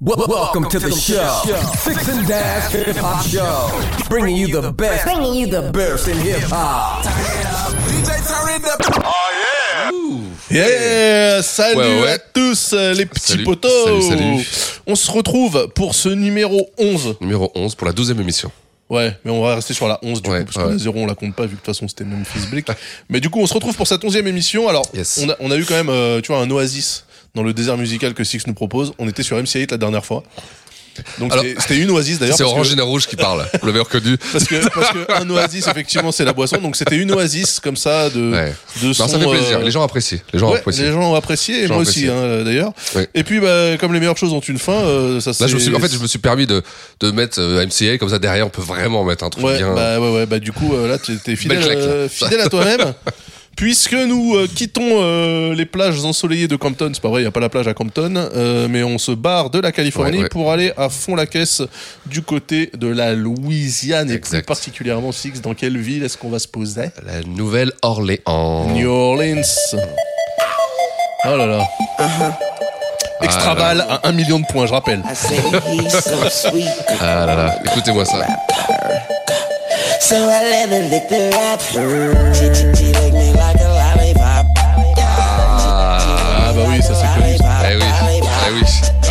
Welcome to the show, Six and Dash Hip Hop Show, bringing you the best, bringing you the best in hip hop. Yeah Salut Ouais, ouais. à tous euh, les petits Salut, potos salut, salut. On se retrouve pour ce numéro 11. Numéro 11 pour la 12e émission. Ouais, mais on va rester sur la 11 du Ouais, coup, parce que la 0 on la compte pas vu que de toute façon c'était Memphis Bleak. mais du coup on se retrouve pour cette 11e émission. Alors Yes. on, a, on a eu quand même euh, tu vois un oasis dans le désert musical que Six nous propose. On était sur MC8 la dernière fois. Donc c'était- une oasis d'ailleurs. C'est parce que- Orangina Rouge qui parle, vous l'avez reconnu. Parce que, parce que un oasis, effectivement, c'est la boisson. Donc c'était une oasis comme ça de, Ouais. de Non, son, ça fait plaisir, euh, les gens apprécient. Les gens Ouais, apprécient. les gens ont apprécié, et moi aussi, hein, d'ailleurs. Ouais. Et puis, bah, comme les meilleures choses ont une fin, euh, ça Là, je me suis, en fait, je me suis permis de, de mettre euh, MCA, comme ça derrière, on peut vraiment mettre un truc bien. bah, ouais, ouais, bah, du coup, euh, là, t'es fidèle, fidèle à toi-même. Puisque nous euh, quittons euh, les plages ensoleillées de Compton, c'est pas vrai, il n'y a pas la plage à Compton, euh, mais on se barre de la Californie Ouais, ouais. pour aller à fond la caisse du côté de la Louisiane, et plus particulièrement, Six, dans quelle ville est-ce qu'on va se poser? La Nouvelle-Orléans. New Orleans. Oh là là. Extra Ah là balle à 1 million de points, je rappelle. Ah là là, écoutez-moi ça. So I let her lick the rapper. She, she, she lick me like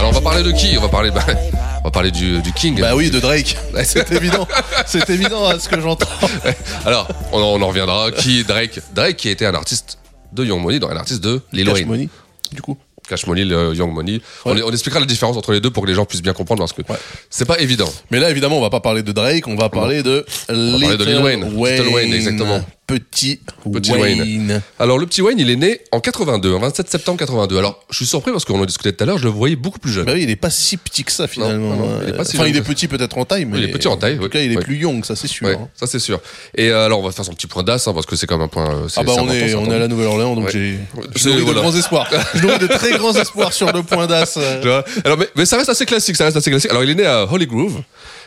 Alors on va parler de qui? On va parler, bah, on va parler du, du King. Bah oui, de Drake. C'est évident. C'est évident à ce que j'entends. Alors, on en, on en reviendra. Qui est Drake? Drake qui été un artiste de Young Money, donc un artiste de Lil Cash Wayne. Money, du coup. Cash Money, le Young Money. On, Ouais. on expliquera la différence entre les deux pour que les gens puissent bien comprendre parce que Ouais. c'est pas évident. Mais là, évidemment, on va pas parler de Drake, on va parler de va parler de Lil Wayne. Little Wayne, exactement. Petit, Petit Wayne. Wayne. Alors, le petit Wayne, il est né en 82, en 27 septembre 82. Alors, je suis surpris parce qu'on en discutait tout à l'heure, je le voyais beaucoup plus jeune. Bah oui, il est pas si petit que ça finalement. non, non, il est pas si enfin, jeune il est petit peut-être en taille, mais Il est petit en taille, En tout il est plus young, ça c'est sûr. Hein. ça c'est sûr. Et euh, alors, on va faire son petit point d'as, hein, parce que c'est comme un point. euh, Ah bah on est, on est à la Nouvelle-Orléans, donc j'ai nourris de voilà. grands espoirs. Je nourris de très grands espoirs sur le point d'as. euh. Alors, mais, mais ça reste assez classique, ça reste assez classique. Alors, il est né à Holy Grove.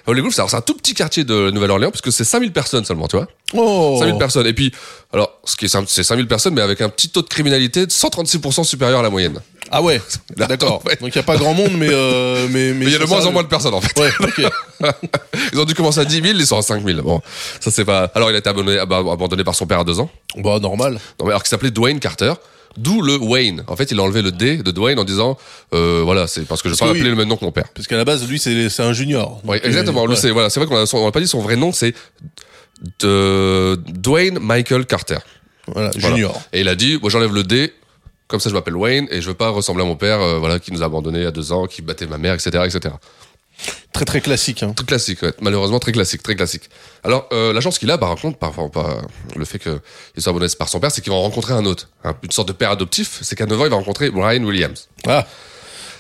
Holy Grove, c'est un tout petit quartier de Nouvelle-Orléans, parce que c'est 5000 personnes seulement, tu vois. Oh 5000 personnes. Et puis, alors, ce qui est simple, c'est 5000 personnes, mais avec un petit taux de criminalité de 136% supérieur à la moyenne. Ah ouais, d'accord. ouais. Donc il y a pas grand monde, mais euh, mais Mais il y a de moins en moins de personnes, en fait. Ouais, ok. Ils ont dû commencer à 10 000, ils sont à 5 000. Bon, ça c'est pas. Alors, il a été abandonné, ab- abandonné par son père à deux ans. Bah normal. Non, mais alors qu'il s'appelait Dwayne Carter. D'où le Wayne. En fait, il a enlevé le D de Dwayne en disant, euh, voilà, c'est parce que je Parce pas que appeler le même nom que mon père. Parce qu'à la base, lui, c'est un junior. Oui, Donc, exactement. euh, Lui, ouais. c'est voilà, c'est vrai qu'on a, son- on a pas dit son vrai nom, c'est Dwayne Michael Carter. Voilà, Voilà. junior. Et il a dit, moi j'enlève le D, comme ça je m'appelle Wayne et je veux pas ressembler à mon père, euh, voilà, qui nous a abandonnés à deux ans, qui battait ma mère, etc., etc. Très très classique. Hein. Très classique, ouais. malheureusement très classique, très classique. Alors euh, la chance qu'il a, par contre, par, enfin, pas le fait qu'il soit abandonné par son père, c'est qu'il va en rencontrer un autre, hein, une sorte de père adoptif. C'est qu'à 9 ans, il va rencontrer Brian Williams. Ah,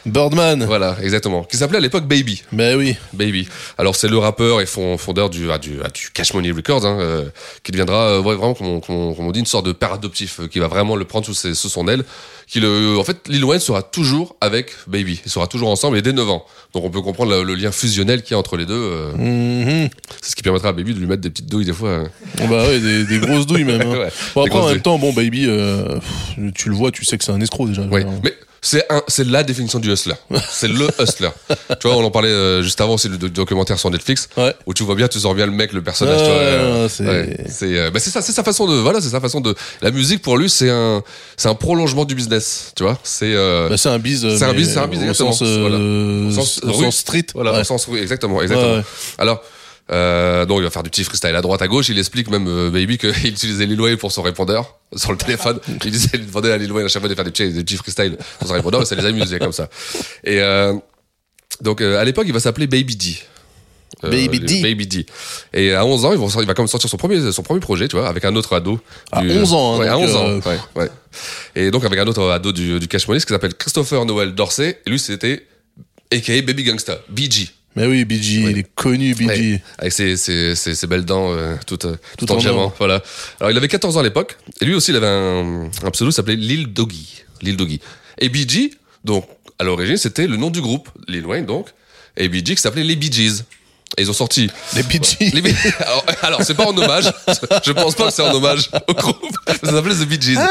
Birdman. Voilà, exactement. Qui s'appelait à l'époque Baby. Bah oui. Baby. Alors c'est le rappeur et fond- fondeur du, ah, du, ah, du Cash Money Records, hein, euh, qui deviendra euh, vraiment, comme on, comme on- comme on dit, une sorte de père adoptif, euh, qui va vraiment le prendre sous, ses- sous son aile. Qui le, en fait, Lil Wayne sera toujours avec Baby. Ils sera toujours ensemble et dès 9 ans. Donc on peut comprendre le, le lien fusionnel qu'il y a entre les deux. Mhm. C'est ce qui permettra à Baby de lui mettre des petites douilles des fois. euh. Bon, Bah ouais, des, des grosses douilles même. hein. Ouais, bon après en même douilles. temps, bon baby, tu le vois, tu sais que c'est un escroc déjà. Ouais. Mais c'est un, c'est la définition du hustler. C'est le hustler. tu vois, on en parlait euh, juste avant, c'est le doc- documentaire sur Netflix. Ouais. Où tu vois bien, tu sens bien le mec, le personnage. Euh, c'est- ouais, euh, bah, c'est ça, c'est sa façon de, voilà, c'est sa façon de. La musique pour lui, c'est un, c'est un prolongement du business. Tu vois, c'est. euh, Bah, c'est un biz. euh, C'est un biz, c'est un biz, Au exactement. sens, euh, Voilà. Au sens au rue. sens street. Voilà, Ouais. au sens, oui, exactement, exactement. Alors, euh, donc il va faire du petit freestyle à droite, à gauche. Il explique même euh, Baby qu'il utilisait Lil Wayne pour son répondeur sur le téléphone. Il disait, il demandait à Lil Wayne à chaque fois de faire des petits, des petits freestyles sur son répondeur, et ça les amusait comme ça. Et euh, donc euh, à l'époque, il va s'appeler Baby D. Euh, Baby D. Baby D. Et à 11 ans, il va, il va quand même sortir son premier, son premier projet, tu vois, avec un autre ado. À 11 ans, hein, ouais, à donc, 11 ans. euh, ouais, ouais. Et donc avec un autre ado du, du Cash Money, qui s'appelle Christopher Noel Dorsey. Et lui, c'était a.k.a. Baby Gangsta, BG. Mais oui, BG, il est connu, BG. Ouais, avec ses, ses, ses, ses belles dents euh, toutes, euh, Tout tout en en diamant. Voilà. Alors il avait 14 ans à l'époque. Et lui aussi, il avait un, un pseudo qui s'appelait Lil Doggy. Lil Doggy. Et BG, donc, à l'origine, c'était le nom du groupe. Lil Wayne, donc. Et BG qui s'appelait les Bee Gees. Et ils ont sorti. Les Bee Gees. Les alors, alors, c'est pas en hommage. Je pense pas que c'est en hommage au groupe. Ça s'appelait The Bee Gees.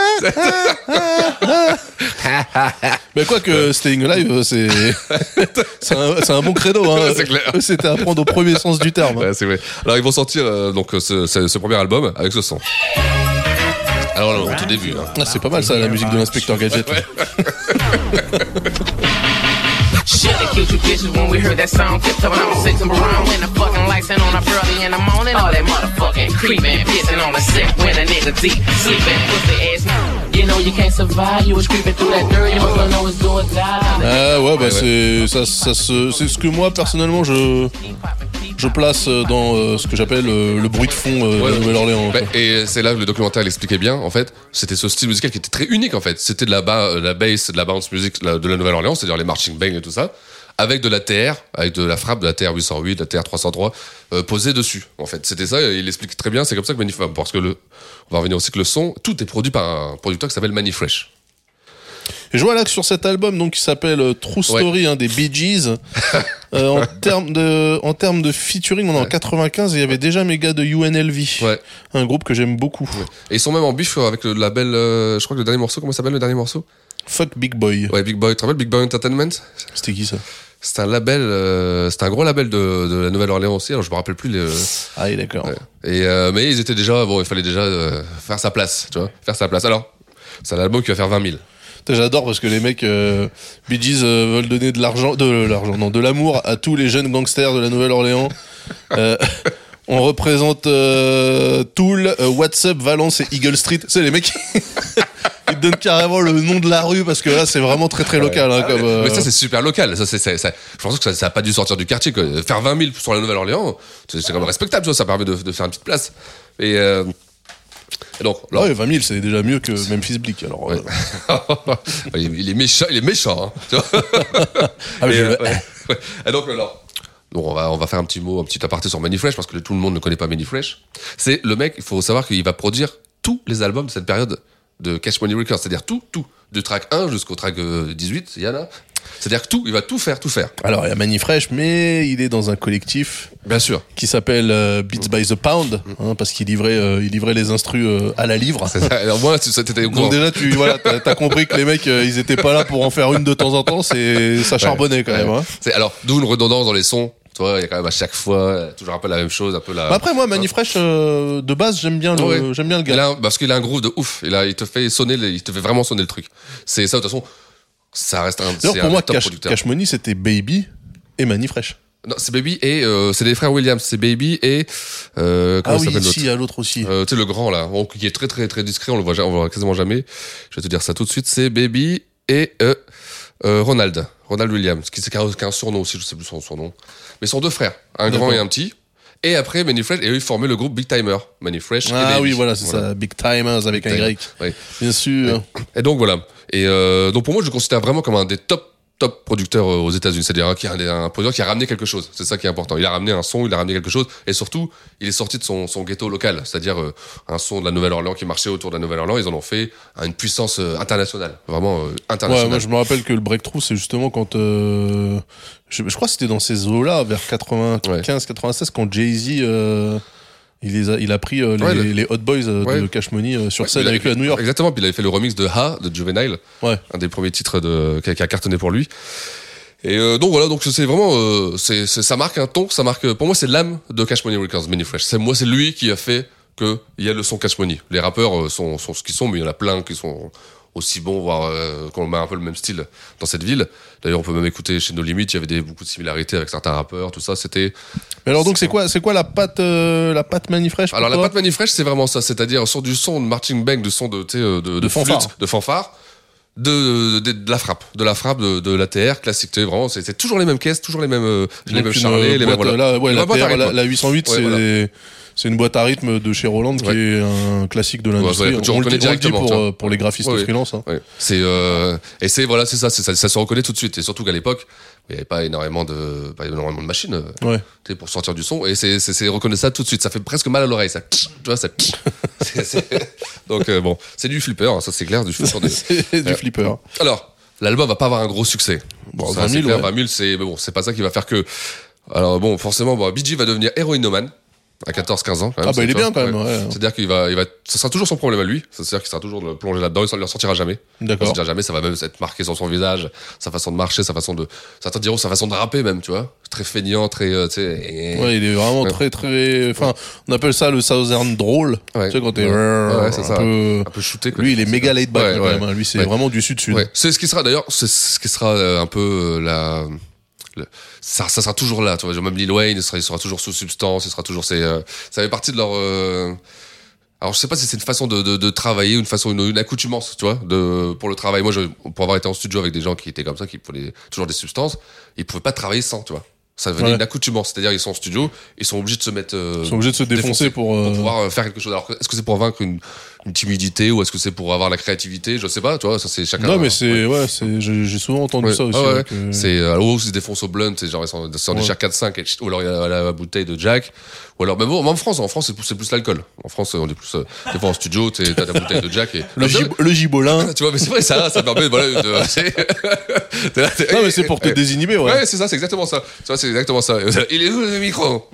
Mais quoi que Staying Alive, c'est c'est un, bon credo. Hein. Ouais, c'est clair. C'était à prendre au premier sens du terme. hein. Ouais, c'est vrai. Alors, ils vont sortir euh, donc ce, ce- ce premier album avec ce son. Alors, là, au tout début. hein. Ah, c'est pas mal ça, la musique de l'inspecteur Gadget. Should've killed you bitches when we heard that song. Tiptoeing on six and brown when the fucking lights ain't on up early in the morning. All that motherfucking creeping, pissing on the sick when a nigga deep sleeping. Pussy ass. Ah ouais, bah ouais. c'est ça, ça c'est ce que moi personnellement je je place dans euh, ce que j'appelle euh, le bruit de fond euh, Ouais. de Nouvelle-Orléans. Bah, et c'est là que le documentaire l'expliquait bien. En fait, c'était ce style musical qui était très unique. En fait, c'était de la, ba euh, la bass, de la bounce music la- de la Nouvelle-Orléans, c'est-à-dire les marching bang et tout ça, avec de la TR, avec de la frappe, de la TR 808, de la TR 303 euh, posée dessus. En fait, c'était ça. Il explique très bien. C'est comme ça que Manif, parce que le, on va revenir aussi que le son, tout est produit par un producteur qui s'appelle Manifresh. Je vois là que sur cet album donc qui s'appelle euh, True Story hein, des Bee Gees, euh, en termes de en termes de featuring, on est en 95 et il y avait déjà mes gars de UNLV, Ouais. un groupe que j'aime beaucoup. Et ils sont même en bif avec le label, euh, je crois que le dernier morceau, comment s'appelle le dernier morceau? Fuck Big Boy. Ouais, Big Boy. Tu te rappelles Big Boy Entertainment? C'était qui ça? C'est un label, euh, c'est un gros label de, de la Nouvelle-Orléans aussi. Alors je me rappelle plus les. Ah oui, d'accord. Ouais. Et euh, mais ils étaient déjà bon, il fallait déjà euh, faire sa place, tu vois, faire sa place. Alors, c'est un album qui va faire 20 000. Putain, J'adore parce que les mecs euh, Bee Gees euh, veulent donner de l'argent, de l'argent, non, de l'amour à tous les jeunes gangsters de la Nouvelle-Orléans. Euh, on représente euh, Tool, euh, WhatsApp, Valence et Eagle Street. C'est les mecs. Ils te donnent carrément le nom de la rue parce que là c'est vraiment très très local. hein, comme, euh, Mais ça c'est super local. Ça, c'est, ça- je pense que ça, ça a pas dû sortir du quartier. Quoi. Faire 20 000 sur la Nouvelle-Orléans, c'est, quand même respectable. Ça permet de, de faire une petite place. Et, euh, et donc, alors- ouais, 20 000 c'est déjà mieux que Memphis Bleak. Alors, euh, il, il est méchant, il est méchant. Hein, ah, mais Et, je- euh, ouais, ouais. Et donc, alors, donc on va, on va faire un petit mot, un petit aparté sur Manifresh parce que tout le monde ne connaît pas Manifresh. C'est le mec, il faut savoir qu'il va produire tous les albums de cette période de Cash Money Records, c'est-à-dire tout, tout, du track 1 jusqu'au track euh, 18, il y en a. C'est-à-dire que tout, il va tout faire, tout faire. Alors il y a Manifresh, mais il est dans un collectif Bien sûr. qui s'appelle euh, Beats by the Pound, hein, parce qu'il livrait, euh, il livrait les instrus euh, à la livre. Alors moi, ça, t'étais au courant. Donc déjà tu voilà, t'as t'as compris que les mecs euh, ils étaient pas là pour en faire une de temps en temps, c'est ça charbonnait quand Ouais. même. hein. C'est- alors, d'où une redondance dans les sons. Il y a quand même à chaque fois, euh, toujours un peu la même chose, un peu la. Mais après moi Manifresh euh, de base j'aime bien le Ouais. j'aime bien le Il gars. a parce qu'il a un groove de ouf. Il, a, il te fait sonner, il te fait vraiment sonner le truc. C'est ça, de toute façon, ça reste un. D'ailleurs pour moi Cash, producteur. Cash Money c'était Baby et Manifresh. Non, c'est Baby et euh, c'est les frères Williams. C'est Baby et euh, comment Ah oui, si, y a l'autre aussi. l'autre euh, Tu sais le grand là, bon, qui est très très très discret. On le voit, on le voit quasiment jamais. Je vais te dire ça tout de suite. C'est Baby et euh, Ronald, Ronald Williams, qui c'est qui a qui a un surnom aussi. Je sais plus son surnom. Mais sont deux frères, un grand et un petit. Et après Manifresh et eux ils formaient le groupe Big Timer. Manifresh. Ah oui voilà c'est ça, Big Timers avec un Y. Ouais. Bien sûr. Et donc voilà. Et euh, donc pour moi, je le considère vraiment comme un des top top producteurs euh, aux États-Unis. C'est-à-dire un, qui un, un producteur qui a ramené quelque chose. C'est ça qui est important. Il a ramené un son, il a ramené quelque chose, et surtout, il est sorti de son, son ghetto local. C'est-à-dire euh, un son de la Nouvelle-Orléans qui marchait autour de la Nouvelle-Orléans. Ils en ont fait une puissance euh, internationale, vraiment euh, Ouais, internationale. moi je me rappelle que le breakthrough c'est justement quand euh, je, je crois que c'était dans ces eaux là vers 95 96 quand Jay-Z euh, il les a il a pris euh, les, Ouais, le- les Hot Boys euh, de. Cash Money euh, sur scène avec lui à New York. Exactement. Puis il avait fait le remix de Ha de Juvenile, Ouais. un des premiers titres de, qui, a, qui a cartonné pour lui. Et euh, donc voilà, donc c'est vraiment, euh, c'est, ça marque un ton, ça marque. Pour moi, c'est l'âme de Cash Money Records, Manny Fresh. C'est moi, c'est lui qui a fait que il y a le son Cash Money. Les rappeurs sont, sont ce qu'ils sont, mais il y en a plein qui sont aussi bons, voire euh, qu'on met un peu le même style dans cette ville. D'ailleurs, on peut même écouter chez nos limites, il y avait des, beaucoup de similarités avec certains rappeurs, tout ça. C'était Mais alors donc c'est quoi c'est quoi la patte euh, la patte Manifresh pour alors la toi pâte Manifresh, c'est vraiment ça, c'est-à-dire sur du son de marching band, du son de euh, de, de, fanfare. flûte, de fanfare, de, de, de la frappe, de la frappe, de, de l'ATR classique. Vraiment, c'est toujours les mêmes caisses, toujours les mêmes, euh, les mêmes charlets, les mêmes voilà. là, ouais, la, boîte à TR, rythme. la, la 808 Ouais, c'est voilà. C'est une boîte à rythme de chez Roland qui est un classique de l'industrie. ouais, on, on le dit directement, pour, euh, pour les graphistes freelance. hein. C'est euh, et c'est voilà, c'est ça, ça, ça se reconnaît tout de suite. Et surtout qu'à l'époque, il n'y avait pas énormément de, pas énormément de machines. euh, pour sortir du son et c'est reconnaissable tout de suite ça fait presque mal à l'oreille ça tu vois ça donc euh, bon c'est du flipper hein, ça c'est clair du flipper du flipper. alors l'album va pas avoir un gros succès Bon, Ça, 20 c'est 000, clair, ouais. 20 000 c'est mais bon c'est pas ça qui va faire que Alors bon, forcément, bon, BG va devenir héroïnomane à 14-15 ans. Quand même, Ah bah, il est bien, quand même, ouais. C'est-à-dire qu'il va, il va, ça sera toujours son problème à lui. C'est-à-dire qu'il sera toujours plongé là-dedans. Il ne sortira jamais. Il D'accord. ne sortira jamais. Ça va même être marqué sur son visage, sa façon de marcher, sa façon de, certains diront sa façon de rapper même, tu vois. Très feignant, très, euh, tu sais. et- Ouais, il est vraiment Ouais. très très. Enfin, on appelle ça le Southern drôle. Ouais. Tu sais quand t'es. Un ça. peu- Un peu shooté. quoi. Lui, il est méga laid back Ouais, quand ouais. même. hein. Lui, c'est vraiment du sud-sud. Ouais. C'est ce qui sera d'ailleurs, c'est ce qui sera euh, un peu euh, la. Le- ça, ça sera toujours là, tu vois. Même Lil Wayne, il sera, il sera toujours sous substance, il sera toujours. C'est, euh, ça fait partie de leur. euh, alors je sais pas si c'est une façon de, de, de travailler, une façon, une, une accoutumance, tu vois, de pour le travail. Moi, je, pour avoir été en studio avec des gens qui étaient comme ça, qui prenaient toujours des substances, ils pouvaient pas travailler sans, tu vois. Ça devenait Ouais. une accoutumance, c'est-à-dire ils sont en studio, ils sont obligés de se mettre. euh, Ils sont obligés de se défoncer pour. euh, pour pouvoir faire quelque chose. Alors, est-ce que c'est pour vaincre une, une timidité ou est-ce que c'est pour avoir la créativité? Je sais pas, tu vois, ça c'est chacun. Non, mais Ouais. c'est. Ouais, c'est. J'ai souvent entendu Ouais. ça aussi. Ah ouais, ouais, que- C'est euh, défoncent au blunt, c'est genre s'en Ouais. déchirent 4-5 et ou alors il y a la, bouteille de Jack ou alors mais bon en France en France c'est plus, c'est plus l'alcool en France on est plus euh, des fois en studio t'es- t'as ta bouteille de Jack et Le, gib- le gibolin. tu vois mais c'est vrai ça ça permet voilà de, c'est- t'es là, t'es- Non, mais c'est pour te Ouais. désinhiber, ouais. Ouais, c'est ça, c'est exactement ça. Vois, c'est exactement ça. Il est où le micro?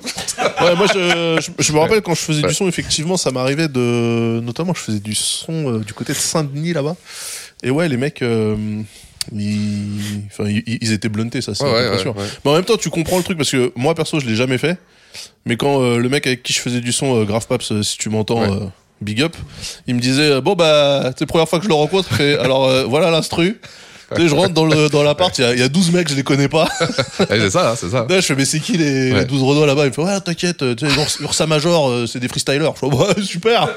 Ouais, moi, je, je, je me rappelle quand je faisais Ouais. du son, effectivement, ça m'arrivait de. Notamment, je faisais du son euh, du côté de Saint-Denis là-bas. Et ouais, les mecs. euh, ils... Enfin, ils, ils étaient bluntés, ça, c'est Ouais, sûr. ouais. Mais en même temps, tu comprends le truc parce que moi, perso, je l'ai jamais fait. Mais quand euh, le mec avec qui je faisais du son, euh, Grave Paps, si tu m'entends, euh, big up, il me disait Bon, bah, c'est la première fois que je le rencontre. fait, Alors, voilà l'instru. Tu sais, je rentre dans le dans l'appart, il y, y a 12 mecs, je les connais pas. C'est ça, hein, c'est ça. Là, je fais, mais c'est qui les, Ouais. les 12 Renault là-bas? Il me fait, ouais, t'inquiète, tu sais, Urs- Ursa Major, euh, c'est des freestylers. Je fais, ouais, super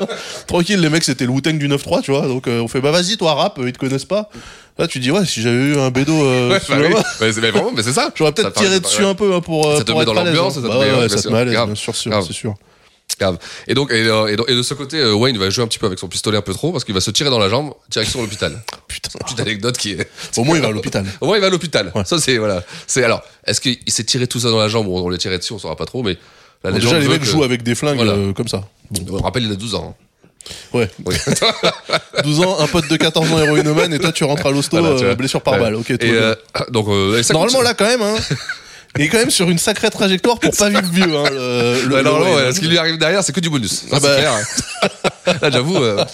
Tranquille, les mecs, c'était le Wu-Tang du 9-3, tu vois. Donc, euh, on fait, bah vas-y, toi, rap, euh, ils te connaissent pas. Là, tu dis, ouais, si j'avais eu un bédo euh, Ouais, bah oui. Mais c'est mais vraiment, mais c'est ça. j'aurais peut-être tiré dessus ouais. un peu hein, pour, euh, Ça te pour met être dans l'ambiance, hein. ça te Bah met- ouais, ouais, ça te met à l'aise, bien sûr, c'est sûr. Grave. Et donc, et, euh, et de ce côté, euh, Wayne va jouer un petit peu avec son pistolet un peu trop parce qu'il va se tirer dans la jambe, direction l'hôpital. Putain. Petite anecdote qui est. Au moins, il va à l'hôpital. Au moins, il va à l'hôpital. Ouais. Ça, c'est voilà. C'est alors, est-ce qu'il il s'est tiré tout ça dans la jambe ou on l'a tiré dessus, on saura pas trop, mais la Bon, légende déjà, les mecs que- jouent avec des flingues Voilà. euh, comme ça. On rappelle, il a 12 ans. hein. Ouais. Oui. 12 ans, un pote de 14 ans héroïnomane, et toi, tu rentres à l'hosto, Voilà, euh, blessure par Ouais. balle. Ok, Et euh, donc, euh, ça Normalement, là, quand même, hein, il est quand même sur une sacrée trajectoire pour pas vivre vieux. Hein, le, le- normalement, Wayne. ouais, ce qui lui arrive derrière, c'est que du bonus. Ah bah. clair. Là, j'avoue, euh,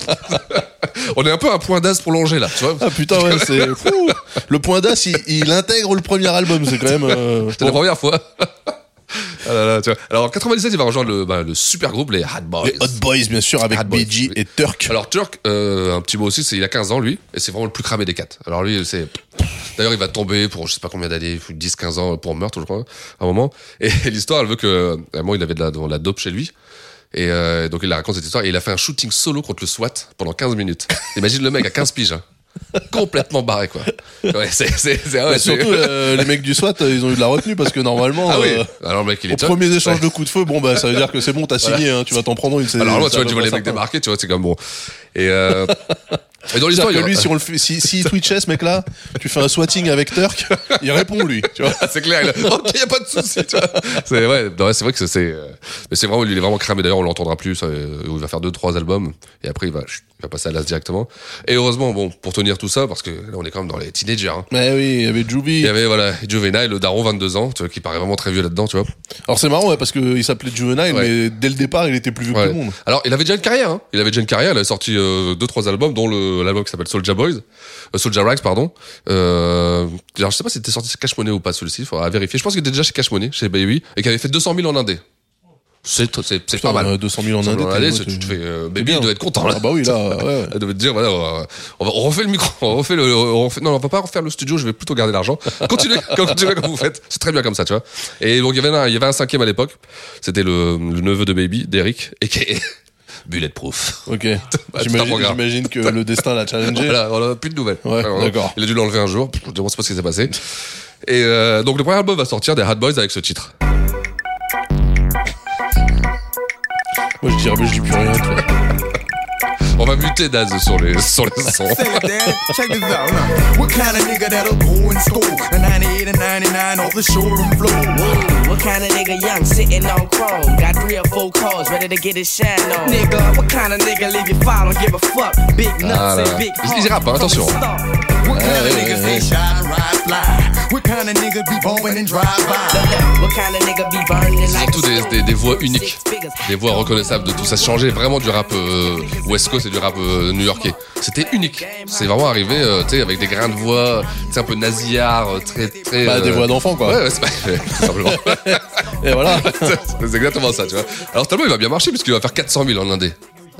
on est un peu à un point d'as prolongé là, tu vois. Ah putain, ouais, c'est fou. Le point d'as, il, il intègre le premier album, c'est quand même. euh, C'est la première fois. Ah là là, tu vois. Alors en 97, il va rejoindre le, bah, le super groupe, les Hot Boys. Les Hot Boys, bien sûr, avec Hot Boys, BG oui. et Turk. Alors Turk, euh, un petit mot aussi, c'est il a 15 ans lui, et c'est vraiment le plus cramé des quatre. Alors lui, c'est d'ailleurs il va tomber pour je sais pas combien d'années, 10-15 ans pour meurtre, je crois, à un moment. Et l'histoire, elle veut que à un moment il avait de la, de la dope chez lui. Et euh, donc il la raconte cette histoire et il a fait un shooting solo contre le SWAT pendant 15 minutes. Imagine le mec à 15 piges. hein. Complètement barré quoi. Ouais, c'est c'est c'est ouais, Mais c'est- surtout, euh, les mecs du SWAT, euh, ils ont eu de la retenue parce que normalement, Ah oui. euh, Alors le mec il est au top. premier échange Ouais. de coups de feu, bon, bah, ça veut dire que c'est bon, t'as signé, hein, tu vas t'en prendre une. Alors là, tu vois, tu vois les mecs débarquer, tu vois, c'est comme bon. Et, euh, et dans l'histoire, il y lui, a- si on le fait, si, si twitchait ce mec-là, tu fais un swatting avec Turk, il répond lui, tu vois. C'est clair. il a- Ok, y a pas de souci. tu vois. C'est ouais, non, c'est vrai que c'est- mais c'est vraiment, il est vraiment cramé. D'ailleurs, on l'entendra plus. il va faire deux, trois albums et après il va, chut, va passer à l'as directement. Et heureusement, bon, pour tenir tout ça, parce que là, on est quand même dans les teenagers. Hein. Mais oui, il y avait Il Juby. y avait voilà Juvenile, le daron, 22 ans, tu vois, qui paraît vraiment très vieux là-dedans, tu vois. Alors c'est marrant, ouais, parce qu'il s'appelait Juvenile, Ouais. mais dès le départ, il était plus vieux Ouais. que tout le monde. Alors, il avait déjà une carrière. Hein. Il avait déjà une carrière. Il a sorti euh, deux, trois albums, dont l'album qui s'appelle Soulja Boys, euh, Soulja Rags, pardon. Euh, alors, je sais pas si c'était sorti chez Cash Money ou pas celui-ci. Il faudra vérifier. Je pense qu'il était déjà chez Cash Money, chez Baby, et qu'il avait fait 200 000 en indé. C'est pas mal. euh, 200 000 en 200 indé, 000 en t'es- indé, ouais, c'est- t'es- tu te fais. euh, Baby, bien. il doit être content là. Ah bah oui, là, ouais. Elle devait te dire voilà, on va, on va- refait le micro, on refait le, on refait, non, on va pas refaire le studio, je vais plutôt garder l'argent. Continuez, continuez comme vous faites, c'est très bien comme ça, tu vois. Et donc il y avait un, il y avait un cinquième à l'époque, c'était le, le neveu de Baby, d'Eric, et qui est Bulletproof. Ok. un J'imagine que le destin l'a challengé. Voilà, plus de nouvelles. Ouais, d'accord. Il a dû l'enlever un jour, je ne sais pas ce qui s'est passé. Et euh, donc le premier album va sortir des Hot Boys avec ce titre. Moi, je dirais, mais je dis plus rien, tu vois. On va muter Daz sur les, sur les sons. Say it, Dad. Check this out. Now. What kind of nigga that'll go in school? A 98 and 99 off the showroom floor. Whoa, what kind of nigga young sitting on chrome? Got three or four cars ready to get his shine on. Nigga, what kind of nigga leave you file and give a fuck? Big nuts Ah, and big Il- il rappe, hein, attention. What kind of niggas they shine, ride, fly? What kind of niggas be bombing and drive by? What kind of nigga be burning like Surtout des, des, des voix uniques, des voix reconnaissables de tout. Ça changeait vraiment du rap euh, West Coast et du rap euh, new-yorkais. C'était unique. C'est vraiment arrivé, euh, tu sais, avec des grains de voix, tu un peu nasillard, euh, très, très. Bah, des voix d'enfants, quoi. Ouais, ouais, c'est tout simplement. Et voilà. c'est exactement ça, tu vois. Alors, tellement il va bien marcher puisqu'il va faire 400 000 en indé.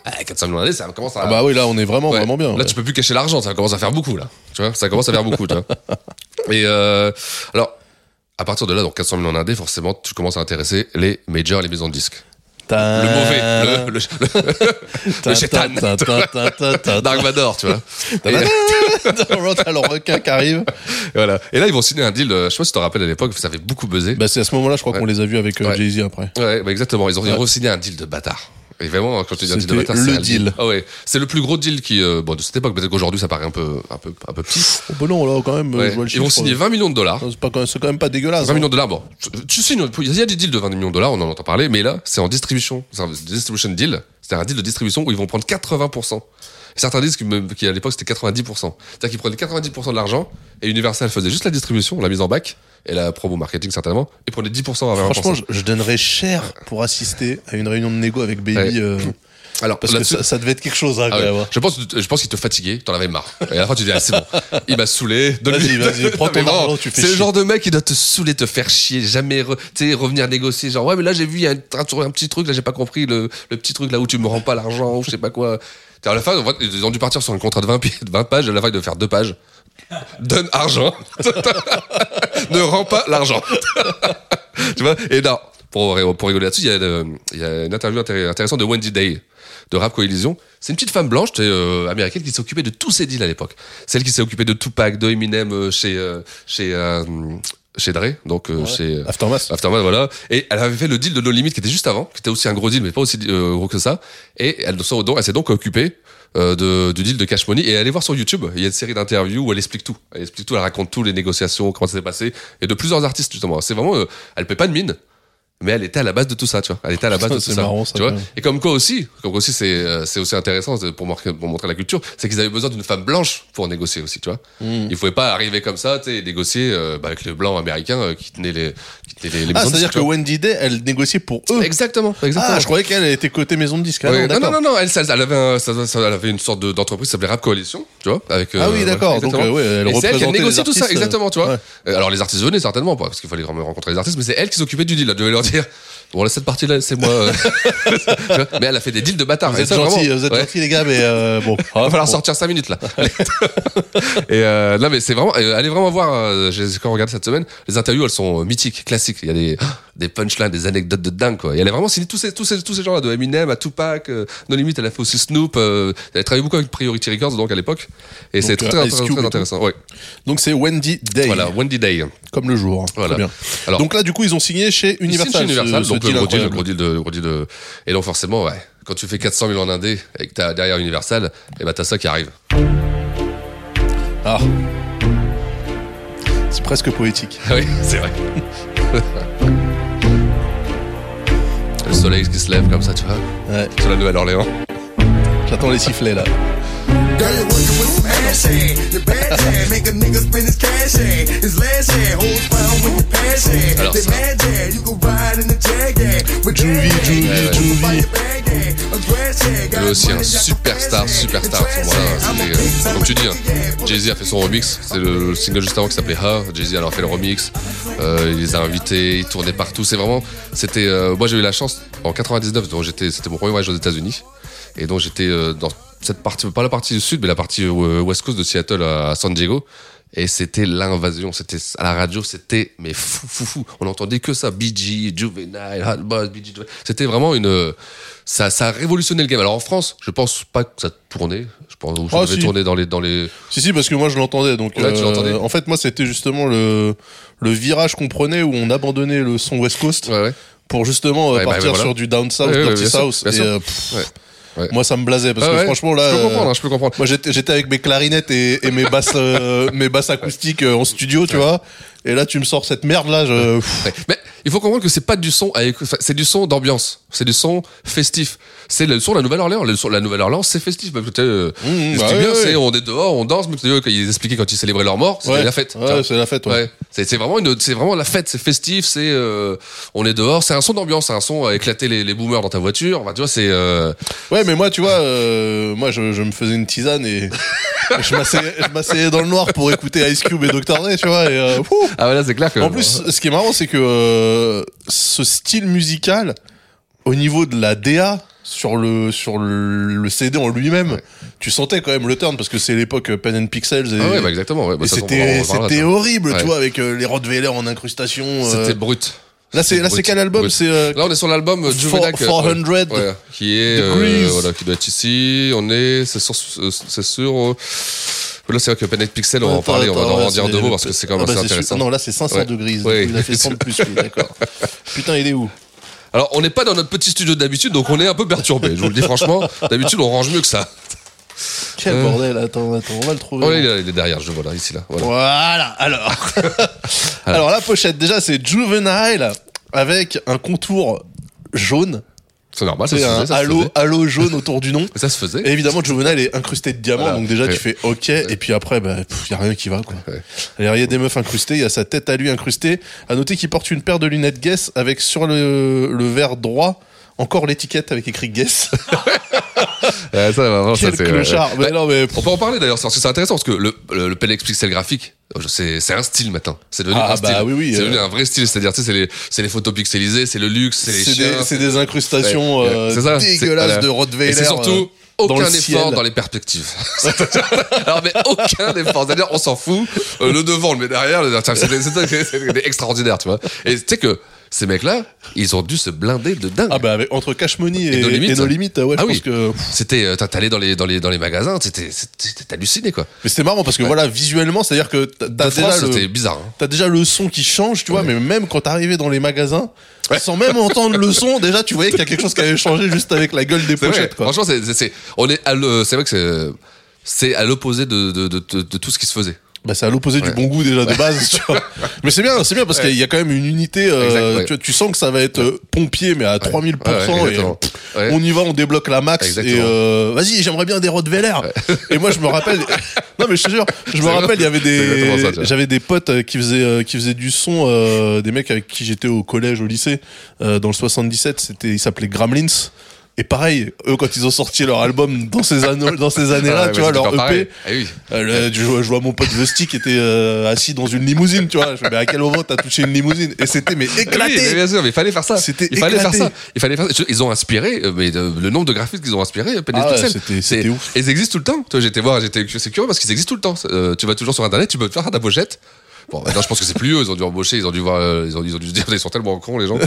Ah, 400 000 en indé, ça commence à. Ah bah oui, là, on est vraiment, Ouais. vraiment bien. Là, ouais. tu peux plus cacher l'argent, ça commence à faire beaucoup, là. Tu vois, ça commence à faire beaucoup, tu vois. Et euh, alors, à partir de là, donc 400 000 en indé, forcément, tu commences à intéresser les majors, les maisons de disques. Le mauvais, le, le, le. Dark Vador, tu vois. Le requin qui arrive. voilà. Et là, ils vont signer un deal, euh, je sais pas si tu te rappelles à l'époque, ça avait beaucoup buzzé. Bah, c'est à ce moment-là, je crois qu'on les a vus avec euh. Jay-Z après. Ouais, bah exactement. Ils ont, ils ont Ouais. signé un deal de bâtard. Et vraiment, quand je te dis un deal de bâtard, le deal. Ah ouais. C'est le plus gros deal qui, euh, bon, de cette époque, peut-être qu'aujourd'hui, ça paraît un peu, un peu, un peu petit. Oh, bah non, là, quand même, Ouais. je vois le Ils vont signer 20 millions de dollars. C'est pas quand- c'est quand même pas dégueulasse. 20 hein. millions de dollars, bon, tu- tu signes, il y a des deals de 20 millions de dollars, on en entend parler, mais là, c'est en distribution. C'est un distribution deal. C'est un deal de distribution où ils vont prendre 80%. Certains disent qu'à l'époque, c'était 90%. C'est-à-dire qu'ils prenaient 90% de l'argent, et Universal faisait juste la distribution, la mise en bac, et la promo marketing certainement, et prenait 10% à 20%. Franchement, je, donnerais cher pour assister à une réunion de négo avec Baby. Ouais. euh, Alors, parce que ça, ça devait être quelque chose, hein, Ah ouais. hein. Je pense, je pense qu'il te fatiguait, t'en avais marre. Et à la fin, tu dis, ah, c'est bon. Il m'a saoulé. Vas-y, vas-y, prends ton argent, tu fais C'est le genre de mec qui doit te saouler, te faire chier, jamais re- revenir négocier. Genre, ouais, mais là, j'ai vu, il y a un, un petit truc, là, j'ai pas compris, le, le petit truc là où tu me rends pas l'argent, ou je sais pas quoi. À la fin, ils ont dû partir sur un contrat de 20, pi- de 20 pages, à la fin, ils faire deux pages. Donne argent. ne rends pas l'argent. tu vois? Et non, pour, pour rigoler là-dessus, il y, euh, y a une interview intér- intéressante de Wendy Day de Rap Coalition. C'est une petite femme blanche euh, américaine qui s'occupait de tous ces deals à l'époque. Celle qui s'est occupée de Tupac, de Eminem euh, chez chez chez Dre, donc euh, chez euh, Aftermath. Aftermath, voilà. Et elle avait fait le deal de No Limit qui était juste avant, qui était aussi un gros deal, mais pas aussi euh, gros que ça. Et elle, elle s'est donc occupée euh, de, du deal de Cash Money. Et allez voir sur YouTube, il y a une série d'interviews où elle explique tout. Elle explique tout, elle raconte tout, les négociations, comment ça s'est passé, et de plusieurs artistes justement. C'est vraiment, euh, elle paie pas de mine. Mais elle était à la base de tout ça, tu vois. Elle était à la base de tout ça. marrant, ça, tu vois. Et comme quoi aussi, comme quoi aussi c'est euh, c'est aussi intéressant pour, montrer la culture, c'est qu'ils avaient besoin d'une femme blanche pour négocier aussi, tu vois. Hmm. Il pouvait pas arriver comme ça, tu sais, et négocier euh, bah, avec les blancs américains euh, qui tenaient les qui tenaient les, les Ah, c'est-à-dire que. Wendy Day, elle négociait pour eux. Exactement, exactement. Ah, je croyais qu'elle était côté maison de disques. Ah, Ouais, non, non, non, non, elle, elle avait, un- ça- ça- elle avait une sorte de- d'entreprise qui s'appelait Rap Coalition, tu vois, avec. Ah oui, d'accord. Donc, ouais, elle Et c'est elle qui a négocié tout ça, exactement, tu vois. Alors les artistes venaient certainement, parce qu'il fallait vraiment rencontrer les artistes, mais c'est elle qui s'occupait du deal. Dire, bon là cette partie-là, c'est moi. euh. Mais elle a fait des deals de bâtards. Vous êtes gentils, vraiment, vous êtes ouais. gentils, les gars, mais euh, bon. Il va falloir sortir 5 minutes là. Et euh, non mais c'est vraiment, euh, allez vraiment voir. Euh, J'ai quand regardé cette semaine, les interviews elles sont euh, mythiques, classiques. Il y a des des punchlines, des anecdotes de dingue quoi. Et elle a vraiment signé tous ces tous ces tous ces gens là de Eminem à Tupac, euh, No Limit. Elle a fait aussi Snoop. Euh, elle a travaillé beaucoup avec Priority Records donc à l'époque. Et c'est très, euh, très, intéressant. Ouais. Donc c'est Wendy Day. Voilà, Wendy Day. Comme le jour. hein. Voilà. Bien. Alors- Donc là, du coup, ils ont signé chez Universal. chez Universal, ce- donc ce le gros deal, le gros deal de, gros deal de. Et donc forcément, ouais, quand tu fais 400 000 en indé et que t'as derrière Universal, et bah t'as ça qui arrive. Ah. C'est presque poétique. oui, c'est vrai. le soleil qui se lève comme ça, tu vois, Ouais. sur la Nouvelle-Orléans. J'attends les sifflets là. A. Alors ça. Juvie, Juvie, Juvie. A aussi un superstar, superstar à ce moment-là. Euh, comme tu dis, hein, Jay-Z a fait son remix. C'est le single juste avant qui s'appelait Ha. Jay-Z alors fait le remix. Euh, il les a invités, il tournait partout. C'est vraiment, c'était. euh, moi j'ai eu la chance en 99, donc j'étais, c'était mon premier voyage aux États-Unis, et donc j'étais euh, dans cette partie, pas la partie sud, mais la partie euh, west coast de Seattle à San Diego. Et c'était l'invasion, c'était à la radio, c'était mais fou, fou, fou. On entendait que ça, BG, Juvenile, Hot Boss, BG. C'était vraiment une, ça, ça a révolutionné le game. Alors en France, je pense pas que ça tournait. Je pense que ça Ah, si. tourner dans les, dans les. Si, si, parce que moi je l'entendais. Donc, euh, en fait, moi c'était justement le, le virage qu'on prenait où on abandonnait le son West Coast Ouais, ouais. Pour justement euh, Ouais, bah, partir voilà. sur du Down South, Ouais, ouais, South. et, euh, pff, Ouais. Ouais. Moi ça me blasait parce Ah que franchement là. je peux comprendre, hein, je peux comprendre. Moi j'étais avec mes clarinettes et, et mes basses euh, mes basses acoustiques en studio, tu vois. Et là tu me sors cette merde là, je. Mais il faut comprendre que c'est pas du son c'est du son d'ambiance, c'est du son festif. C'est le son de la Nouvelle-Orléans. Le son de la Nouvelle-Orléans, c'est festif. Sais, euh, Mmh, ce bah bien, ouais, c'est on est dehors, on danse. Mais quand ils expliquaient quand ils célébraient leur mort, c'était Ouais. la fête. Ouais, c'est la fête, ouais. C'est, c'est vraiment une, c'est vraiment la fête, c'est festif, c'est, euh, on est dehors, c'est un son d'ambiance, c'est un son à éclater les, les boomers dans ta voiture. Enfin, tu vois, c'est, euh, Ouais, mais moi, tu vois, euh, moi, je, je me faisais une tisane et je m'asseyais, je m'asseyais dans le noir pour écouter Ice Cube et Dr. Dre, tu vois. Et, euh, ah voilà, c'est clair que. en plus, ce qui est marrant, c'est que euh, ce style musical, au niveau de la DA sur le sur le, le CD en lui-même, tu sentais quand même le turn parce que c'est l'époque Pen and Pixels et, ah ouais, bah exactement. Ouais, bah, et c'était c'était horrible, tu vois, avec euh, les Rottweiler en incrustation. euh. C'était brut. Là, c'est là, c'est quel album. C'est euh, Là, on est sur l'album euh, Juvenac. euh, 400 ouais, ouais, qui est, euh, voilà, qui doit être ici. On est, c'est sur, euh, c'est sur, là, c'est vrai que Planet Pixel, on va en parler, on va en dire deux mots parce que c'est quand même Ah bah, assez intéressant. sûr. Non, là, c'est 500 Ouais. degrés. Il a fait 100 de plus, d'accord. Putain, il est où? Alors, on n'est pas dans notre petit studio d'habitude, donc on est un peu perturbé. Je vous le dis franchement. D'habitude, on range mieux que ça. Quel Euh. bordel, attends, attends, on va le trouver. Oh, il, est, il est derrière, je le vois là, ici, là. Voilà. Voilà, alors. alors, la pochette, déjà, c'est Juvenile avec un contour jaune. C'est normal, ça C'est se un faisait, ça se halo, faisait. halo jaune autour du nom. Ça se faisait. Et évidemment, Juvenile est incrusté de diamants, Voilà. donc déjà, Ouais. tu fais OK. Et puis après, bah, il y a rien qui va, quoi. Ouais. Alors, il y a des meufs incrustées, il y a sa tête à lui incrustée. À noter qu'il porte une paire de lunettes Guess avec sur le, le verre droit encore l'étiquette avec écrit Guess. Ouais, ça, vraiment, Quel c'est, clochard. ouais. Mais non, mais. On peut en parler d'ailleurs, parce que c'est intéressant, parce que le, le, le PLX Pixel graphique, c'est c'est un style maintenant. C'est devenu Ah, un style. bah oui, oui, c'est euh. devenu un vrai style, c'est-à-dire, tu sais, c'est les, c'est les photos pixelisées, c'est le luxe, c'est les C'est chiens. des, c'est des incrustations Ouais, euh, c'est ça, c'est- dégueulasses de Rottweiler. Et c'est surtout euh, dans aucun effort ciel. dans les perspectives. Alors, mais aucun effort. C'est-à-dire, on s'en fout. Euh, le devant, on le met derrière. C'est c'est- c'est- c'est extraordinaire, tu vois. Et tu sais que ces mecs-là, ils ont dû se blinder de dingue. Ah bah avec- entre Cash Money et, Et No Limit. et No Limit, ouais, Ah je oui. pense que. C'était, euh, t'allais dans les, dans les, dans les magasins, c'était, halluciné, quoi. Mais c'était marrant parce que voilà, visuellement, c'est-à-dire que t'as déjà, le- bizarre. hein. t'as déjà le son qui change, tu vois, mais même quand t'arrivais dans les magasins, sans même entendre le son, déjà tu voyais qu'il y a quelque chose qui avait changé juste avec la gueule des pochettes, quoi. Franchement, c'est, on est c'est vrai que c'est, c'est à l'opposé de, de, de tout ce qui se faisait. Bah c'est à l'opposé du bon goût déjà de base, tu vois. Mais c'est bien, c'est bien parce qu'il y a quand même une unité. euh, Exact, tu, vois, tu sens que ça va être euh, pompier, mais à 3000%. Ouais, ouais, et, euh. On y va, on débloque la max. Exactement. Et euh, vas-y, j'aimerais bien des Rottweiler. Et moi, je me rappelle. non, mais je te jure, je me rappelle, il y avait des. J'avais des potes euh, qui faisaient qui faisaient du son, euh, des mecs avec qui j'étais au collège, au lycée, euh, dans le 77. C'était, ils s'appelaient Gremlins. Et pareil, eux, quand ils ont sorti leur album dans ces années, dans ces années-là, Ah tu vois, leur EP, pareil. Ah oui. euh, le- je, vois, je vois mon pote Vesti qui était euh, assis dans une limousine, tu vois. Je fais, mais à quel moment t'as touché une limousine? Et c'était mais Oui, mais éclaté. bien sûr, mais il fallait faire ça. C'était il fallait éclaté. faire ça. Il fallait faire ça. Ils ont inspiré, euh, mais euh, le nombre de graphistes qu'ils ont inspiré, Ah ouais, c'était- ouf. Et ils existent tout le temps. J'étais voir, j'étais, c'est curieux parce qu'ils existent tout le temps. Euh, tu vas toujours sur internet, tu peux te faire ta pochette. Bon, maintenant, je pense que c'est plus eux. Ils ont dû embaucher, ils ont dû voir, euh, ils ont, ils ont dû se dire, ils sont tellement cons, les gens. Que...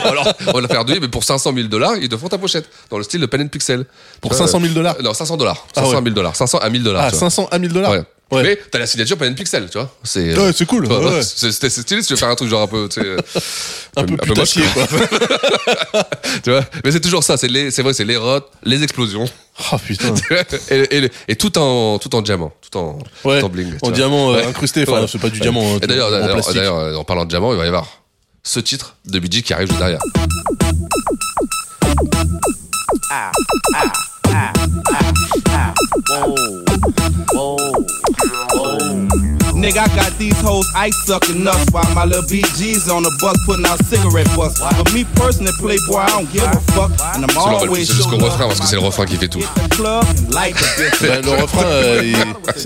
Alors, on faire douiller, mais pour 500 000 dollars, ils te font ta pochette. Dans le style de Pen and Pixel. Pour 500 000 dollars Euh, Non, 500 dollars. Ah 500 ouais. 000 dollars. 500 à 1000 dollars. Ah, tu vois. 500 à 1000 dollars Ouais. Mais t'as la signature and Pixel, tu vois. C'est, euh, Ouais, c'est cool. ouais, ouais. c'est, stylé si tu veux faire un truc genre un peu, tu sais, euh, Un peu moche, putassier, quoi. tu vois. Mais c'est toujours ça, c'est les, c'est vrai, c'est les rottes, les explosions. Oh putain. et, et- et tout en, tout en diamant, tout en, Ouais. tout en bling. En diamant euh, Ouais. incrusté. Enfin, Ouais. c'est pas du Ouais. diamant. hein, Et d'ailleurs, en euh, parlant de diamant, il va y avoir ce titre de BG qui arrive juste derrière. Nigga, I got these hoes ice sucking nuts while my little BG's on the bus putting out cigarette butts. But me personally, Playboy, I don't give a fuck. And I'm Je me rappelle plus, always c'est jusqu'au refrain parce que c'est le refrain qui fait tout. Le refrain, euh, il,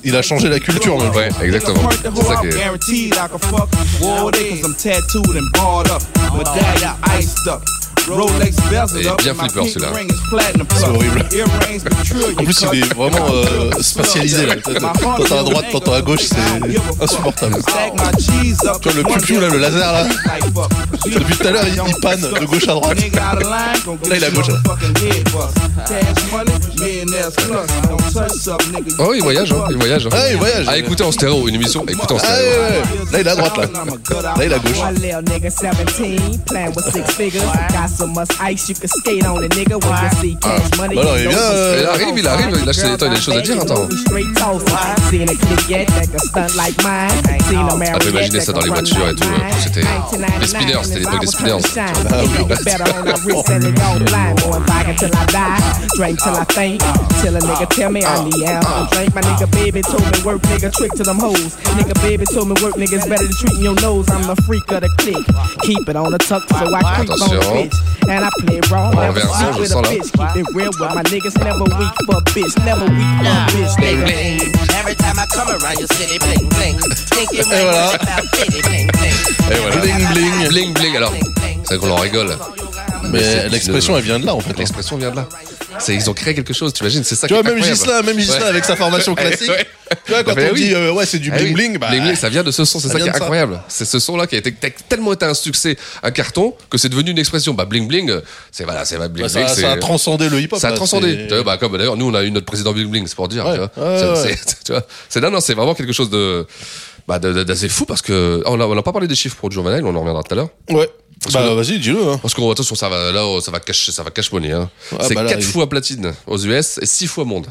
il a changé la culture, même. Ouais, exactement. C'est ça out, qui est. Et bien My flipper, celui-là. C'est horrible. En plus, il est vraiment euh, spatialisé, là. Tantôt à droite, tantôt à gauche, c'est insupportable. Tu vois, le piou-piou, là, le laser, là. Depuis tout à l'heure, il, il panne de gauche à droite. Là, il est à gauche, là. Oh, il voyage, hein, il voyage. hein. Ah, il voyage. Ah, écoutez en stéréo, une émission, écoutez en Ah, stéréo. ouais, ouais. Là, il est à droite, là. Là, il est à gauche. One little nigga 17, playing with six figures. Got so much ice you can skate on it, nigga. When you see cash money, Bah il vient, euh, Il arrive, il arrive, des choses à dire, attends. Seen a clique that can stunt like mine. Seen a On peut imaginer ça dans les voitures et tout. mine. C'était les spinners, c'était l'époque des spinners. Ah Attention. And I play never sleep je with a bitch. Keep it real with my niggas, never weak for a bitch, never weak for a bitch. Bling bling. Every time I come around your city, bling bling. About bling bling. Et voilà. Bling bling. Bling bling. Alors, c'est vrai qu'on en rigole. Mais l'expression, elle vient de là, en fait. hein. L'expression vient de là. C'est ils ont créé quelque chose. T'imagines, c'est ça. Tu qui vois, est même. Gislain, même Gislain avec sa formation classique. Tu vois, quand Bah on dit, euh, ouais, c'est du Ah bling bling, bah. Bling bling, ça vient de ce son, c'est ça qui est incroyable. C'est ce son-là qui a été qui a tellement été un succès, un carton, que c'est devenu une expression. Bah bling bling, euh, c'est voilà, c'est bling Bah, bling, ça, c'est- ça a transcendé le hip-hop. ça a transcendé. Tu bah, comme d'ailleurs, nous, on a eu notre président Bling Bling, c'est pour dire. Tu vois. C'est- tu non, non, c'est vraiment quelque chose de, bah, d'assez fou parce que on a, on a pas parlé des chiffres pour Juvenile, on en reviendra tout à l'heure. Ouais. Parce Bah, vas-y, dis-le. hein. Parce qu'on attention, ça va là, oh, ça va cash, ça va cash money. Hein. Ah, c'est bah là, 4 il- fois platine aux US et 6 fois monde.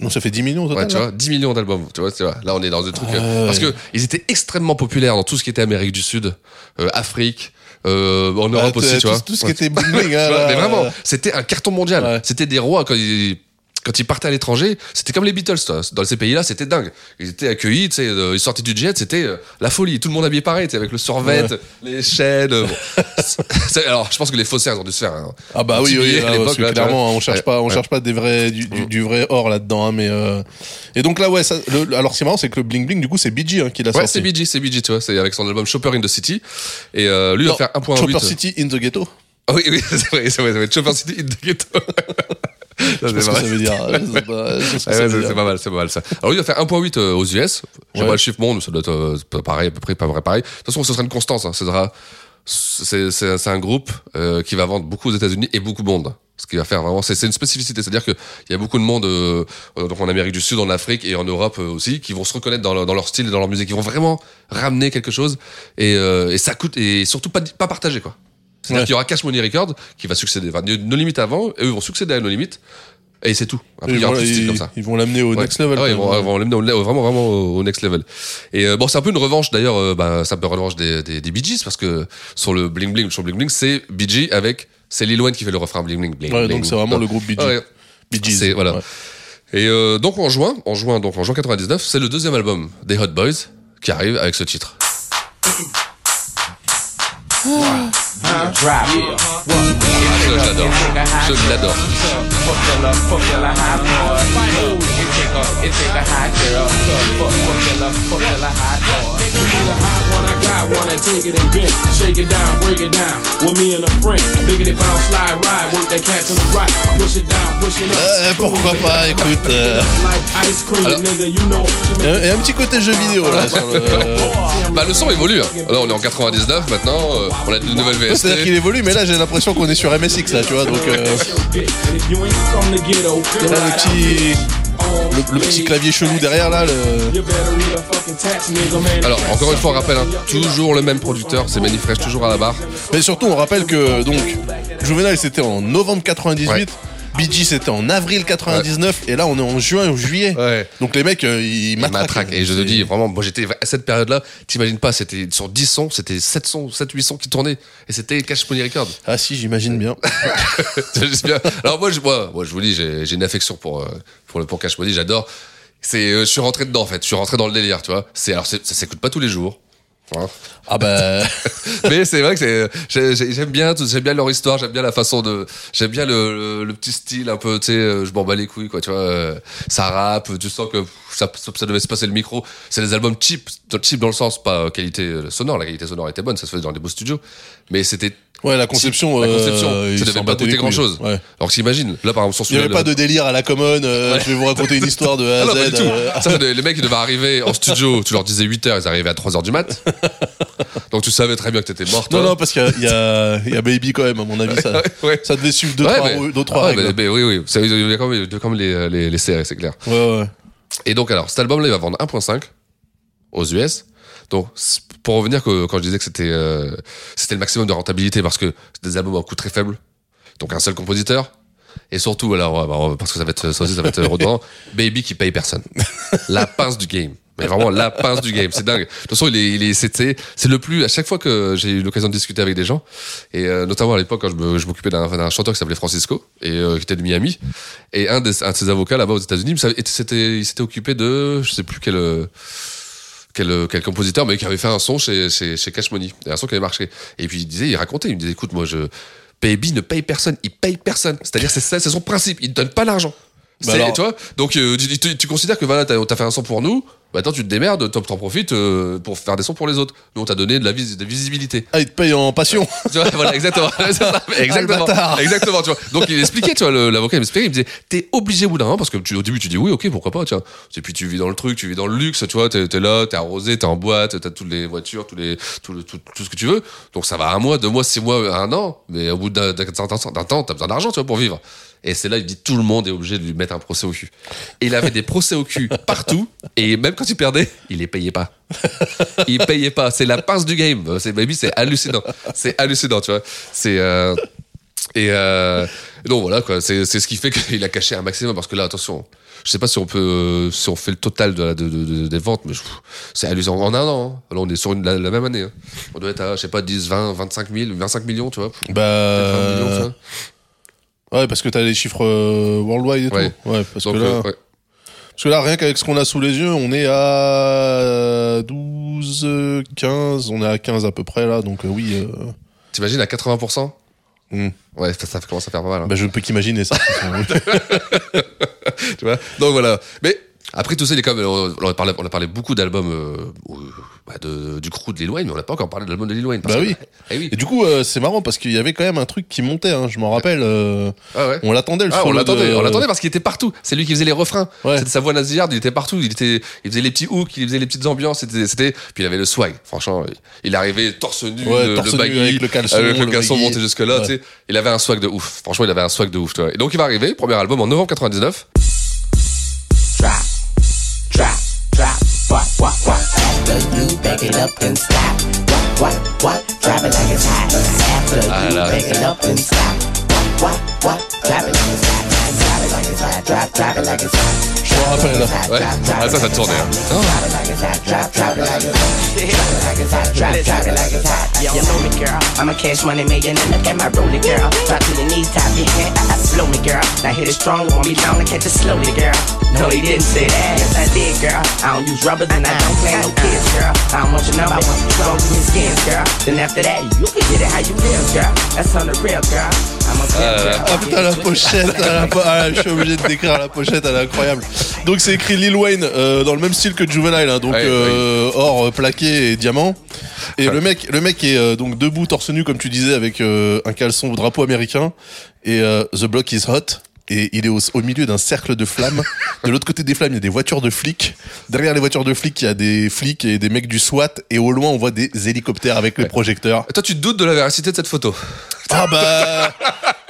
Non, ça fait 10 millions au total. Ouais, tu vois, 10 millions d'albums. Tu vois, tu vois, là, on est dans des trucs. euh, Ouais. Parce que ils étaient extrêmement populaires dans tout ce qui était Amérique du Sud, euh, Afrique, euh, en Europe tout- aussi, tu vois. tout ce qui était Tu hein, mais vraiment, euh, c'était un carton mondial. Ouais. C'était des rois quand ils quand ils partaient à l'étranger, c'était comme les Beatles. toi. Dans ces pays-là, c'était dingue. Ils étaient accueillis, euh, ils sortaient du jet, c'était euh, la folie. Tout le monde habillé pareil, avec le survêt, les chaînes. bon. Alors, je pense que les faussaires ont dû se faire. un- Ah bah oui, oui, parce que là, clairement, vois. on cherche Ouais, pas, on ouais. cherche pas des vrais, du, du- du vrai or là-dedans, hein, mais euh... et donc là, ouais, ça, le- le- alors ce qui est marrant, c'est que le bling bling, du coup, c'est BG hein, qui l'a Ouais, sorti. c'est BG, c'est BG, tu vois, c'est avec son album Chopper in the City. Et euh, lui, il va Non, faire 1.8. Chopper City in the Ghetto. Ah oui, oui, c'est vrai, c'est vrai, c'est vrai. Chopper City in the Ghetto. Ça, c'est pas mal. c'est pas mal, c'est pas mal ça. Alors lui, il va faire 1.8 euh, aux US. J'ai Ouais. pas le chiffre monde, mais ça doit être euh, pareil, à peu près, pas vrai pareil. De toute façon, ce sera une constance. Hein. C'est, un groupe euh, qui va vendre beaucoup aux États-Unis et beaucoup de monde. Ce qui va faire vraiment, c'est, une spécificité, c'est-à-dire que il y a beaucoup de monde, euh, donc en Amérique du Sud, en Afrique et en Europe aussi, qui vont se reconnaître dans, leur- dans leur style et dans leur musique, qui vont vraiment ramener quelque chose et, et ça coûte et surtout pas pas partagé quoi. C'est-à-dire Ouais. qu'il y aura Cash Money Records qui va succéder, enfin, No Limit avant, et eux vont succéder à No Limit et c'est tout. Après, il Ils y aura comme ça. ils vont l'amener au Ouais. next level. Ah ouais, ils vont, vont l'amener vraiment, vraiment au next level. Et euh, bon, c'est un peu une revanche d'ailleurs, euh, bah, c'est un peu une revanche des, des, des Bee Gees parce que sur le Bling Bling, sur Bling Bling, c'est Bee Gees avec, c'est Lil Wayne qui fait le refrain Bling Bling Bling. Ouais, Bling. donc c'est vraiment le groupe Bee Gees. Ouais. Bee Gees. Voilà. Et euh, donc en juin, en juin, donc en juin 99, c'est le deuxième album des Hot Boys qui arrive avec ce titre. Drop it. Je l'adore. Je l'adore. Shake it down, break it down. With me and a friend. Biggity bounce, slide, ride. Work that cat to the right. Push it down, push it up. Euh, pourquoi pas, écoute. euh, Alors-. Il y a- un petit côté jeu vidéo là. sur le- Bah le son évolue. hein. Là, on est en 99 maintenant. euh, on a de nouvelles VST. C'est-à-dire qu'il évolue, mais là j'ai l'impression qu'on est sur MSX là, tu vois. Donc euh, là, le petit, le, petit clavier chelou derrière là. Le... Alors encore une fois, on rappelle, hein, toujours le même producteur, c'est Manifresh toujours à la barre. Mais surtout, on rappelle que donc Juvenile c'était en novembre 98. Ouais. Gees, c'était en avril 99 et là on est en juin ou juillet. Ouais. Donc les mecs euh, ils Il matraquent. matraque. Et je te dis, vraiment, moi j'étais à cette période-là, t'imagines pas, c'était sur 10 sons, c'était 7 sons, 7, 8 sons qui tournaient. Et c'était Cash Money Records. Ah si, j'imagine bien. J'espère. Alors moi, je, moi, moi, je vous dis, j'ai une affection pour, euh, pour, le, pour Cash Money, j'adore. C'est, euh, je suis rentré dedans en fait, je suis rentré dans le délire, tu vois. C'est, alors ça s'écoute pas tous les jours. Hein. Ah bah Mais c'est vrai que c'est, j'ai- j'ai- j'aime bien, j'aime bien leur histoire, j'aime bien la façon de, j'aime bien le, le, le petit style un peu, tu sais, euh, je m'en bats les couilles, quoi, tu vois. euh, Ça rappe, tu sens que ça, ça, devait se passer le micro. C'est des albums cheap, cheap dans le sens, pas qualité sonore, la qualité sonore était bonne, ça se faisait dans des beaux studios. Mais c'était, ouais la conception. la euh, conception, ça devait pas coûter grand chose. Ouais. Alors que t'imagines, là par exemple, sur Il n'y avait pas de délire à la commune. euh, Je vais vous raconter une histoire de A Ah à non, Z. euh, Ça, les mecs, ils devaient arriver en studio, tu leur disais 8 heures, ils arrivaient à 3 heures du mat. Donc tu savais très bien que t'étais mort, toi. Non, non, parce qu'il y a, il y, y a Baby quand même, à mon avis, ça, Ouais. ça devait suivre deux, Ouais, trois, mais- rou- deux, trois ah ouais, règles. mais- mais oui, oui. Il devait quand même, il devait quand même les, les, les c'est clair. Ouais, ouais. Et donc, alors, cet album-là, il va vendre 1.5 aux US. Donc, pour revenir que, quand je disais que c'était euh, c'était le maximum de rentabilité parce que c'est des albums à coût très faible, donc un seul compositeur. Et surtout, alors, va- parce que ça va être, ça aussi, ça va être redondant, Baby qui paye personne. La pince du game. Mais vraiment, la pince du game. C'est dingue. De toute façon, il est, il est, c'était, c'est le plus, à chaque fois que j'ai eu l'occasion de discuter avec des gens, et euh, notamment à l'époque quand je m'occupais d'un, d'un chanteur qui s'appelait Francisco, et euh, qui était de Miami, et un, de ses avocats là-bas aux États-Unis, et c'était, il s'était occupé de, je sais plus quel, quel, quel compositeur, mais qui avait fait un son chez, chez, chez Cash Money, un son qui avait marché. Et puis il disait, il racontait, il me disait, écoute, moi, je, Baby ne paye personne, il paye personne. C'est-à-dire, c'est ça, c'est son principe, il ne donne pas l'argent. Bah C'est- alors- tu vois? Donc, euh, tu, tu- tu considères que voilà, t'as as fait un son pour nous, maintenant tu te démerdes, t'en t'en profites euh, pour faire des sons pour les autres. Nous, on t'a donné de la, vis- de la visibilité. Ah, il te paye en passion. Tu vois, voilà, exactement. Exactement. exactement, tu vois. Donc, il expliquait, tu vois, l'avocat, il m'expliquait, il me disait, t'es obligé au bout d'un moment, parce que tu, au début, tu dis oui, ok, pourquoi pas, tu vois. Et puis, tu vis dans le truc, tu vis dans le luxe, tu vois, t'es es là, t'es arrosé, t'es en boîte, t'as toutes les voitures, tous les, tout, le- tout, tout ce que tu veux. Donc, ça va un mois, deux mois, six mois, un an. Mais au bout d'un d'un temps, t'as besoin d'argent, tu vois, pour vivre. Et c'est là, il dit, tout le monde est obligé de lui mettre un procès au cul. Et il avait des procès au cul partout. Et même quand il perdait, il les payait pas. Il payait pas. C'est la pince du game. C'est baby, c'est hallucinant. C'est hallucinant, tu vois. C'est euh, et euh, donc voilà quoi. C'est c'est ce qui fait qu'il a caché un maximum parce que là, attention. Je sais pas si on peut, si on fait le total de la, de, de- de- des ventes, mais c'est hallucinant. En un an, hein. là on est sur une- la, la même année. hein. On doit être à, je sais pas, 10, 20, 25 000, 25 millions, tu vois. Peut-être un million, tu Bah. vois. Ouais, parce que t'as les chiffres euh, worldwide et Ouais. tout. Ouais, parce Donc, que là. euh, ouais. Parce que là, rien qu'avec ce qu'on a sous les yeux, on est à 12, euh, 15, on est à 15 à peu près là, donc euh, oui. euh, T'imagines à 80% Hmm. Ouais, ça, ça commence à faire pas mal. hein. bah, je ne peux qu'imaginer ça. tu vois? Donc voilà mais après tout ça il est même on on a parlé, on a parlé beaucoup d'albums euh, bah, de, du crew de Lil Wayne mais on n'a pas encore parlé de l'album de Lil Wayne parce Bah que- oui. eh oui Et du coup, euh, c'est marrant parce qu'il y avait quand même un truc qui montait, hein, je m'en rappelle. euh, ah ouais on l'attendait le Ah, on l'attendait, de- on l'attendait parce qu'il était partout. C'est lui qui faisait les refrains. Ouais. C'était sa voix nasillarde, il était partout. Il était, il faisait les petits hooks, il faisait les petites ambiances. C'était, c'était, puis il avait le swag. Franchement, il arrivait torse nu, Ouais, le, torse le nu baggy, avec le caleçon, avec le le caleçon baggy. monté jusque là. Ouais. Tu sais, il avait un swag de ouf. Franchement, il avait un swag de ouf. Tu vois. Et donc il va arriver, premier album en novembre 99. Up and stop, what, what, what. Drop it like it's hot. After you back it up and stop, what, what, what. Drop it like it's hot. Drop, drop it me là. Ouais. Ah, ça, ça know me, girl. I'm a cash money and look at my rollie, girl. Drop to the knees, top your head. Uh, slow me, girl. Now hit it strong, won't be down to catch it slowly, girl. No, he didn't say that. Yes, I did, girl. I don't use rubber, and I don't play no kids, girl. I don't want your number, I want strong your skins, girl. Then after that, you can get it how you live, girl. That's on the real, girl. I'm a Euh, Ah putain la pochette, la po- ah, je suis obligé de décrire la pochette, elle est incroyable. Donc c'est écrit Lil Wayne euh, dans le même style que Juvenile, hein, donc Ouais, euh, or euh, plaqué et diamant. Et le mec, le mec est euh, donc debout torse nu comme tu disais avec euh, un caleçon au drapeau américain et euh, the block is hot. Et il est au, au milieu d'un cercle de flammes. De l'autre côté des flammes, il y a des voitures de flics. Derrière les voitures de flics, il y a des flics et des mecs du SWAT. Et au loin, on voit des hélicoptères avec les projecteurs. Toi, tu te doutes de la véracité de cette photo. Ah bah,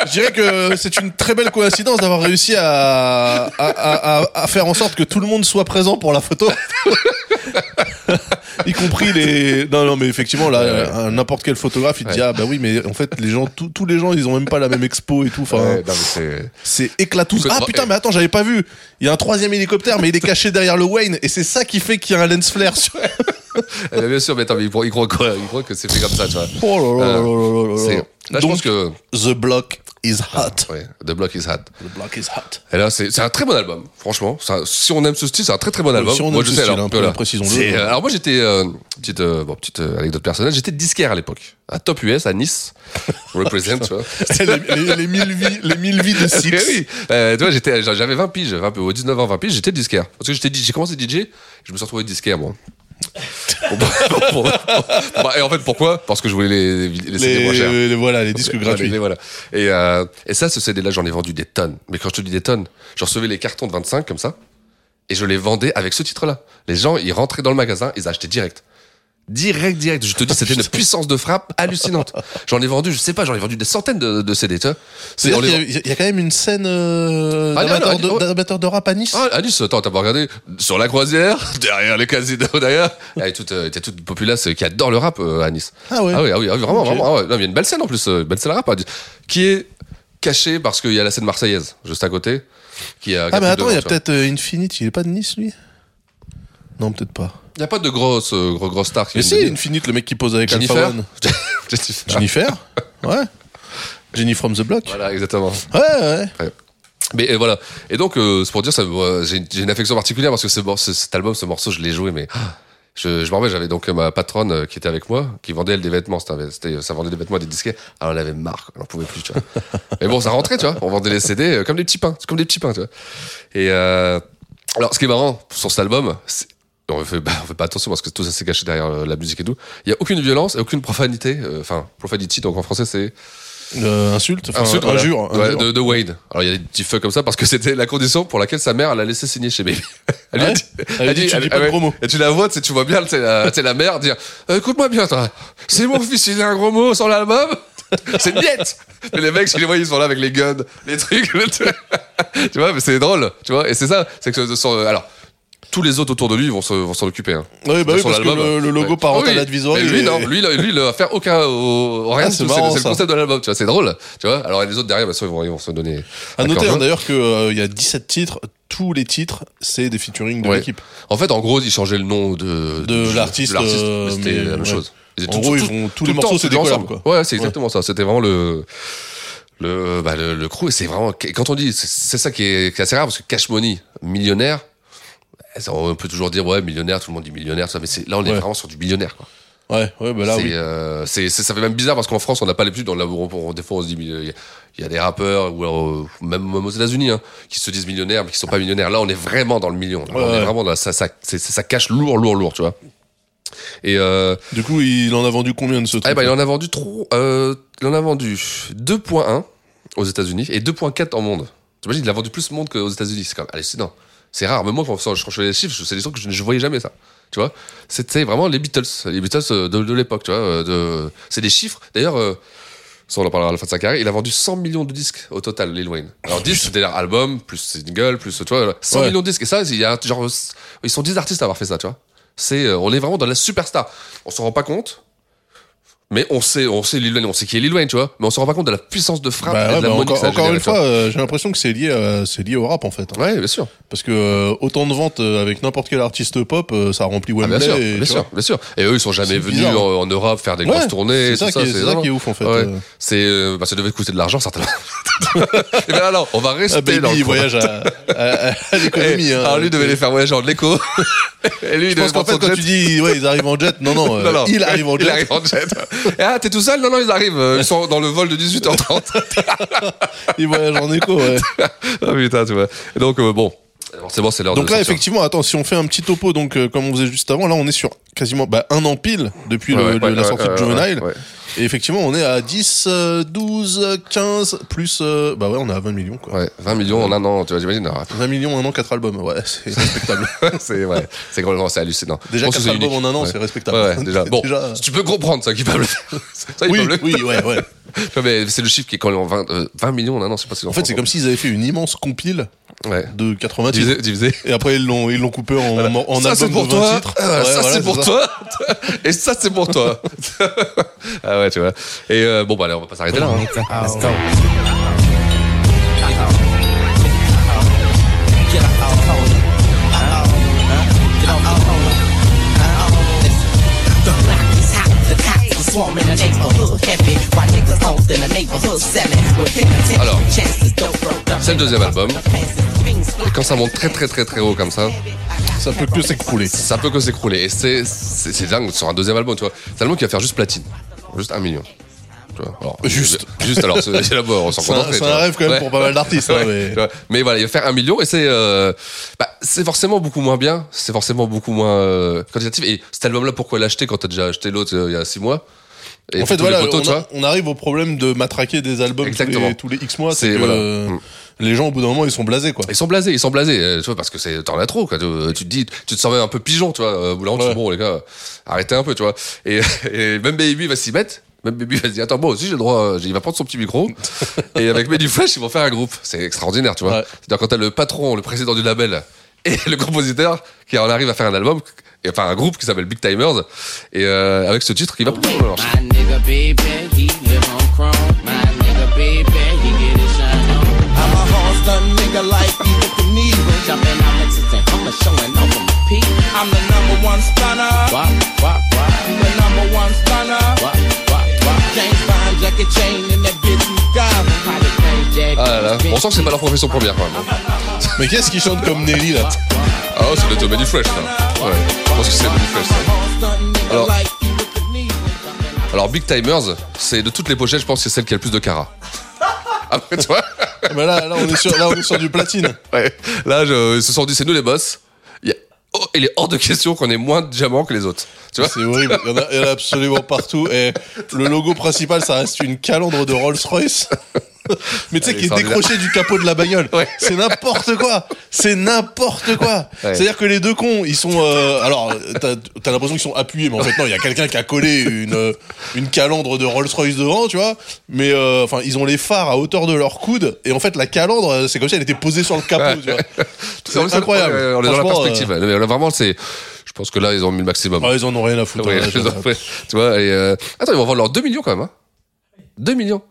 je dirais que c'est une très belle coïncidence d'avoir réussi à, à, à, à- à faire en sorte que tout le monde soit présent pour la photo. Y compris les. Non, non, mais effectivement, là, euh, n'importe quel photographe, il te dit ah bah oui, mais en fait, les gens, tous tous les gens, ils ont même pas la même expo et tout. Enfin, c'est. Écoute, Ah putain, eh. mais attends, j'avais pas vu. Il y a un troisième hélicoptère, mais il est caché derrière le Wayne, et c'est ça qui fait qu'il y a un lens flare sur. Eh bien sûr, mais attends, mais il croit, il croit quoi Il croit que c'est fait comme ça, tu vois. Oh là là là là là là là. Je pense que. The block is hot. Ouais, The Block is Hot. The block is hot. Et là, c'est un très bon album, franchement. Si on aime ce style, c'est un très très bon album. si on aime moi, je ce sais, style, alors, hein, voilà. précisons-le. C'est, euh, alors, moi, j'étais, euh, petite, euh, bon, petite euh, anecdote personnelle, j'étais disquaire à l'époque. À Top US, à Nice. Represent, tu vois. les, les, les mille vies, les mille vies de Six. Oui. Tu vois, j'étais, j'avais 20 piges, 20, au 19 ans, 20 piges, j'étais disquaire. Parce que j'étais, j'ai commencé DJ, je me suis retrouvé disquaire, moi. Bon, pour- pour- et en fait, pourquoi? Parce que je voulais les, les CD moins chers. Les, les- voilà, les disques gratuits. les- voilà. Et, euh, et ça, ce CD-là, j'en ai vendu des tonnes. Mais quand je te dis des tonnes, je recevais les cartons de 25 comme ça, et je les vendais avec ce titre-là. Les gens, ils rentraient dans le magasin, ils achetaient direct. Direct, direct. Je te dis, c'était une puissance de frappe hallucinante. J'en ai vendu, je sais pas, j'en ai vendu des centaines de, de CD, y, il y a quand même une scène euh, Ah, de, rap à Nice? Ah, à Nice, attends, t'as pas regardé Sur la croisière, derrière les casinos, derrière. Il y a toute, euh, toute une populace qui adore le rap euh, à Nice. Ah ouais. Ah oui, ah oui, ah oui, vraiment, vraiment. ah ouais. Non, il y a une belle scène en plus, euh, une belle scène rap, à Nice, qui est cachée parce qu'il y a la scène marseillaise, juste à côté. Qui a, qui Ah, mais attends, il y a peut-être euh, Infinite, il est pas de Nice lui? Non, peut-être pas. Il n'y a pas de grosses, euh, gros, gros stars qui Mais si, de- Infinite, le mec qui pose avec Jennifer Alpha One. Jennifer. Ouais. Jenny from the Block Voilà, exactement. Ouais, ouais. Mais euh, voilà. Et donc, euh, c'est pour dire, ça, euh, j'ai j'ai une affection particulière parce que ce mor- ce- cet album, ce morceau, je l'ai joué, mais ah, je, je me rappelle, j'avais donc euh, ma patronne euh, qui était avec moi, qui vendait elle des vêtements. C'était, c'était- ça vendait des vêtements, des disquets. Alors, elle avait marre, quoi, elle en pouvait plus, tu vois. mais bon, ça rentrait, tu vois. On vendait les CD euh, comme des petits pains, comme des petits pains, tu vois. Et euh, alors, ce qui est marrant sur cet album, c'est on fait, bah, on fait pas attention parce que tout ça s'est caché derrière euh, la musique et tout. Il y a aucune violence et aucune profanité. euh, Enfin, profanity, donc en français c'est Euh, insulte, Insulte, injure. voilà. Ouais, injure. de, de Wade. Alors il y a des petits fucks comme ça parce que c'était la condition pour laquelle sa mère l'a laissé signer chez Baby. Elle lui a Ouais dit- Elle a dit, tu dis pas de mots. Et tu la vois, tu sais, tu vois bien, tu sais, la, tu sais, la mère dire Euh, Écoute-moi bien, toi. C'est mon fils, il a un gros mot sur l'album. C'est niette. Mais les mecs, tu les vois, ils sont là avec les guns, les trucs. tu vois, mais c'est drôle. Tu vois, et c'est ça. C'est que sur- alors. Tous les autres autour de lui vont se- vont s'en occuper. Hein. Oui, bah oui, parce que le, le logo Ouais. parental Ah oui. advisory. Mais lui, non. Lui, il- lui, il va faire aucun, au- rien Ah, c'est le concept de l'album, tu vois. C'est drôle, tu vois. Alors, les autres derrière, bien sûr, ils vont, ils vont se donner. À noter hein, d'ailleurs qu'il y a 17 titres, tous les titres, c'est des featuring de Ouais. l'équipe. En fait, en gros, ils changeaient le nom de, De l'artiste, euh, c'était la même ouais. chose. Ils En tout- gros, tout- ils vont- tous les le morceaux, c'était ensemble. quoi. Ouais, c'est exactement ça. C'était vraiment le. Le, bah, le, le crew, et c'est vraiment. Quand on dit. C'est ça qui est, qui est assez rare, parce que Cash Money, millionnaire, on peut toujours dire, ouais, millionnaire, tout le monde dit millionnaire, ça, mais là, on est Ouais. vraiment sur du millionnaire, quoi. Ouais, ouais, bah là, oui. euh, ça fait même bizarre parce qu'en France, on n'a pas l'habitude. On, l'a- on- on- des fois, on se dit, il y, a- il y a des rappeurs ou alors, euh, même, même aux États-Unis hein, qui se disent millionnaires mais qui sont pas millionnaires. Là, on est vraiment dans le million. Là, Ouais, on est vraiment dans, ça, ça, ça cache lourd, lourd, lourd, tu vois. Et euh, Du coup, il en a vendu combien de ce truc eh ben, il en a vendu trop. Euh, il en a vendu 2.1 aux États-Unis et 2.4 en monde. T'imagines, il a vendu plus monde qu'aux États-Unis. C'est quand même hallucinant. C'est rare. Même moi, quand, je fais les chiffres, c'est des trucs que je ne voyais jamais ça. Tu vois C'était vraiment les Beatles. Les Beatles euh, de, de l'époque, tu vois. euh, De... C'est des chiffres. D'ailleurs, euh, ça, on en parlera à la fin de sa carrière. Il a vendu 100 millions de disques au total, Lil Wayne. Alors, disques, c'était leur album, plus single, plus, tu vois, voilà. 100 Ouais. millions de disques. Et ça, il y a genre, ils sont 10 artistes à avoir fait ça, tu vois. C'est, on est vraiment dans la superstar. On s'en rend pas compte. Mais on sait, on sait Lil Wayne, on sait qui est Lil Wayne, tu vois. Mais on se rend pas compte de la puissance de frappe Bah et ouais, de la bah encore, généré, une fois, euh, j'ai l'impression que c'est lié, à- c'est lié au rap en fait. hein. Ouais, bien sûr. Parce que euh, autant de ventes euh, avec n'importe quel artiste pop, euh, ça remplit Ah, Wembley. bien sûr, et, bien sûr, bien sûr. Et eux, ils sont jamais venus bizarre. en, en Europe faire des Ouais, grosses tournées. c'est ça qui est- c'est ça qui est ouf, en fait, Ouais. euh. C'est, euh, bah, ça devait coûter de l'argent certainement. et ben alors, on va rester Ah, baby, dans le voyage à, à- à l'économie. Eh, hein. alors lui devait les faire voyager en écho. et lui, Je pense qu'en fait, quand tu dis, ouais, ils arrivent en jet, euh, Non, non. il arrive en jet. Et ah, t'es tout seul? Non, non, ils arrivent. euh, Ils sont dans le vol de 18h30. il voyage en écho, ouais. ah putain, tu vois. Et donc, euh, bon. Forcément, c'est l'heure Donc de là, sortir. effectivement, attends, si on fait un petit topo, donc euh, comme on faisait juste avant, là, on est sur quasiment bah, un an pile depuis Ouais, le- ouais, le- ouais, la sortie de Juvenile. Et effectivement, on est à 10, euh, 12, 15, plus. euh, bah ouais, on est à 20 millions, quoi. Ouais, 20 millions en un an, tu vois, j'imagine. Ah, 20 millions, un an, 4 albums. Ouais, c'est respectable. c'est ouais, c'est hallucinant. Déjà, Je pense que 4 c'est albums unique. en un an, Ouais. c'est respectable. Ouais, ouais, déjà. Bon, Déjà- tu peux comprendre ça qu'ils peuvent le faire. Ça, Oui, peuvent le oui, ouais, ouais. Ouais, mais c'est le chiffre qui est quand même 20, euh, 20 millions en un an, c'est pas si En fait, c'est comme s'ils avaient fait une immense compile Ouais. de 80 titres. Divisé, divisé. Et après, ils l'ont, ils l'ont coupé en, en ça c'est album pour de 20 toi, titres. euh, Ouais, ça voilà, c'est pour ça. toi, et ça c'est pour toi. ah ouais, tu vois. Et euh, bon, bah allez, on va pas s'arrêter là. hein. Let's go. Alors, c'est le deuxième album. Et quand ça monte très très très très haut comme ça, Ça peut que s'écrouler. ça peut que s'écrouler. Et c'est c'est c'est dingue sur un deuxième album, tu vois. C'est un album qui va faire juste platine, juste un million. Alors, Juste. juste alors, c'est là-bas, on s'en C'est un- c'est rêve quand même Ouais. pour pas mal d'artistes, hein, mais- mais voilà, il va faire un million et c'est euh, bah, c'est forcément beaucoup moins bien, c'est forcément beaucoup moins euh, quantitatif. Et cet album-là, pourquoi l'acheter quand t'as déjà acheté l'autre euh, il y a six mois? Et en fait, voilà, photos, on, a- on arrive au problème de matraquer des albums tous les, tous les X mois. C'est- voilà. euh, Mm. Les gens au bout d'un moment ils sont blasés quoi. Ils sont blasés, ils sont blasés, euh, tu vois, parce que c'est, t'en as trop, quoi. Tu, tu te dis, tu te sens même un peu pigeon, tu vois. euh, Au bout d'un moment, Ouais. bon, les gars, arrêtez un peu, tu vois. Et, et même Baby va s'y mettre. Même Baby va se dire, attends, moi aussi, j'ai le droit, euh, il va prendre son petit micro. et avec Menu Flash, ils vont faire un groupe. C'est extraordinaire, tu vois. Ouais. C'est-à-dire, quand t'as le patron, le président du label et le compositeur qui en arrive à faire un album, et enfin, un groupe qui s'appelle Big Timers, et euh, avec ce titre qui va Jumping out Lexington, I'm a showing off on my peak. I'm the number one stunner. Wop, wop, wop, The number one stunner. wop, wop, wop. James Bond, Jackie Chain, and that bitch you got. Private plane, Jack. Ah là là, on sent que c'est pas leur profession première quand même. Mais qu'est-ce qui chante comme Nelly là? Ah ouais, c'est le Menu Fresh, ça. Ouais, je pense que c'est Menu Fresh, ça. Alors- Alors Big Timers, c'est de toutes les pochettes, je pense que c'est celle qui a le plus de cara. Après, tu vois Bah là, là on est sur là on est sur du platine. Ouais. Là, je, ils se sont dit, c'est nous les boss. Il, y a- oh, il est hors de question qu'on ait moins de diamants que les autres. Tu vois C'est horrible. Il y, en a, il y en a absolument partout. Et le logo principal, ça reste une calandre de Rolls-Royce. Mais tu sais, qui est décroché du capot de la bagnole. Ouais. C'est n'importe quoi. C'est n'importe quoi. Ouais. C'est-à-dire que les deux cons, ils sont. euh, alors, t'as as, l'impression qu'ils sont appuyés, mais en fait, non, il y a quelqu'un qui a collé une, euh, une calandre de Rolls-Royce devant, tu vois. Mais euh, enfin, ils ont les phares à hauteur de leur coude. Et en fait, la calandre, euh, c'est comme si elle était posée sur le capot, tu vois. C'est incroyable. On est dans la perspective. Là, vraiment, c'est. Je pense que là, ils ont mis le maximum. euh, ah, ils en ont rien à foutre. Ouais, hein, ouais, tu vois, et euh, attends, ils vont vendre leurs 2 millions quand même. Hein. 2 millions.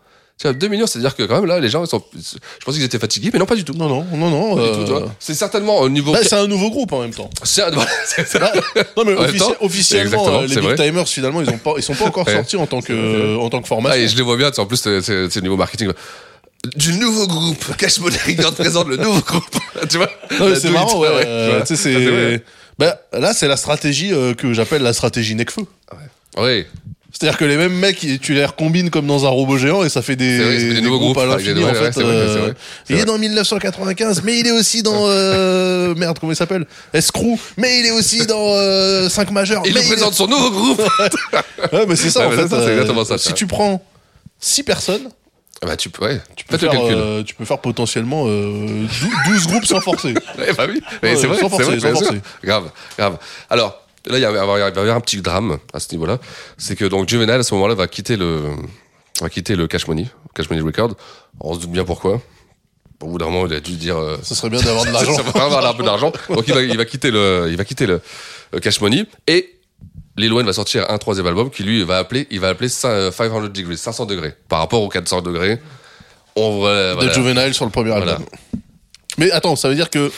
Tu vois, 2 millions, c'est-à-dire que quand même là, les gens, ils sont. Je pensais qu'ils étaient fatigués, mais non, pas du tout. Non, non, non, non. Euh. C'est certainement au niveau. bah, c'est un nouveau groupe en même temps. C'est un-. Bah, non mais offici- temps, officiellement, euh, les Big vrai. Timers finalement ils ont pas, ils sont pas encore Ouais. sortis en tant que en tant que formation. Ah, et je les vois bien, en plus, c'est le niveau marketing. Du nouveau groupe. Cash Money Records présente le nouveau groupe. tu vois? C'est marrant, ouais. ouais, euh, c'est. Bah, là, c'est la stratégie euh, que j'appelle la stratégie Necfeu. Oui. C'est-à-dire que les mêmes mecs, tu les recombines comme dans un robot géant et ça fait des, vrai, fait des nouveaux groupes à avec des- l'infini, en ouais, fait. ouais, euh, il est vrai. dans 1995, mais il est aussi dans euh, merde, comment il s'appelle? Escrew, mais il est aussi dans euh, 5 majeurs. Il mais nous présente son nouveau groupe. Ouais, mais c'est ça Ouais, en fait. ça, euh, exactement ça, Si ça. tu prends 6 personnes, Ah bah, tu peux, ouais. tu peux, faire, euh, tu peux faire potentiellement euh, 12 groupes sans forcer. Eh bah oui, Ouais, c'est vrai, sans forcer, vrai, sans forcer. Grave, grave. Alors, là, il va y avoir un petit drame à ce niveau-là. C'est que donc Juvenile, à ce moment-là, va quitter le, va quitter le Cash Money, Cash Money Record. On se doute bien pourquoi. Au bout d'un moment, il a dû dire. euh, Ce serait bien d'avoir de l'argent. ça va avoir un peu d'argent. Donc il va, il va quitter le, il va quitter le, le Cash Money et Lil Wayne va sortir un troisième album qui lui va appeler, il va appeler 500 degrés, 500 degrés par rapport aux 400 degrés. On va, de voilà. Juvenile sur le premier Voilà. album. Mais attends, ça veut dire que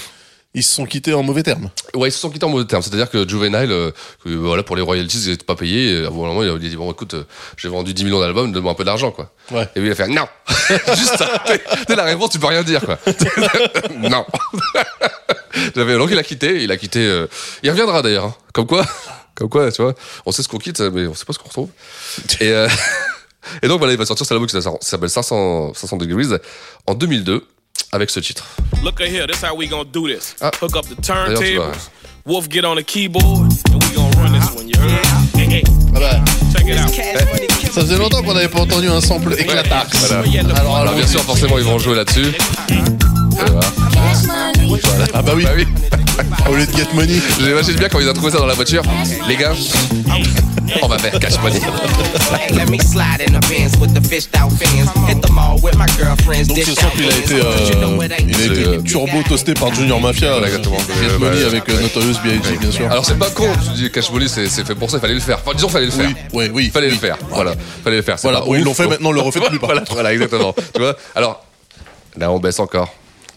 ils se sont quittés en mauvais termes. Ouais, ils se sont quittés en mauvais termes. C'est-à-dire que Juvenile, euh, que, voilà, pour les royalties, ils n'étaient pas payés. Et à un moment, il a dit bon, écoute, euh, j'ai vendu 10 millions d'albums, donne-moi un peu d'argent, quoi. Ouais. Et lui, il a fait non. Juste t'es la réponse, tu peux rien dire, quoi. non. J'avais donc il a quitté, il a quitté. euh, il reviendra d'ailleurs. hein. Comme quoi, comme quoi, tu vois, on sait ce qu'on quitte, mais on sait pas ce qu'on retrouve. Et euh, et donc voilà, il va sortir cet album qui s'appelle 500 500 Degrees en 2002 avec ce titre. Look at here, this how we gonna do this. Ah. Hook up the D'ailleurs, tu vois. turntables. Wolf get on the keyboard, and we gonna run this one. You heard? Hey, hey, Ah bah, check it out. ça faisait longtemps qu'on n'avait pas entendu un sample. Voilà. Alors, bien sûr, forcément, ils vont jouer là-dessus. Voilà. Ah bah oui, Bah oui. au lieu de Get Money. J'imagine bien quand ils ont trouvé ça dans la voiture. Les gars, on va faire cash money. Donc ce dished sample out il a été, euh, what I il a été Euh, turbo toasté par Junior Mafia. Voilà, euh, exactement. Get Euh, Money avec euh, Notorious B.I.G. bien sûr. Alors c'est pas con, tu dis cash money c'est fait pour ça, il fallait le faire. Enfin disons fallait le faire. oui, oui, oui. Fallait oui. le faire. Voilà, fallait le faire. Voilà, oui, ils l'ont fait, maintenant, on le refait plus, par voilà, voilà, exactement. tu vois Alors, là on baisse encore.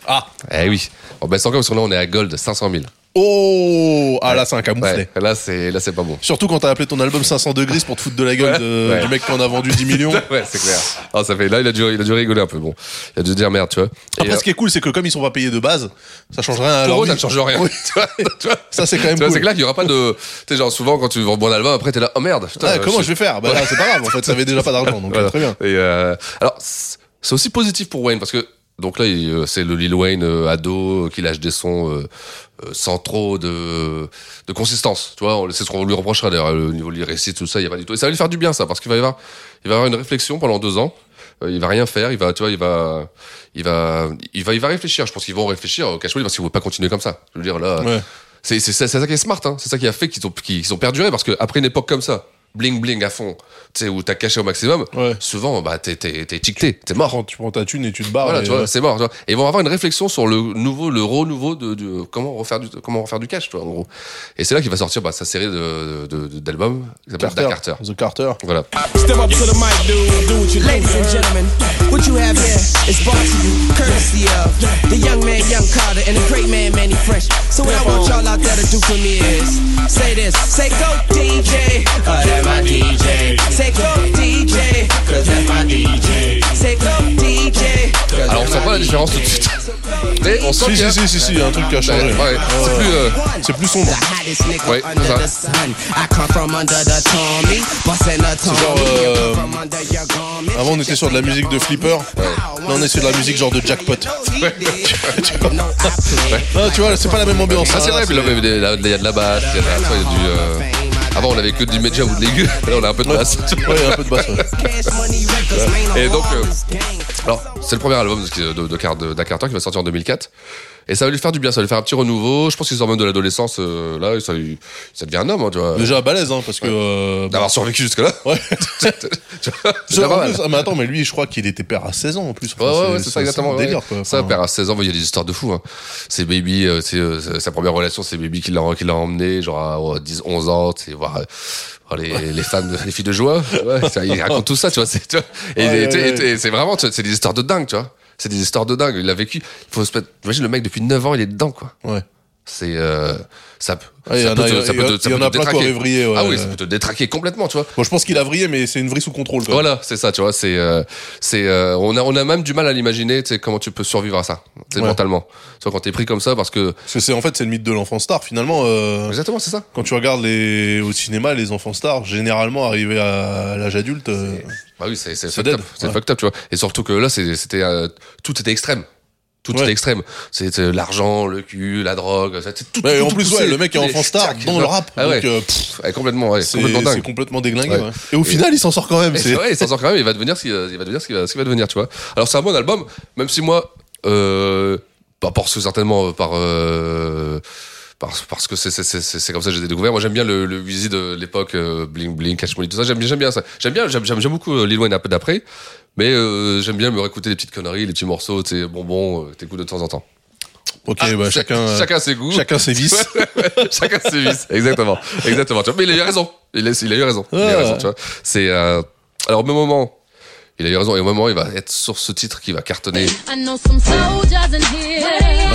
Ah, Eh oui, on baisse encore parce que là on est à gold 500 000. oh, ah là c'est un camouflet. Ouais, là c'est là c'est pas bon. Surtout quand t'as appelé ton album 500 degrés pour te foutre de la gueule Ouais, de- ouais. du mec qui en a vendu 10 millions. Ouais, c'est clair. Ah, ça fait là il a dû il a dû rigoler un peu bon. Il a dû dire merde, tu vois. Et, Après, euh, ce qui est cool, c'est que comme ils sont pas payés de base, ça change rien à leur pour eux, vie. ça ne change rien. Oui. tu vois, tu vois Ça, c'est quand même Tu vois, cool. c'est clair qu'il y aura pas de. Tu sais, genre, souvent, quand tu vends un album, après, t'es là, oh merde, putain. Ouais, comment je vais faire? Bah là, c'est pas grave. En fait, ça avait déjà pas d'argent, donc Voilà. euh, très bien. Et euh, alors, c'est c'est aussi positif pour Wayne parce que donc là, euh, c'est le Lil Wayne euh, ado euh, qui lâche des sons sans trop de, de consistance. Tu vois, on- c'est ce qu'on lui reprochera d'ailleurs, le niveau lyricisme, tout ça, il y a pas du tout. Et ça va lui faire du bien ça parce qu'il va y avoir, il va avoir une réflexion pendant deux ans il va rien faire, il va, tu vois, il va, il va, il va, il va réfléchir. Je pense qu'ils vont réfléchir au Cash Money parce qu'ils vont pas continuer comme ça. Je veux dire là, Ouais. c'est ça qui est smart, hein. C'est ça qui a fait qu'ils ont, qu'ils ont perduré parce que après une époque comme ça, bling bling à fond, tu sais où t'as caché au maximum, Ouais. souvent bah t'es t'es t'es t'es mort. Tu prends ta thune et tu te barres. Voilà, tu vois, c'est mort. tu vois. Et ils vont avoir une réflexion sur le nouveau, le renouveau de, de comment refaire du, comment refaire du cash, tu vois, en gros. Et c'est là qu'il va sortir bah, sa série de, de, de- d'albums qui s'appelle Carter. Carter. The Carter. Voilà. Step up to the mic, dude. Do what you do. Ladies and gentlemen, what you have here is brought to you courtesy of the young man, Young Carter, and the great man, Manny Fresh. So what I want y'all out there to do for me is say this, say go DJ, uh, that's my DJ. Say go DJ, cause that's my DJ. Say go DJ. 'cause Alors on that's sent my pas la DJ. différence tout de suite. Mais on sent Si, si, si, si, si, il y a un truc qui a changé. Ouais, ouais. C'est plus, euh, C'est plus sombre. Ouais, under c'est the ça. sun. I come from under the Tommy, bustin' a Tommy. genre, euh. Avant, on était sur de la musique de flipper. Là, on est sur de la musique genre de jackpot. Non, tu vois, là, c'est pas la même ambiance. Ah, c'est vrai, il y a de- il y a de la basse, il y a de la- il y a du. euh, Avant, on avait que du média ou de l'aigu. Là, on a un peu de basse. Ouais, un peu de basse. Et donc, euh. Alors, c'est le premier album de, de, de, Car- de, Da Carter qui va sortir en 2004. Et ça va lui faire du bien, ça va lui faire un petit renouveau. Je pense qu'il sort même de l'adolescence. euh, là, ça, lui- ça devient un homme, hein, tu vois. Déjà balèze, hein, parce que. euh, D'avoir survécu jusque-là. Ouais. Tu vois, plus, ah, mais attends, mais lui, je crois qu'il était père à 16 ans en plus. Ouais, Enfin, ouais, ouais, c'est ça exactement. un délire, quoi. Ça, Enfin, père à 16 ans, il y a des histoires de fou. Hein. C'est Baby, euh, c'est euh, sa première relation, c'est Baby qui l'a emmené, genre à ouais, 10, 11 ans, tu sais, voir, euh, les, les femmes, de- les filles de joie. Ouais, ça, il raconte tout ça, tu vois. C'est tu vois. et, Ouais, et- tu sais, ouais, et- et c'est vraiment, c'est des histoires de dingue, tu vois. C'est des histoires de dingue. Il a vécu. Il faut se mettre. Imagine le mec depuis 9 ans, il est dedans, quoi. Ouais. C'est euh, ça. Ouais, en peut a- te- ça peut a- te- ça peut te détraquer. ouais. Ah oui, ça peut te détraquer complètement, tu vois. Bon, je pense qu'il a vrillé, mais c'est une vrille sous contrôle. Quoi. Voilà, c'est ça, tu vois, c'est euh, c'est euh, on a on a même du mal à l'imaginer, tu sais comment tu peux survivre à ça, sais, Ouais. mentalement. Tu vois quand t'es pris comme ça parce que Parce que c'est en fait c'est le mythe de l'enfant star. Finalement, euh, exactement, c'est ça. quand tu regardes les au cinéma, les enfants stars, généralement arrivés à l'âge adulte, euh, Bah oui, c'est c'est C'est fucked up, c'est tu vois. Et surtout que là c'est c'était euh, tout était extrême. Tout Ouais. était extrême. C'était l'argent, le cul, la drogue, ça, c'est tout, Ouais, tout- en tout plus, ouais, le mec est enfant star dans le rap. Ah ouais. donc, euh, pff, Ouais, complètement, ouais, c'est complètement c'est dingue. complètement déglingué. Ouais. ouais. Et au final, il s'en sort quand même. C'est- c'est vrai, il s'en sort quand même, il va devenir ce qu'il il va devenir ce qu'il va, ce qu'il va devenir, tu vois. Alors c'est un bon album, même si moi, euh, pas parce que certainement euh, par euh, parce, parce que c'est c'est c'est c'est comme ça que j'ai découvert. Moi j'aime bien le le Wheezy de l'époque, euh, Bling Bling, Cash Money, tout ça. J'aime bien j'aime bien ça. J'aime bien j'aime beaucoup euh, Lil Wayne un peu d'après, mais euh, j'aime bien me réécouter les petites conneries, les petits morceaux, tu sais, bonbons, euh, t'écoutes de temps en temps. Ok, Ah, bah, chac- chacun, chacun ses goûts. chacun ses vices. chacun ses vices. Exactement. Exactement. Tu vois, mais il a eu raison. Il a, il a eu raison. Il a eu Ouais, raison, ouais. tu vois. C'est, euh, alors, au même moment, il a eu raison. Et au moment, il va être sur ce titre qui va cartonner. Ah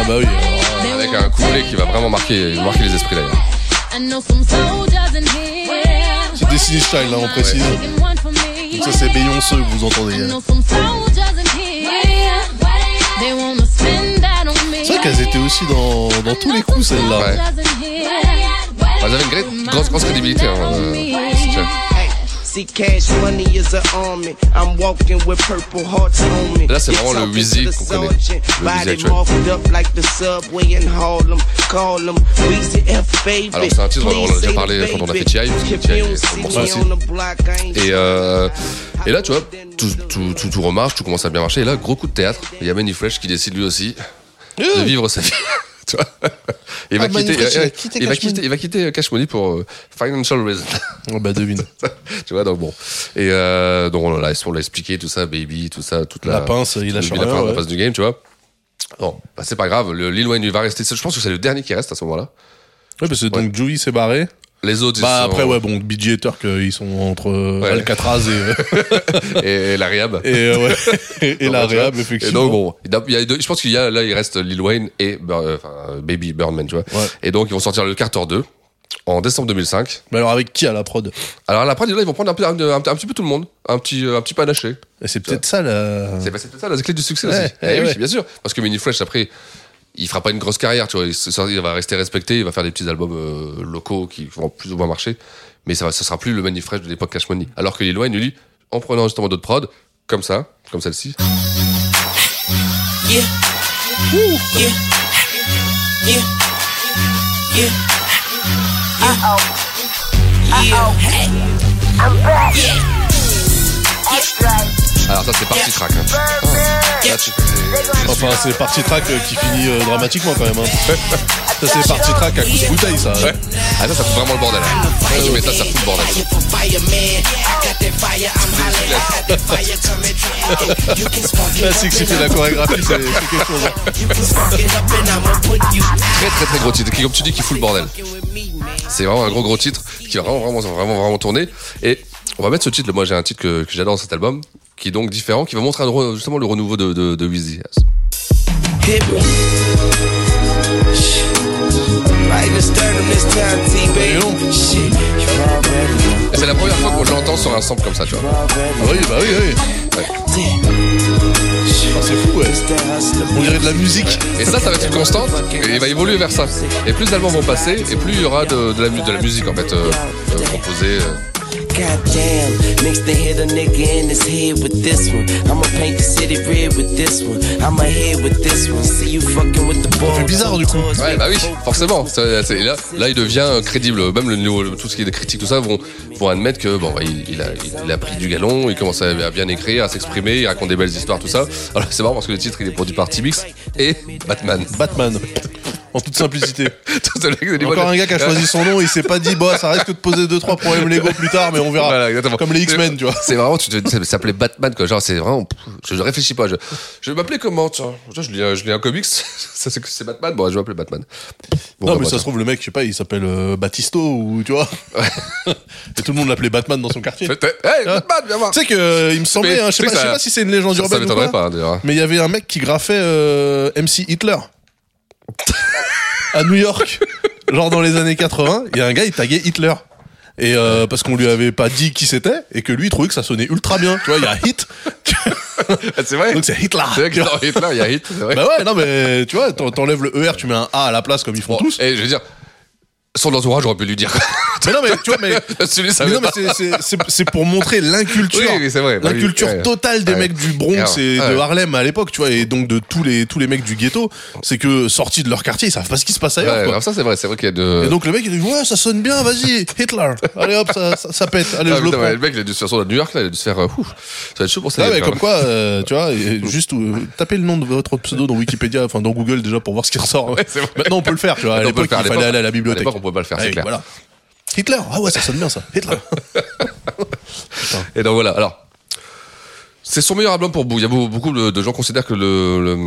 bah oui. alors, avec un couplet qui va vraiment marquer, marquer les esprits d'ailleurs. C'est Destiny Child, là, on précise. Donc ça, c'est Beyoncé que vous entendez. Hein. C'est vrai qu'elles étaient aussi dans, dans tous les coups, celles-là. Ouais. Elles avaient une grosse, grosse crédibilité. Hein, euh. See, cash money is an army. I'm walking with purple hearts on me. Là, c'est vraiment le qu'on connaît. actuel. baby. Alors, c'est un titre, on en a déjà parlé quand on a fait TI, parce que. TI est morceau aussi. Et, euh, et là, tu vois, tout, tout, tout, tout remarche, tout commence à bien marcher. Et là, gros coup de théâtre. Il y a Manny Fresh qui décide lui aussi de vivre sa vie. tu vois il va, Ah, quitter, Fresh, il va euh, quitter il va Cash quitter, Money. il va quitter Cash Money pour euh, financial reason. Oh, bah devine. tu vois, donc bon. Et euh, donc on l'a on l'a expliqué, tout ça, baby, tout ça, toute la, La pince, il lâche la, rien, pince, la ouais. pince du game, tu vois. Bon, bah, c'est pas grave. Le Lil Wayne il va rester. Je pense que c'est le dernier qui reste à ce moment-là. Ouais, parce que donc Joey s'est barré. Les autres, ils Bah sont- après, ouais, bon, BG et Turk, euh, ils sont entre euh, Alcatraz et, euh, et, la Réhab. et, euh, ouais, et, et la. Réhab, effectivement. Et donc, bon, il y a- il y a deux- je pense qu'il y a, là, il reste Lil Wayne et euh, enfin, Baby Birdman, tu vois. Ouais. Et donc, ils vont sortir le Carter 2 en décembre 2005. Mais alors, avec qui à la prod? Alors, la prod, là, ils vont prendre un, peu- un, un- un petit peu tout le monde. Un petit, un petit panaché. Et C'est peut-être ça, la. C'est bah, peut-être ça la clé du succès aussi. Eh oui, bien sûr. Parce que Manny Fresh, après, il fera pas une grosse carrière, tu vois. Il, va rester respecté, il va faire des petits albums euh, locaux qui vont plus ou moins marcher. Mais ça, va, ça sera plus le Manny Fresh de l'époque Cash Money. Alors que Lil Wayne, lui, en prenant justement d'autres prods, comme ça, comme celle-ci. Yeah. Woo. Yeah. Yeah. Yeah. Uh-oh. Yeah. Hey. I'm back. Yeah. Alors ça c'est parti track. Hein. Là, tu- Enfin, c'est parti track euh, qui finit euh, dramatiquement quand même. Hein. ça, c'est parti track à coup de bouteille, ça. Ouais. Ah ça, ça fout vraiment le bordel. Quand tu mets ça, ça fout le bordel. Là, c'est que c'était la chorégraphie, c'est quelque chose. hein. Très très très gros titre. Qui, comme tu dis, qui fout le bordel. C'est vraiment un gros gros titre qui va vraiment vraiment vraiment vraiment tourner. Et on va mettre ce titre. Moi j'ai un titre que, que j'adore dans cet album, qui est donc différent, qui va montrer un justement le renouveau de de, de. Hit me. C'est la première fois qu'on l'entend sur un sample comme ça, tu vois. Oui, bah oui, oui. Ah, c'est fou, ouais. On dirait de la musique. Et ça, ça va être une constante. Et il va évoluer vers ça. Et plus d'albums vont passer, et plus il y aura de, de la, mu- de la musique en fait euh, euh, composée. euh. Goddamn, next to hit a nigga in his head with this one. I'ma paint the city red with this one. I'ma hit with this one. See you fucking with the ball. fait bizarre, du coup. Ouais, bah oui, forcément. C'est- là, là, il devient crédible. Même le, niveau- tout ce qui est des critiques, tout ça, vont, vont admettre que bon, bah, il, il a, il a pris du galon, il commence à, à bien écrire, à s'exprimer, il raconte des belles histoires, tout ça. Alors c'est marrant parce que le titre, il est produit par T-Mix et Batman. Batman. En toute simplicité. Encore un gars qui a choisi son nom, il s'est pas dit, bah, ça risque de poser deux trois problèmes légaux plus tard, mais on verra. Voilà, exactement. Comme les X-Men, tu vois. C'est vraiment, tu te, ça s'appelait Batman, quoi. Genre, c'est vraiment, je ne réfléchis pas. Je, je vais m'appeler comment, tiens? Tiens, Je lis, un- je lis un comics. ça, c'est, c'est Batman. Bon, je vais m'appeler Batman. Bon, non, bah, mais ça se trouve, le mec, je sais pas, il s'appelle euh, Batisto ou tu vois. Et tout le monde l'appelait Batman dans son quartier. Hey, Batman, viens voir. Tu sais que, euh, il me semblait, Mais hein, je sais pas, je que si c'est une légende Ça, ça urbaine ou m'étonnerait pas, d'ailleurs. mais il y avait un mec qui graffait euh, MC Hitler à New York, genre dans les années 80. Il y a un gars, il taguait Hitler. Et euh, parce qu'on lui avait pas dit qui c'était et que lui il trouvait que ça sonnait ultra bien. Tu vois, il y a hit. c'est vrai. Donc c'est Hitler. C'est vrai que dans Hitler, il y a hit, c'est vrai. Bah ouais, non mais tu vois, t'en- t'enlèves le ER, tu mets un A à la place comme ils font Bon, tous. Et je veux dire, son entourage aurait pu lui dire. Mais non mais tu vois, mais Mais non, mais c'est- pour montrer l'inculture. Oui, L'inculture totale des Ouais. mecs du Bronx et de. Harlem à l'époque, tu vois, et donc de tous les, tous les mecs du ghetto. C'est que sortis de leur quartier, ils savent pas ce qui se passe ailleurs, Ouais, quoi. ça, c'est vrai, c'est vrai qu'il y a de. Et donc le mec, il dit, ouais, ça sonne bien, vas-y, Hitler. Allez hop, ça, ça, ça pète. Allez, Ah, je le prends. le mec, il a dû se faire sur New York, là, il a dû se faire. euh, ouf, ça va être chaud pour ça. Ouais, comme quoi, euh, tu vois, juste euh, tapez le nom de votre pseudo dans Wikipédia, enfin dans Google déjà pour voir ce qui ressort. Maintenant on peut le faire, tu vois. À l'époque, il fallait aller à la bibliothèque. On pouvait pas le faire, c'est clair. Voilà. Hitler, ah ouais, ça sonne bien ça. Hitler. Et donc voilà. Alors, c'est son meilleur album pour Boo. Il y a beaucoup de gens considèrent que le, le,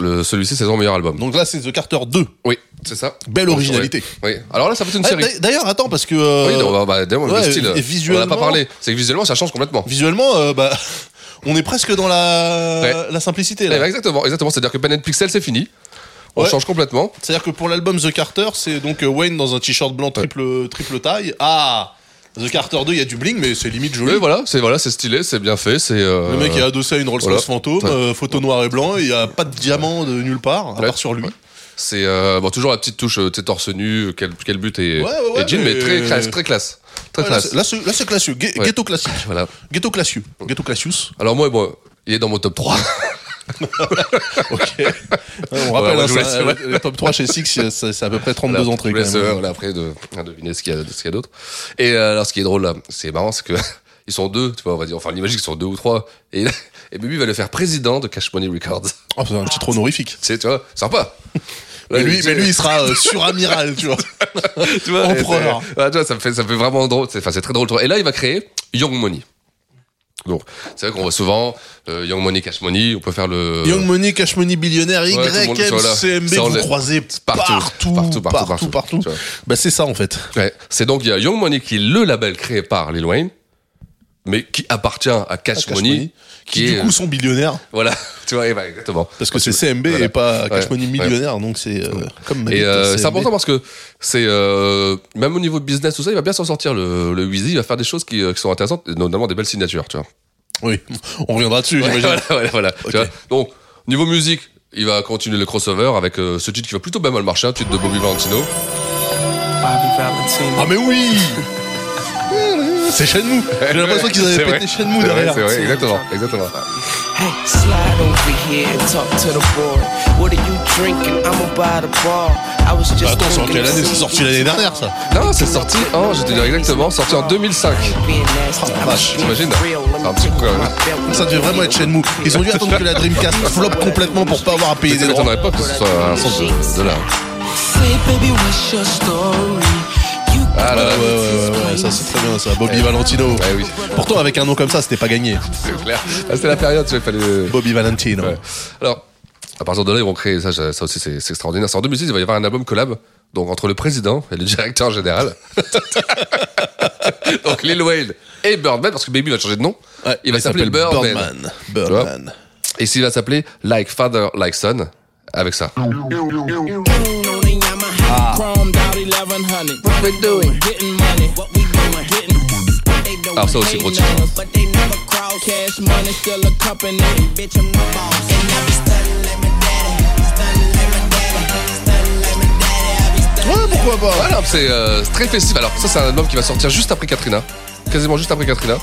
le- celui-ci c'est son meilleur album. Donc là, c'est The Carter 2. Oui, c'est ça. Belle originalité. Oui. Alors là, ça être une Ah, série. d'a- D'ailleurs, attends, parce que. euh, Oui, non, bah, bah, ouais, le style. et On en a visuellement- pas parlé. C'est que visuellement, ça change complètement. Visuellement, euh, bah, on est presque dans la, Ouais. la simplicité. Ouais, Là. exactement, exactement. C'est-à-dire que and Pixel, c'est fini. On Ouais. change complètement. C'est-à-dire que pour l'album The Carter, c'est donc euh, Wayne dans un t-shirt blanc triple, triple taille. Ah The Carter 2, il y a du bling, mais c'est limite joli. Oui, voilà, c'est voilà, c'est stylé, c'est bien fait, c'est. euh, Le mec est adossé à une Rolls Royce voilà. fantôme, euh, photo noir et blanc, il n'y a pas de diamant de nulle part, à Ouais. part sur lui. Ouais. C'est euh, bon, toujours la petite touche, tu sais, torse nu, quel, quel but et, Ouais, et jean, mais, mais- très classe, très classe, très classe. c'est- là, c'est classieux. Ghetto classique. Voilà. Ghetto classieux. Ghetto classius. Alors moi, bon, il est dans mon top 3. Ok. Ouais, on Ouais, rappelle, ouais, hein, je vous ça, laisse, le top 3 chez Six, c'est à peu près 32 Voilà, entrées laisse, euh, voilà, après de, à deviner ce qu'il y a, y a d'autre. Et euh, alors, ce qui est drôle là, c'est marrant, c'est que ils sont deux, tu vois, on va dire, enfin, on imagine qu'ils sont deux ou trois, et, et Baby va le faire président de Cash Money Records. Oh, c'est un titre honorifique. C'est, tu vois, sympa. Mais Ouais, lui, tu mais sais, lui, il sera euh, suramiral, tu vois. tu vois, empereur. ouais, tu vois, ça me fait, ça me fait vraiment drôle. Enfin, c'est très drôle. Et là, il va créer Young Money. Donc, c'est vrai qu'on voit souvent euh, Young Money, Cash Money. On peut faire le Young Money, Cash Money, billionnaire, Ouais, tout le monde, YM, voilà. CMB, Ça, on vous croisez partout, partout, partout, partout. Bah, c'est ça, en fait. C'est donc il y a Young Money qui est le label créé par Lil Wayne, mais qui appartient à Cash Money, Qui, du coup, sont billionnaires. voilà, tu vois, et bah, exactement. Parce que c'est CMB voilà. et pas Cash Ouais, Money ouais. millionnaire, donc c'est euh, comme Et euh, c'est important parce que c'est euh, même au niveau de business tout ça, il va bien s'en sortir le, le Weezy, il va faire des choses qui, euh, qui sont intéressantes, et notamment des belles signatures, tu vois. Oui, on reviendra dessus, Ouais, j'imagine. voilà, voilà, voilà. Ok. Tu vois. Donc niveau musique, il va continuer le crossover avec euh, ce titre qui va plutôt bien mal marcher, un titre de Bobby Valentino. Ah, mais oui C'est Shenmue J'ai l'impression qu'ils avaient pété Shenmue C'est vrai, derrière. C'est vrai, exactement, exactement. Hey, slide over here and talk to the boy. What are you drinking? I'ma buy the bar. I was just Bah attends, c'est en quelle année? C'est sorti l'année dernière, ça Non, c'est sorti en, je vais te dire exactement, sorti en 2005. Oh, la vache. T'imagines? C'est un petit coup quand même. Ça devait vraiment être Shenmue. Ils ont dû attendre que la Dreamcast flop complètement pour pas avoir à payer Ça des droits. m'étonnerait pas que ce soit un sens de, de là. Say, baby, what's your story? Ah Ouais, là, ouais, là, ouais, ouais, ouais, ça c'est très bien ça. Bobby Valentino. Ouais, oui, Pourtant, avec un nom comme ça, c'était pas gagné. c'est clair. Ah, C'était la période, tu vois, fallait. Bobby Valentino. Ouais. Alors, à partir de là, ils vont créer ça, ça aussi c'est extraordinaire. C'est en 2006, il va y avoir un album collab, donc entre le président et le directeur général. donc Lil Wayne et Birdman, parce que Baby va changer de nom. Ouais, il va s'appeler Birdman. Birdman. Birdman. Et s'il va s'appeler Like Father, Like Son, avec ça. on the Yamaha, chromed out 1100. What we doing? Getting money. What we doing? Getting. They don't Alors ça aussi, gros titre. Cash money still a company. Bitch, I'm the boss. And I be stunning like my daddy. Stunning like my daddy. Stunning like my daddy. I be stunning. Ouais, pourquoi pas c'est euh, c'est très festif. Alors ça, c'est un album qui va sortir juste après Katrina. Quasiment juste après Katrina.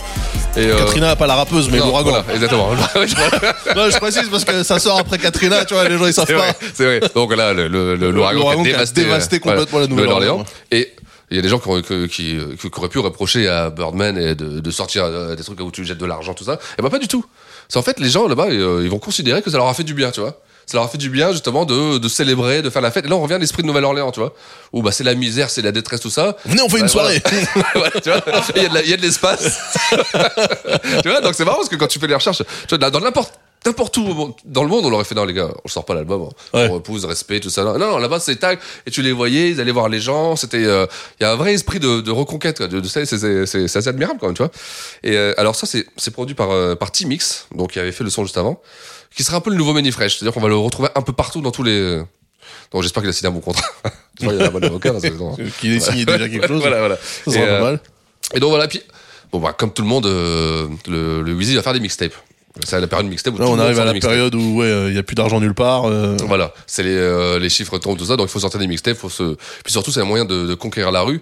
Et, euh, Katrina, pas la rappeuse, mais l'ouragan. voilà, exactement. Non, je précise parce que ça sort après Katrina, tu vois, les gens ils savent vrai, pas. c'est vrai. Donc là, le- le- le- l'ouragan L'ouragan a dévasté, complètement la Nouvelle-Orléans. Et il y a des gens qui, ont- qui, qui, qui auraient pu reprocher à Birdman et de, de sortir euh, des trucs où tu jettes de l'argent, tout ça. Et ben pas du tout. C'est en fait, les gens là-bas, euh, ils vont considérer que ça leur a fait du bien, tu vois. Ça leur a fait du bien justement de, de célébrer, de faire la fête. Et là, on revient à l'esprit de Nouvelle-Orléans, tu vois. Où bah, c'est la misère, c'est la détresse, tout ça. Venez, on fait une soirée. voilà. Voilà, tu vois, il y a de la- il y a de l'espace. tu vois, donc c'est marrant parce que quand tu fais les recherches, tu vois, dans n'importe n'importe où dans le monde, on l'aurait fait, non les gars, on sort pas l'album, hein. Ouais. on repousse, respect, tout ça. Non, non, là-bas c'est tag, et tu les voyais, ils allaient voir les gens, c'était, euh, il y a un vrai esprit de, de reconquête, quoi, de, de, c'est, c'est, c'est, c'est assez admirable quand même, tu vois. Et euh, alors ça, c'est, c'est produit par, euh, par T-Mix, donc qui avait fait le son juste avant, qui sera un peu le nouveau Manny Fresh, c'est-à-dire qu'on va le retrouver un peu partout dans tous les... Donc j'espère qu'il a signé un bon contrat. tu vois, il y a un bon avocat. Qu'il ait signé déjà quelque chose. voilà, voilà. Ça Et, sera euh, pas mal. et donc voilà, puis bon bah comme tout le monde, euh, le, le Wheezy va faire des mixtapes. C'est la période mixtape où Là, on arrive à la période où ouais, il y a plus d'argent nulle part. euh, Voilà, c'est les, euh, les chiffres tombent tout ça, donc il faut sortir des mixtapes, faut se. Puis surtout, c'est un moyen de, de conquérir la rue,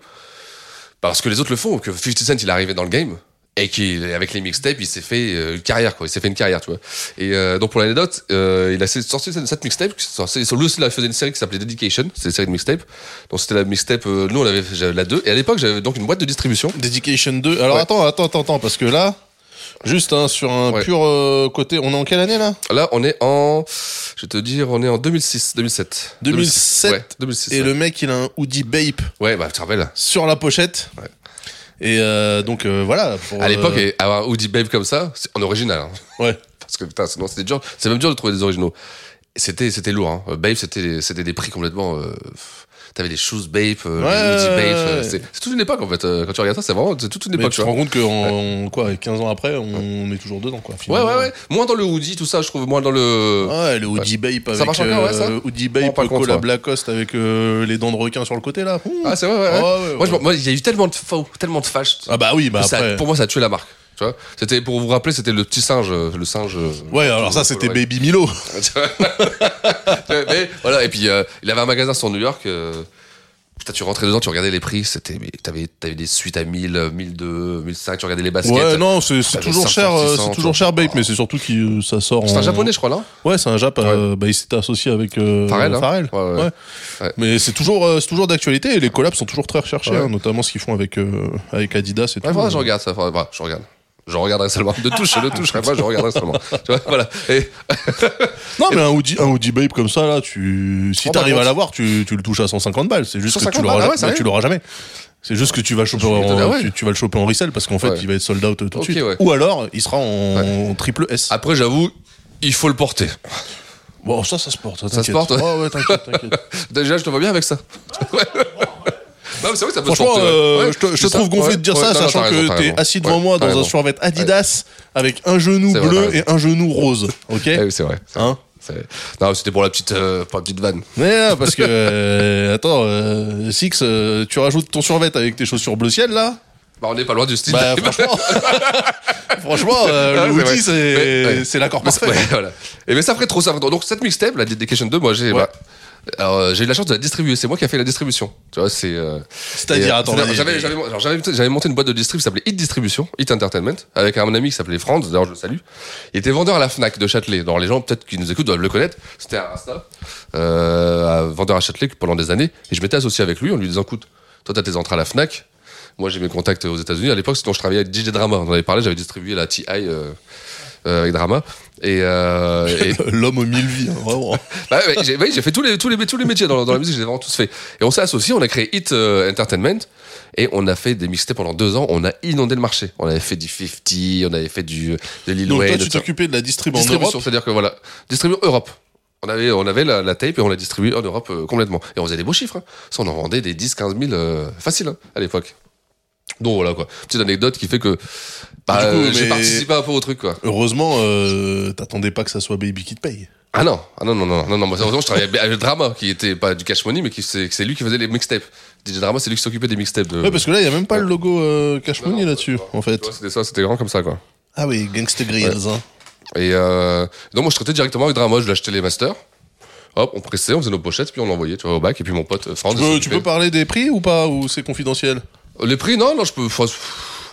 parce que les autres le font. Que 50 Cent, il est arrivé dans le game. Et qu'avec les mixtapes, il s'est fait euh, une carrière, quoi. Il s'est fait une carrière, tu vois. Et euh, donc, pour l'anecdote, euh, il a sorti cette, cette mixtape. Lui aussi, il faisait une série qui s'appelait Dedication. C'est une série de mixtapes. Donc, c'était la mixtape. euh, nous, on avait la 2. Et à l'époque, j'avais donc une boîte de distribution. Dedication 2. Alors Ouais. attends, attends, attends, parce que là, juste hein, sur un Ouais. pur euh, côté, on est en quelle année là? Là, on est en. Je vais te dire, on est en 2006, 2007. 2007. Ouais, 2006. Et ouais. le mec, il a un hoodie Bape Ouais, bah, tu te rappelles. sur la pochette. Ouais. Et euh, donc euh, voilà. pour, À l'époque, euh, avoir Hoodie Babe comme ça, c'est en original. hein. Ouais. Parce que putain, sinon c'était dur. C'est même dur de trouver des originaux. C'était, c'était lourd. Hein. Babe, c'était, c'était des prix complètement. T'avais les shoes Babe, euh, Ouais, les ouais, euh. C'est, toute une époque en fait. Euh, Quand tu regardes ça, c'est vraiment c'est toute une Mais époque. tu te rends compte qu'en quoi, 15 ans après, on, est toujours dedans quoi. Ouais, finalement. ouais, ouais. Moins dans le hoodie, tout ça, je trouve. Moins dans le. Ouais, le hoodie Bape avec Ça marche encore, ouais, ça euh, hoodie Bape pas compte, collab. Lacoste avec les dents de requin sur le côté là. Ah, c'est vrai, ouais. ouais. Ouais, Moi, il y a eu tellement de faux, tellement de fâches. Ah bah oui, bah que ça- pour moi, ça a tué la marque. C'était, pour vous rappeler, c'était le petit singe, euh, le singe. euh, Ouais, alors ça c'était. Baby Milo. mais voilà, et puis euh, il avait un magasin sur New York. euh, putain, tu rentrais dedans, tu regardais les prix, c'était, t'avais, t'avais des suites à 1000, euh, 1002, 1005, tu regardais les baskets. Ouais, non, c'est toujours 500, cher, 600, c'est toujours cher Bape, mais c'est surtout que ça sort. C'est un japonais, je crois, là Ouais, c'est un Jap. euh, bah, il s'était associé avec euh, Pharrell, hein? Ouais, ouais. Ouais. Ouais. Mais c'est toujours, euh, c'est toujours d'actualité et les collabs sont toujours très recherchés, hein, notamment ce qu'ils font avec avec Adidas et tout. Ouais, je regarde ça, je regarde. Je regarderai seulement. De touche, je ne toucherai pas, je regarderai seulement. Tu vois, voilà. Et, Non, mais un hoodie, un hoodie Bape comme ça là, tu, si Oh, par t'arrives à l'avoir, tu, tu le touches à 150 balles. C'est juste que 150 tu l'auras, ah ouais, tu l'auras jamais. C'est juste que tu vas le choper, Je suis en, étonné, ouais. tu, tu vas le choper en resell parce qu'en fait, Ouais. il va être sold out tout de Ok, suite. Ou alors, il sera en triple S. après, j'avoue, il faut le porter. Bon, ça, ça se porte. Ça se porte, ouais. Ouais, ouais, t'inquiète, t'inquiète. Déjà, je te vois bien avec ça. Mais c'est vrai ça peut Franchement, euh, Ouais, je te, je te trouve gonflé Ouais, de dire ouais, ça, non, sachant raison, que t'es assis devant moi dans un survêt Adidas avec un genou bleu et un genou rose. Ok Ouais, c'est vrai. c'est vrai. Hein Non, c'était pour la petite, euh, pour la petite vanne. Mais non, parce que euh, attends, euh, Six, tu rajoutes ton survêt avec tes chaussures bleu ciel là Bah, on n'est pas loin du style. Bah franchement, franchement, euh, Ah, le c'est ouais. l'accord parfait. ouais, voilà. Et mais ça ferait trop ça. Donc cette mixtape, la Dedication 2, moi j'ai. Ouais. bah, Alors, euh, j'ai eu la chance de la distribuer. C'est moi qui ai fait la distribution. Tu vois, c'est. euh, C'est-à-dire, euh, attends, j'avais, monté une boîte de distrib qui s'appelait Hit Distribution, Hit Entertainment, avec un ami qui s'appelait Franz. D'ailleurs, je le salue. Il était vendeur à la Fnac de Châtelet. Alors, les gens peut-être qui nous écoutent doivent le connaître. C'était un Rasta, euh, vendeur à Châtelet pendant des années. Et je m'étais associé avec lui en lui disant, écoute, toi, t'as tes entrées à la Fnac. Moi, j'ai mes contacts aux États-Unis. À l'époque, sinon, je travaillais avec DJ Drama. On en avait parlé. J'avais distribué la TI. euh, euh, avec Drama et, euh, et L'homme aux mille vies, hein, vraiment. bah ouais, j'ai j'ai fait tous les, tous les, tous les métiers dans, dans la musique, je les ai vraiment tous fait. Et on s'est associés, on a créé Hit euh, Entertainment et on a fait des mixtapes pendant deux ans. On a inondé le marché. On avait fait du 50, on avait fait du de Lil Donc toi, tu t'occupais de la distribution en distribution, Europe. c'est-à-dire que voilà, distribution Europe. On avait, on avait la, la tape et on l'a distribuée en Europe euh, complètement. Et on faisait des beaux chiffres. Hein. Ça, on en vendait des 10, 15 000 euh, facile hein, à l'époque. Donc voilà quoi. Petite anecdote qui fait que bah, euh, j'ai participé un peu au truc quoi. Heureusement, euh, t'attendais pas que ça soit Baby qui te paye. Ah non, ah non, non, non, non, non, moi, heureusement, je travaillais avec Drama, qui était pas du cash money, mais qui c'est c'est lui qui faisait les mixtapes. DJ Drama, c'est lui qui s'occupait des mixtapes. De... Ouais, parce que là, il y a même pas le logo euh, Cash Money là-dessus, en fait. Tu vois, C'était ça, c'était grand comme ça, quoi. Ah oui, Gangsta Grills. Hein. Et euh, donc, moi, je traitais directement avec Drama, je lui achetais les masters. Hop, on pressait, on faisait nos pochettes, puis on l'envoyait, tu vois, au bac. Et puis mon pote, Franz. Tu peux parler des prix ou pas Ou c'est confidentiel? Les prix, non, non, je peux. enfin,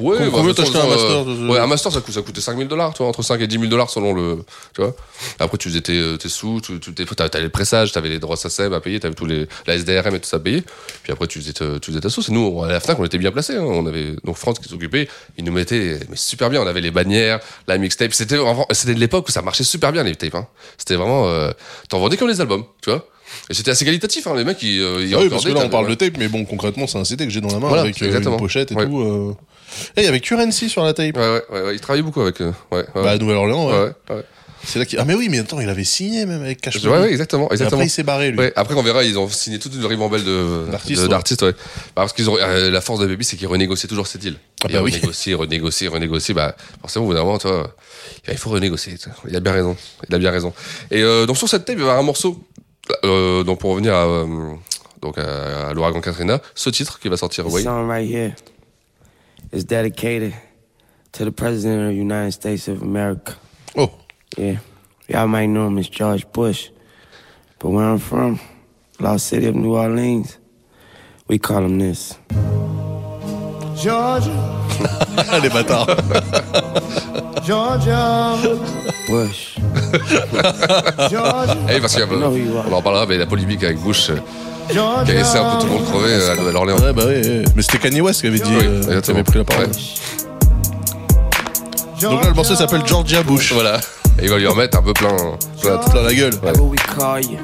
Ouais, Combien bah, t'as acheté un master, euh, Ouais, un master, ça, coûte, ça coûtait 5000 dollars, tu vois, entre 5 et 10 000 dollars selon le. Tu vois. Après, tu faisais tes, tes sous, tu, t'avais les pressages, t'avais les droits SACEM à payer, t'avais tous les, la SDRM et tout ça à payer. Puis après, tu faisais, tu faisais ta sauce. Et nous, à la Fnac, on était bien placés. hein. On avait donc France qui s'occupait. Il nous mettait mais super bien. On avait les bannières, la mixtape. C'était de l'époque où ça marchait super bien, les tapes. Hein. C'était vraiment. Euh, T'en vendais comme les albums, tu vois. Et c'était assez qualitatif, hein. Les mecs, ils. euh, ils Ah oui, parce que là, on parle de tape, mais bon, concrètement, c'est un CD que j'ai dans la main Voilà, avec euh, exactement. une pochette et Ouais. tout. euh. Et il y avait Currency sur la tape. Ouais, ouais, ouais, ouais, il travaillait beaucoup avec eux. Ouais, ouais. Bah, à Nouvelle-Orléans, ouais. Ouais, ouais. C'est là qu'il. Ah, mais oui, mais attends, il avait signé même avec Cash Ouais, Money. ouais, exactement, Et exactement. après, il s'est barré, lui. Ouais, après, on verra, ils ont signé toute une ribambelle de D'artistes, ouais. ouais. Parce qu'ils ont euh, la force de Baby, c'est qu'ils renégocient toujours ces deals. Ah Et bah oui. renégocient, renégocient, renégocient. Bah, forcément, au bout d'un moment, toi, il faut renégocier. Il a bien raison. Il a bien raison. Et euh, donc sur cette tape, il va y avoir un morceau. Euh, donc pour revenir à euh, donc à, à l'ouragan Katrina, ce titre qui va sortir. This Oui. song right here is dedicated to the President of the United States of America. Oh. Yeah. Y'all might know him as George Bush. But where I'm from, Lost City of New Orleans, we call him this. Georgia, Les bâtards. Georgia, Bush. Georgia. Eh, parce on en parlera, mais la polémique avec Bush euh, qui a laissé un peu tout le monde crever euh, à Nouvelle-Orléans. Ouais, bah oui, oui. Mais c'était Kanye West qui avait dit. Oui, euh, avait pris la parole. Ouais. Donc là, le morceau s'appelle Georgia Bush. Voilà. Et il va lui en mettre un peu plein, plein, Plein la gueule. Ouais. We call you?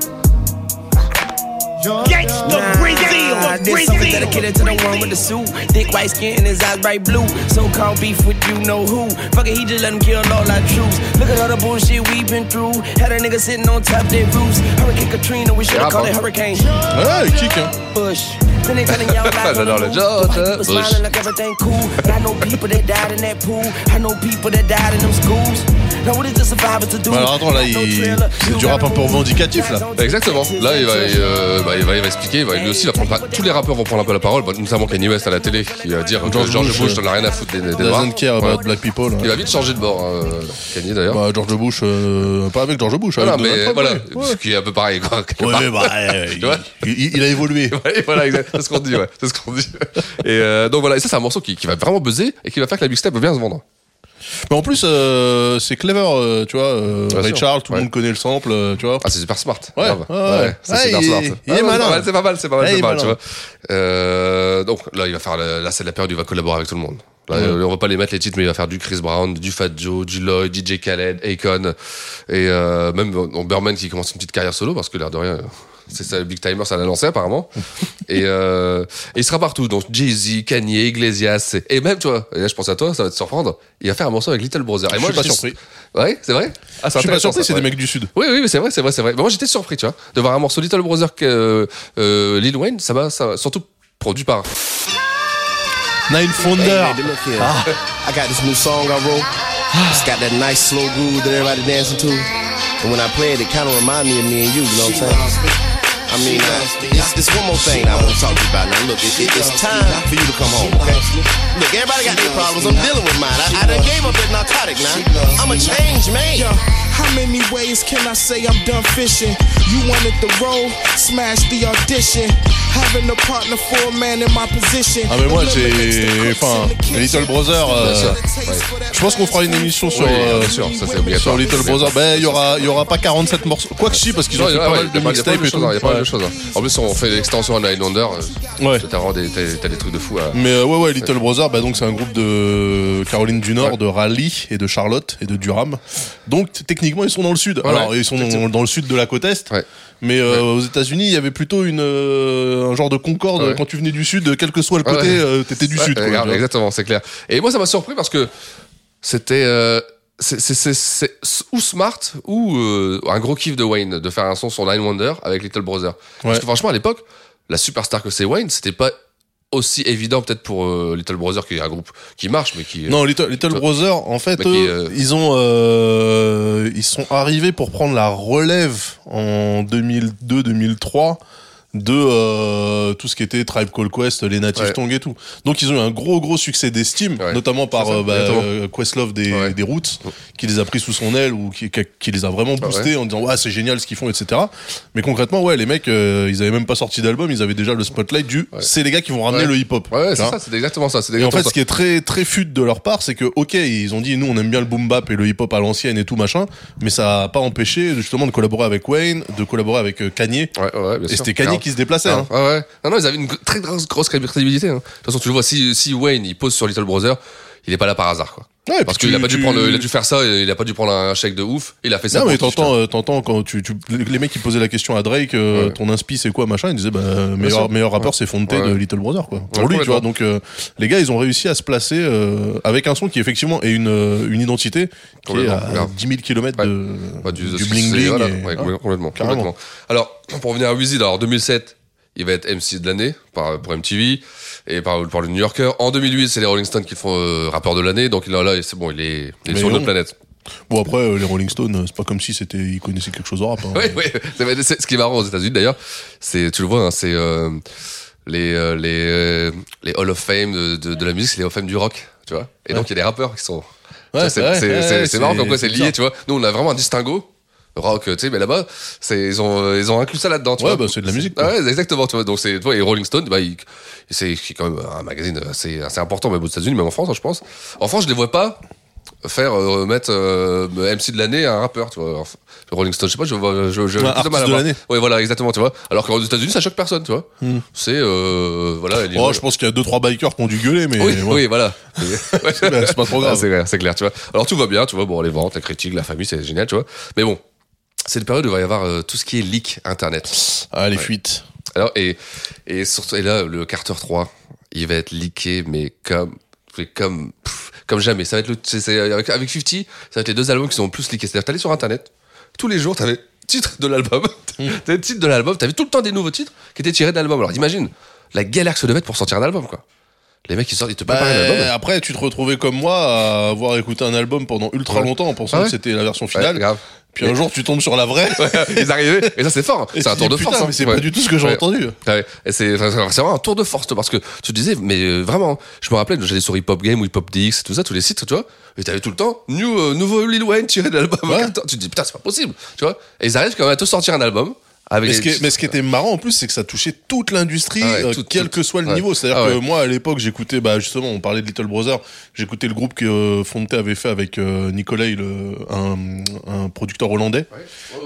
Gangsta Nah, this song is dedicated to the one with the suit. Thick white skin and his eyes bright blue. So called beef with you know who. Fuck it, he just let him kill all our troops. Look at all the bullshit we been through. Had a nigga sitting on top their roofs. Hurricane Katrina, we should have called it Hurricane Ouais, il kick, hein. Bush. Then they telling y'all like J'adore le White Georgia people Bush. smiling like everything cool. But I know people that died in that pool. I know people that died in them schools. Bah alors attends, là, il... c'est du rap un peu revendicatif, là. Exactement. Là, il va, euh, bah, il va, il va expliquer. Il va, lui aussi, il va prendre. pas- Tous les rappeurs vont prendre un peu la parole, bah, notamment Kanye West à la télé, qui va dire George George, Bush, Bush, euh, t'en as rien à foutre des, des noirs. Doesn't care Ouais. about black people. hein. Il va vite changer de bord, hein, Kanye d'ailleurs. Bah, George Bush, euh, pas avec George Bush. Voilà, avec mais Trump, voilà, ouais. ce qui est un peu pareil, quoi. Ouais, bah, euh, Tu vois il, a évolué. Ouais, voilà. C'est ce qu'on dit, ouais. C'est ce qu'on dit. Et euh, donc voilà, et ça, c'est un morceau qui, qui va vraiment buzzer et qui va faire que la mixtape va bien se vendre. Mais en plus, euh, c'est clever, euh, tu vois. Euh, Bien Ray sûr. Charles, tout le Ouais. monde connaît le sample, euh, tu vois. Ah, c'est super smart. Ouais, grave. ouais, ouais. c'est Ah, super smart. il Ah, est non, malin. C'est pas mal, c'est pas mal, Ah, c'est pas mal, tu malin. vois. Euh, donc là, il va faire, le- là, c'est la période où il va collaborer avec tout le monde. Là, Ouais. on va pas les mettre les titres, mais il va faire du Chris Brown, du Fat Joe, du Lloyd, DJ Khaled, Akon, et euh, même bon, Burman qui commence une petite carrière solo parce que l'air de rien, c'est ça, le Big Timer, ça l'a lancé apparemment. et, euh, et il sera partout, donc Jay-Z, Kanye, Iglesias, et même, tu vois, et là je pense à toi, ça va te surprendre, il va faire un morceau avec Little Brother. Et Je moi, suis pas surpris. Ouais, c'est vrai? Ah, Je suis pas surpris, c'est des mecs du Sud. Oui, oui, mais c'est vrai, c'est vrai, c'est vrai. Mais moi, j'étais surpris, tu vois, de voir un morceau Little Brother que euh, Lil Wayne, ça m'a, ça, surtout produit par. Nine Founder. Hey, baby, look here. I got this new song I wrote. It's got that nice slow groove that everybody dancing to. And when I play it, it kind of remind me of me and you, you know what I'm saying? I mean, uh, it's, it's one more thing I want to talk to you about. Now, look, it, it, it's time for you to come home, okay? Look, everybody got their problems. I'm dealing with mine. I, I done gave up that narcotic now. I'm a changed man. Yo, how many ways can I say I'm done fishing? You wanted the role, smash the audition. Having a partner for a man in my position. Ah mais moi j'ai enfin Little Brother euh, ouais. je pense qu'on fera une émission sur Oui, euh, bien sûr, ça c'est sur. Little Brother ben il y aura il y aura pas 47 morceaux quoi que si parce qu'ils ont fait pas mal de a pas- il y a pas mal mixtapes et tout hein. En plus, on fait l'extension à Nine Wonder. euh, Ouais. T'as des, t'as- t'as des trucs de fou à. Mais euh, ouais ouais Little Brother bah donc c'est un groupe de Caroline du Nord, de Raleigh et de Charlotte et de Durham. Donc techniquement ils sont dans le sud. Ouais, Alors ouais, ils sont dans, dans le sud de la côte est. Mais euh, aux États-Unis, il y avait plutôt une euh, un genre de concorde Ouais. quand tu venais du sud, quel que soit le côté, ouais. euh, t'étais du Ouais, sud. quoi, exactement, c'est clair. Et moi, ça m'a surpris parce que c'était. Euh, c'est- c'est- c'est c'est ou smart ou euh, un gros kiff de Wayne de faire un son sur Nine Wonder avec Little Brother. Parce Ouais. que franchement, à l'époque, la superstar que c'est Wayne, c'était pas aussi évident peut-être pour euh, Little Brother qui est un groupe qui marche mais qui Non, Little, Little Brother, en fait, eux, euh, ils ont, euh, ils sont arrivés pour prendre la relève en 2002-2003 de euh, tout ce qui était Tribe Called Quest, les Native Ouais. Tongue et tout. Donc ils ont eu un gros gros succès d'estime, notamment par euh, bah, Questlove des, des Roots, qui les a pris sous son aile ou qui, qui, les a vraiment boostés ouais. en disant ouais c'est génial ce qu'ils font etc. Mais concrètement ouais les mecs euh, ils avaient même pas sorti d'album, ils avaient déjà le spotlight du c'est les gars qui vont ramener le hip hop. Ouais, c'est ça, c'est exactement ça. Et en fait, ça. ce qui est très très fut de leur part, c'est que ok, ils ont dit nous on aime bien le boom bap et le hip hop à l'ancienne et tout machin, mais ça a pas empêché justement de collaborer avec Wayne, de collaborer avec euh, Kanye. Ouais, ouais, bien et c'était Kanye Qui se déplaçait. alors, hein. ouais, ouais. Non, non, ils avaient une très grosse, grosse crédibilité. hein. De toute façon, tu le vois, si, si Wayne il pose sur Little Brother, il est pas là par hasard, quoi. Ouais, Parce qu'il a pas dû tu- prendre, il a dû faire ça, il a pas dû prendre un chèque de ouf. Il a fait ça. Non mais t'entends, euh, t'entends quand tu, tu, les mecs qui posaient la question à Drake, euh, ton inspi c'est quoi machin, ils disaient bah meilleur, rappeur Ouais. c'est Fonte de Little Brother quoi. Pour lui tu vois. Donc euh, les gars ils ont réussi à se placer euh, avec un son qui effectivement est une une identité qui est à grave. 10 000 km de, Bah, du, bling bling. voilà. et- Ouais, ouais, complètement. Alors, pour revenir à Weezy, alors 2007, il va être MC de l'année par, pour MTV et par, par le New Yorker. En 2008, c'est les Rolling Stones qui font euh, rappeur de l'année. Donc là, là c'est bon, il est, il est sur notre planète. Bon après euh, les Rolling Stones c'est pas comme si c'était ils connaissaient quelque chose au rap. hein. Oui, oui. C'est- Ce qui est marrant aux États-Unis d'ailleurs, c'est, tu le vois, hein, c'est euh, les euh, les les Hall of Fame de, de, de la musique, c'est les Hall of Fame du rock, tu vois. Et donc il y a des rappeurs qui sont. ouais, c'est- ouais, marrant comme quoi c'est c'est lié, bizarre. tu vois. Nous on a vraiment un distinguo rock, tu sais, mais là-bas, c'est ils ont ils ont inclus ça là-dedans, tu Ouais, vois. bah, c'est de la musique, Ah ouais, exactement, tu vois. Donc c'est tu vois, et Rolling Stone, bah il- c'est quand même un magazine assez assez important même aux États-Unis, même en France, hein, je pense. En France, je les vois pas faire euh, mettre euh, MC de l'année à un rappeur, tu vois. Alors, Rolling Stone, je sais pas, je vois, je, je, Ouais, plus de mal à voir. l'année. Ouais, voilà, exactement, tu vois. Alors qu'aux États-Unis, ça choque personne, tu vois. Hmm. C'est euh, voilà. Oh, je pense qu'il y a deux trois bikers qui ont dû gueuler, mais oui, ouais. oui, voilà. C'est pas trop grave. Ah, c'est clair, c'est clair, tu vois. Alors tout va bien, tu vois. Bon, les ventes, la critique, la famille, c'est génial, tu vois. Mais bon, c'est une période où il va y avoir euh, tout ce qui est leak internet. Ah, les Ouais. fuites. Alors et et surtout et là le Carter 3, il va être leaké mais comme comme pff, comme jamais. Ça va être le c'est- c'est- avec, avec 50, ça va être les deux albums qui sont le plus leakés. C'est-à-dire t'allais sur internet, tous les jours t'avais titre de l'album, t'avais titre de l'album, t'avais tout le temps des nouveaux titres qui étaient tirés de l'album. Alors imagine la galère que ça devait être pour sortir un album quoi. Les mecs ils sortent, ils te Bah, préparent un album. après, tu te retrouvais comme moi à avoir écouté un album pendant ultra Ouais. longtemps en pensant Ah ouais que c'était la version finale. Ouais, grave. Puis un jour, tu tombes sur la vraie. ils arrivaient et ça c'est fort hein. C'est un tour de force hein. mais c'est Ouais. pas du tout ce que j'ai Ouais. entendu. Ouais. et c'est vraiment un tour de force parce que tu te disais mais euh, vraiment je me rappelais j'allais sur Hip Hop Game ou Hip Hop DX tout ça tous les sites tu vois et t'avais tout le temps new euh, nouveau Lil Wayne tiré de l'album tu te dis putain c'est pas possible tu vois et ils arrivent quand même à te sortir un album avec Mais ce, qui est- mais ce qui était marrant en plus, c'est que ça touchait toute l'industrie, Ah ouais, euh, tout- quel tout- que soit le ouais. niveau. C'est-à-dire Ah que ouais. moi, à l'époque, j'écoutais, bah, justement, on parlait de Little Brother, j'écoutais le groupe que euh, Fonte avait fait avec euh, Nicolay, le, un, un producteur hollandais,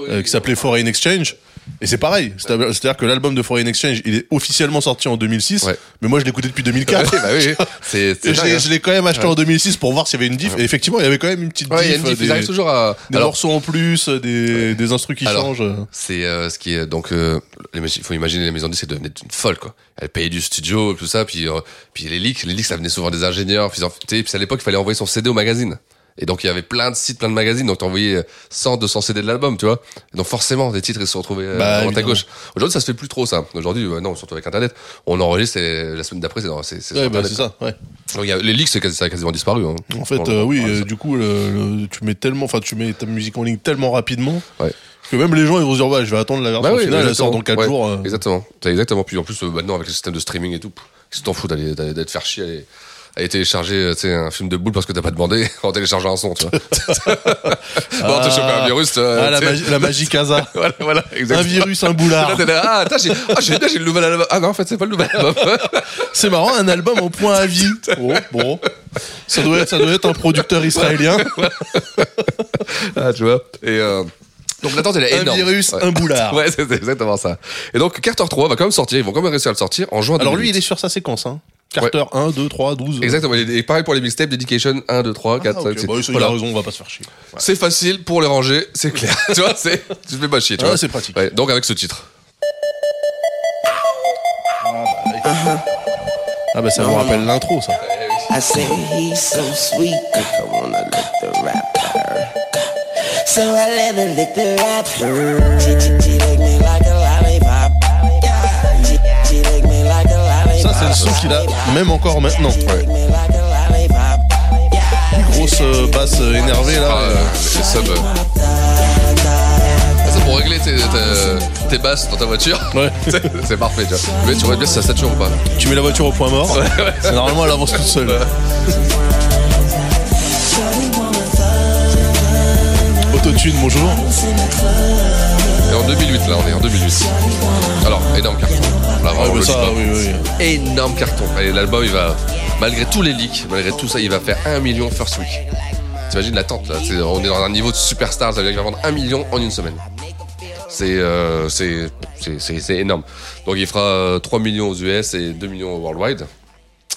euh, qui s'appelait Foreign Exchange. Et c'est pareil. C'est-à-dire que l'album de Foreign Exchange, il est officiellement sorti en 2006, mais moi, je l'écoutais depuis 2004. Ouais, bah oui. C'est- Et je l'ai- hein. quand même acheté Ouais. en 2006 pour voir s'il y avait une diff. Et effectivement, il y avait quand même une petite Ouais, il y a diff. une diff, des, ils toujours à- des Alors- morceaux en plus, des, des instrus qui Alors, changent. C'est euh, ce qui est donc euh, il faut imaginer les maisons de disques devenaient une folle quoi. Elles payaient du studio tout ça puis euh, puis les leaks les leaks ça venait souvent des ingénieurs puis, puis à l'époque il fallait envoyer son CD au magazine. Et donc il y avait plein de sites, plein de magazines, donc t'envoyais 100, 200 CD de l'album, tu vois. Et donc forcément, des titres ils se sont retrouvés euh, Bah, à droite à gauche. Aujourd'hui, ça se fait plus trop ça. Aujourd'hui, euh, non, surtout avec Internet, on enregistre et la semaine d'après, c'est c'est- Ouais, bah, ça, ouais. Donc il y a, les leaks, ça a quasiment disparu. hein. En fait, On- euh, oui, euh, du coup, le- le- tu mets tellement, enfin, tu mets ta musique en ligne tellement rapidement Ouais. que même les gens ils vont se dire, ouais, je vais attendre la version Bah oui, finale, elle sort dans 4 exactement. jours. Euh. Exactement. Exactement. Puis en plus, maintenant, avec le système de streaming et tout, que t'en fous d'aller, te faire chier, aller, télécharger, euh, un film de boule parce que t'as pas demandé en téléchargeant un son, tu vois. bon, t'as chopé un virus, Ah, la magie, la magie Casa. voilà, voilà, un virus, un boulard. Ah, j'ai, ah, j'ai, j'ai le nouvel album. Ah non, en fait, c'est pas le nouvel album. C'est marrant, un album au point à vie. Oh, bon. Ça doit, être, ça doit être un producteur israélien. ah, tu vois. Et, euh, donc l'attente elle est Un énorme. virus, Ouais. un boulard. ouais, c'est exactement ça. Et donc Carter 3 va quand même sortir, ils vont quand même réussir à le sortir en juin Alors lui, 2008. il est sur sa séquence. Hein. Carter 1, 2, 3, 12. Exactement, et pareil pour les mixtapes, Dedication 1, 2, 3, 4, Ah, 5, ok. 6. Bah, oui, ça, il Voilà. a raison, on va pas se faire chier. C'est facile pour les ranger, c'est clair. tu vois, c'est, tu fais pas chier, tu Ah, vois. c'est pratique. Ouais, donc avec ce titre. Ah bah ça vous rappelle l'intro, ça. I say he's so sweet, I wanna lick the rapper. So I let her lick the rapper. She, she, she lick me like le son qu'il a, même encore maintenant. Grosse euh, basse euh, énervée, là. Ah, euh, euh, les subs. euh. Ah, C'est pour régler tes, tes, tes basses dans ta voiture. Ouais. c'est, parfait, tu vois. Mais tu vois bien si ça sature ou pas. Tu mets la voiture au point mort. C'est normalement, elle avance toute seule. Autotune, bonjour. Et en 2008, là, on est en 2008. Alors, énorme carton. Là, vraiment, Ouais, ça, oui, oui. Énorme carton. Et l'album, il va, malgré tous les leaks, malgré tout ça, il va faire 1 million first week. T'imagines l'attente, là. On est dans un niveau de superstar, ça veut dire qu'il va vendre 1 million en une semaine. C'est euh, c'est c'est- c'est- c'est énorme. Donc il fera euh, 3 millions aux US et 2 millions worldwide.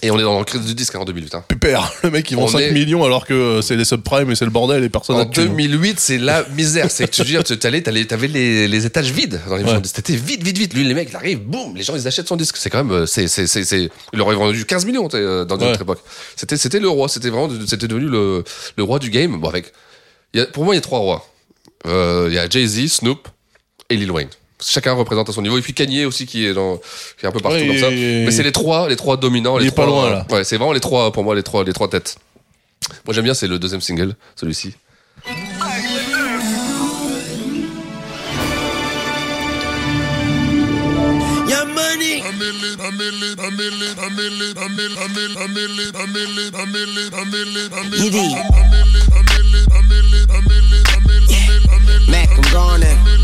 Et on est dans la crise du disque hein, en 2008. Hein. Pépère, le mec il vend On 5 est- millions alors que c'est les subprimes et c'est le bordel et personne En n'a de thune. 2008, c'est la misère. C'est que tu veux dire, tu t'allais- t'avais les, les étages vides dans les Ouais. C'était vite, vite, vite. Lui, les mecs, il arrive, boum, les gens, ils achètent son disque. C'est quand même, euh, c'est, c'est, il aurait vendu 15 millions euh, dans une Ouais. autre époque. C'était, le roi. C'était vraiment, c'était devenu le, le roi du game. Bon, avec, il y a- pour moi, il y a trois rois. Euh, Il y a Jay-Z, Snoop et Lil Wayne. Chacun représente à son niveau. Et puis Kanye aussi, qui est dans, qui est un peu partout Ouais, comme ça. Mais c'est les trois, les trois dominants. il les est pas trois, loin, là. Ouais, c'est vraiment les trois, pour moi, les trois, les trois têtes. Moi, j'aime bien, c'est le deuxième single, celui-ci. Mac, I'm gone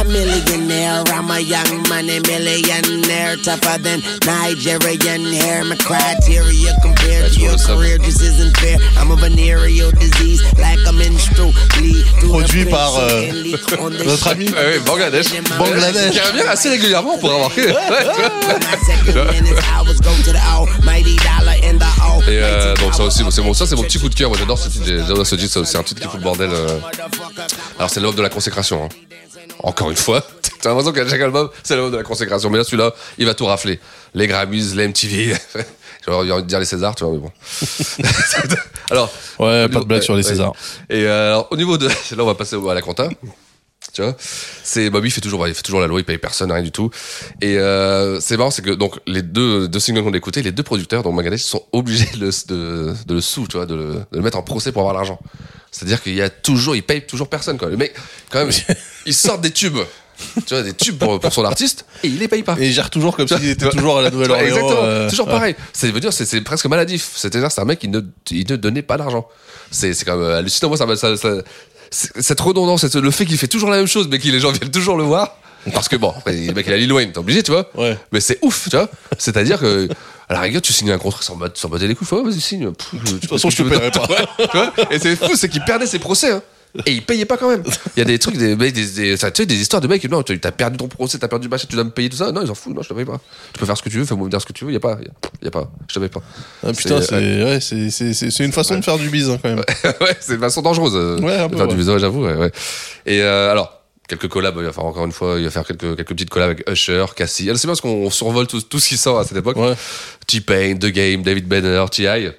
A millionaire, I'm a young money millionaire, tougher than Nigerian hair. My criteria compared to your career just isn't fair. I'm a venereal disease, like a menstrual bleed. through Produit par, euh, notre ami. Ah oui, Bangladesh. Bangladesh. Qui revient assez régulièrement pour avoir fait. Et euh, donc ça aussi, c'est mon, ça c'est mon petit coup de cœur. Moi j'adore ce titre. J'adore ce titre. C'est un titre qui fout le bordel. euh. Alors c'est l'œuvre de la consécration. hein. Encore une fois, t'as l'impression qu'à chaque album, c'est l'œuvre de la consécration. Mais là, celui-là, il va tout rafler. Les Grammys, les MTV. J'aurais envie de dire les Césars, tu vois, mais bon. alors, Ouais, pas de blague sur les. Césars. Et euh, alors, au niveau de, là, on va passer à la compta. Tu vois, c'est Bobby il fait toujours, il fait toujours la loi, il paye personne, rien du tout. Et euh, c'est marrant, c'est que donc les deux, deux singles qu'on a écoutés, les deux producteurs, donc Megadeth, ils sont obligés de, le- de, de le sous, tu vois, de le, de le mettre en procès pour avoir l'argent. C'est-à-dire qu'il y a toujours, il paye toujours personne, quoi. Le mec, quand même, il sort des tubes, tu vois, des tubes pour, pour son artiste, et il les paye pas. Et il gère toujours comme s'il était toujours à la Ouais, Nouvelle-Orléans. Exactement, euh, toujours ouais. pareil. Ça veut dire c'est c'est presque maladif. C'est-à-dire c'est un mec qui ne il ne donnait pas d'argent. C'est c'est quand même hallucinant. Moi ça ça, ça- c'est- cette redondance, le fait qu'il fait toujours la même chose, mais que les gens viennent toujours le voir. Parce que bon, après, le mec il a Lil Wayne, t'es obligé, tu vois. Ouais. Mais c'est ouf, tu vois. C'est-à-dire que à la rigueur, tu signes un contrat sans sans les coups. Faut, vas-y signe. Pff, De toute façon, je te paierai pas. tu vois Et c'est fou, c'est qu'il perdait ses procès. Hein. Et il payait pas quand même. Il y a des trucs, des, des, des, des- ça, tu sais, des histoires de mecs, non, tu as perdu ton procès, t'as perdu machin, tu dois me payer tout ça. Non, ils s'en foutent, non, je te paye pas. Tu peux faire ce que tu veux, fais-moi me dire ce que tu veux, y a pas, y a, y a pas, je te paye pas. Ah, putain, C'est- ouais, c'est- une façon de faire du bise hein, quand même. ouais, c'est une façon dangereuse. euh, Ouais, un de faire ouais. du visage, j'avoue. Ouais, ouais. Et euh, alors, quelques collabs, il va faire encore une fois, il va faire quelques, quelques petites collabs avec Usher, Cassie. C'est bien parce qu'on survole tout, tout ce qui sort à cette époque. Ouais. T-Pain, The Game, David Banner, T.I.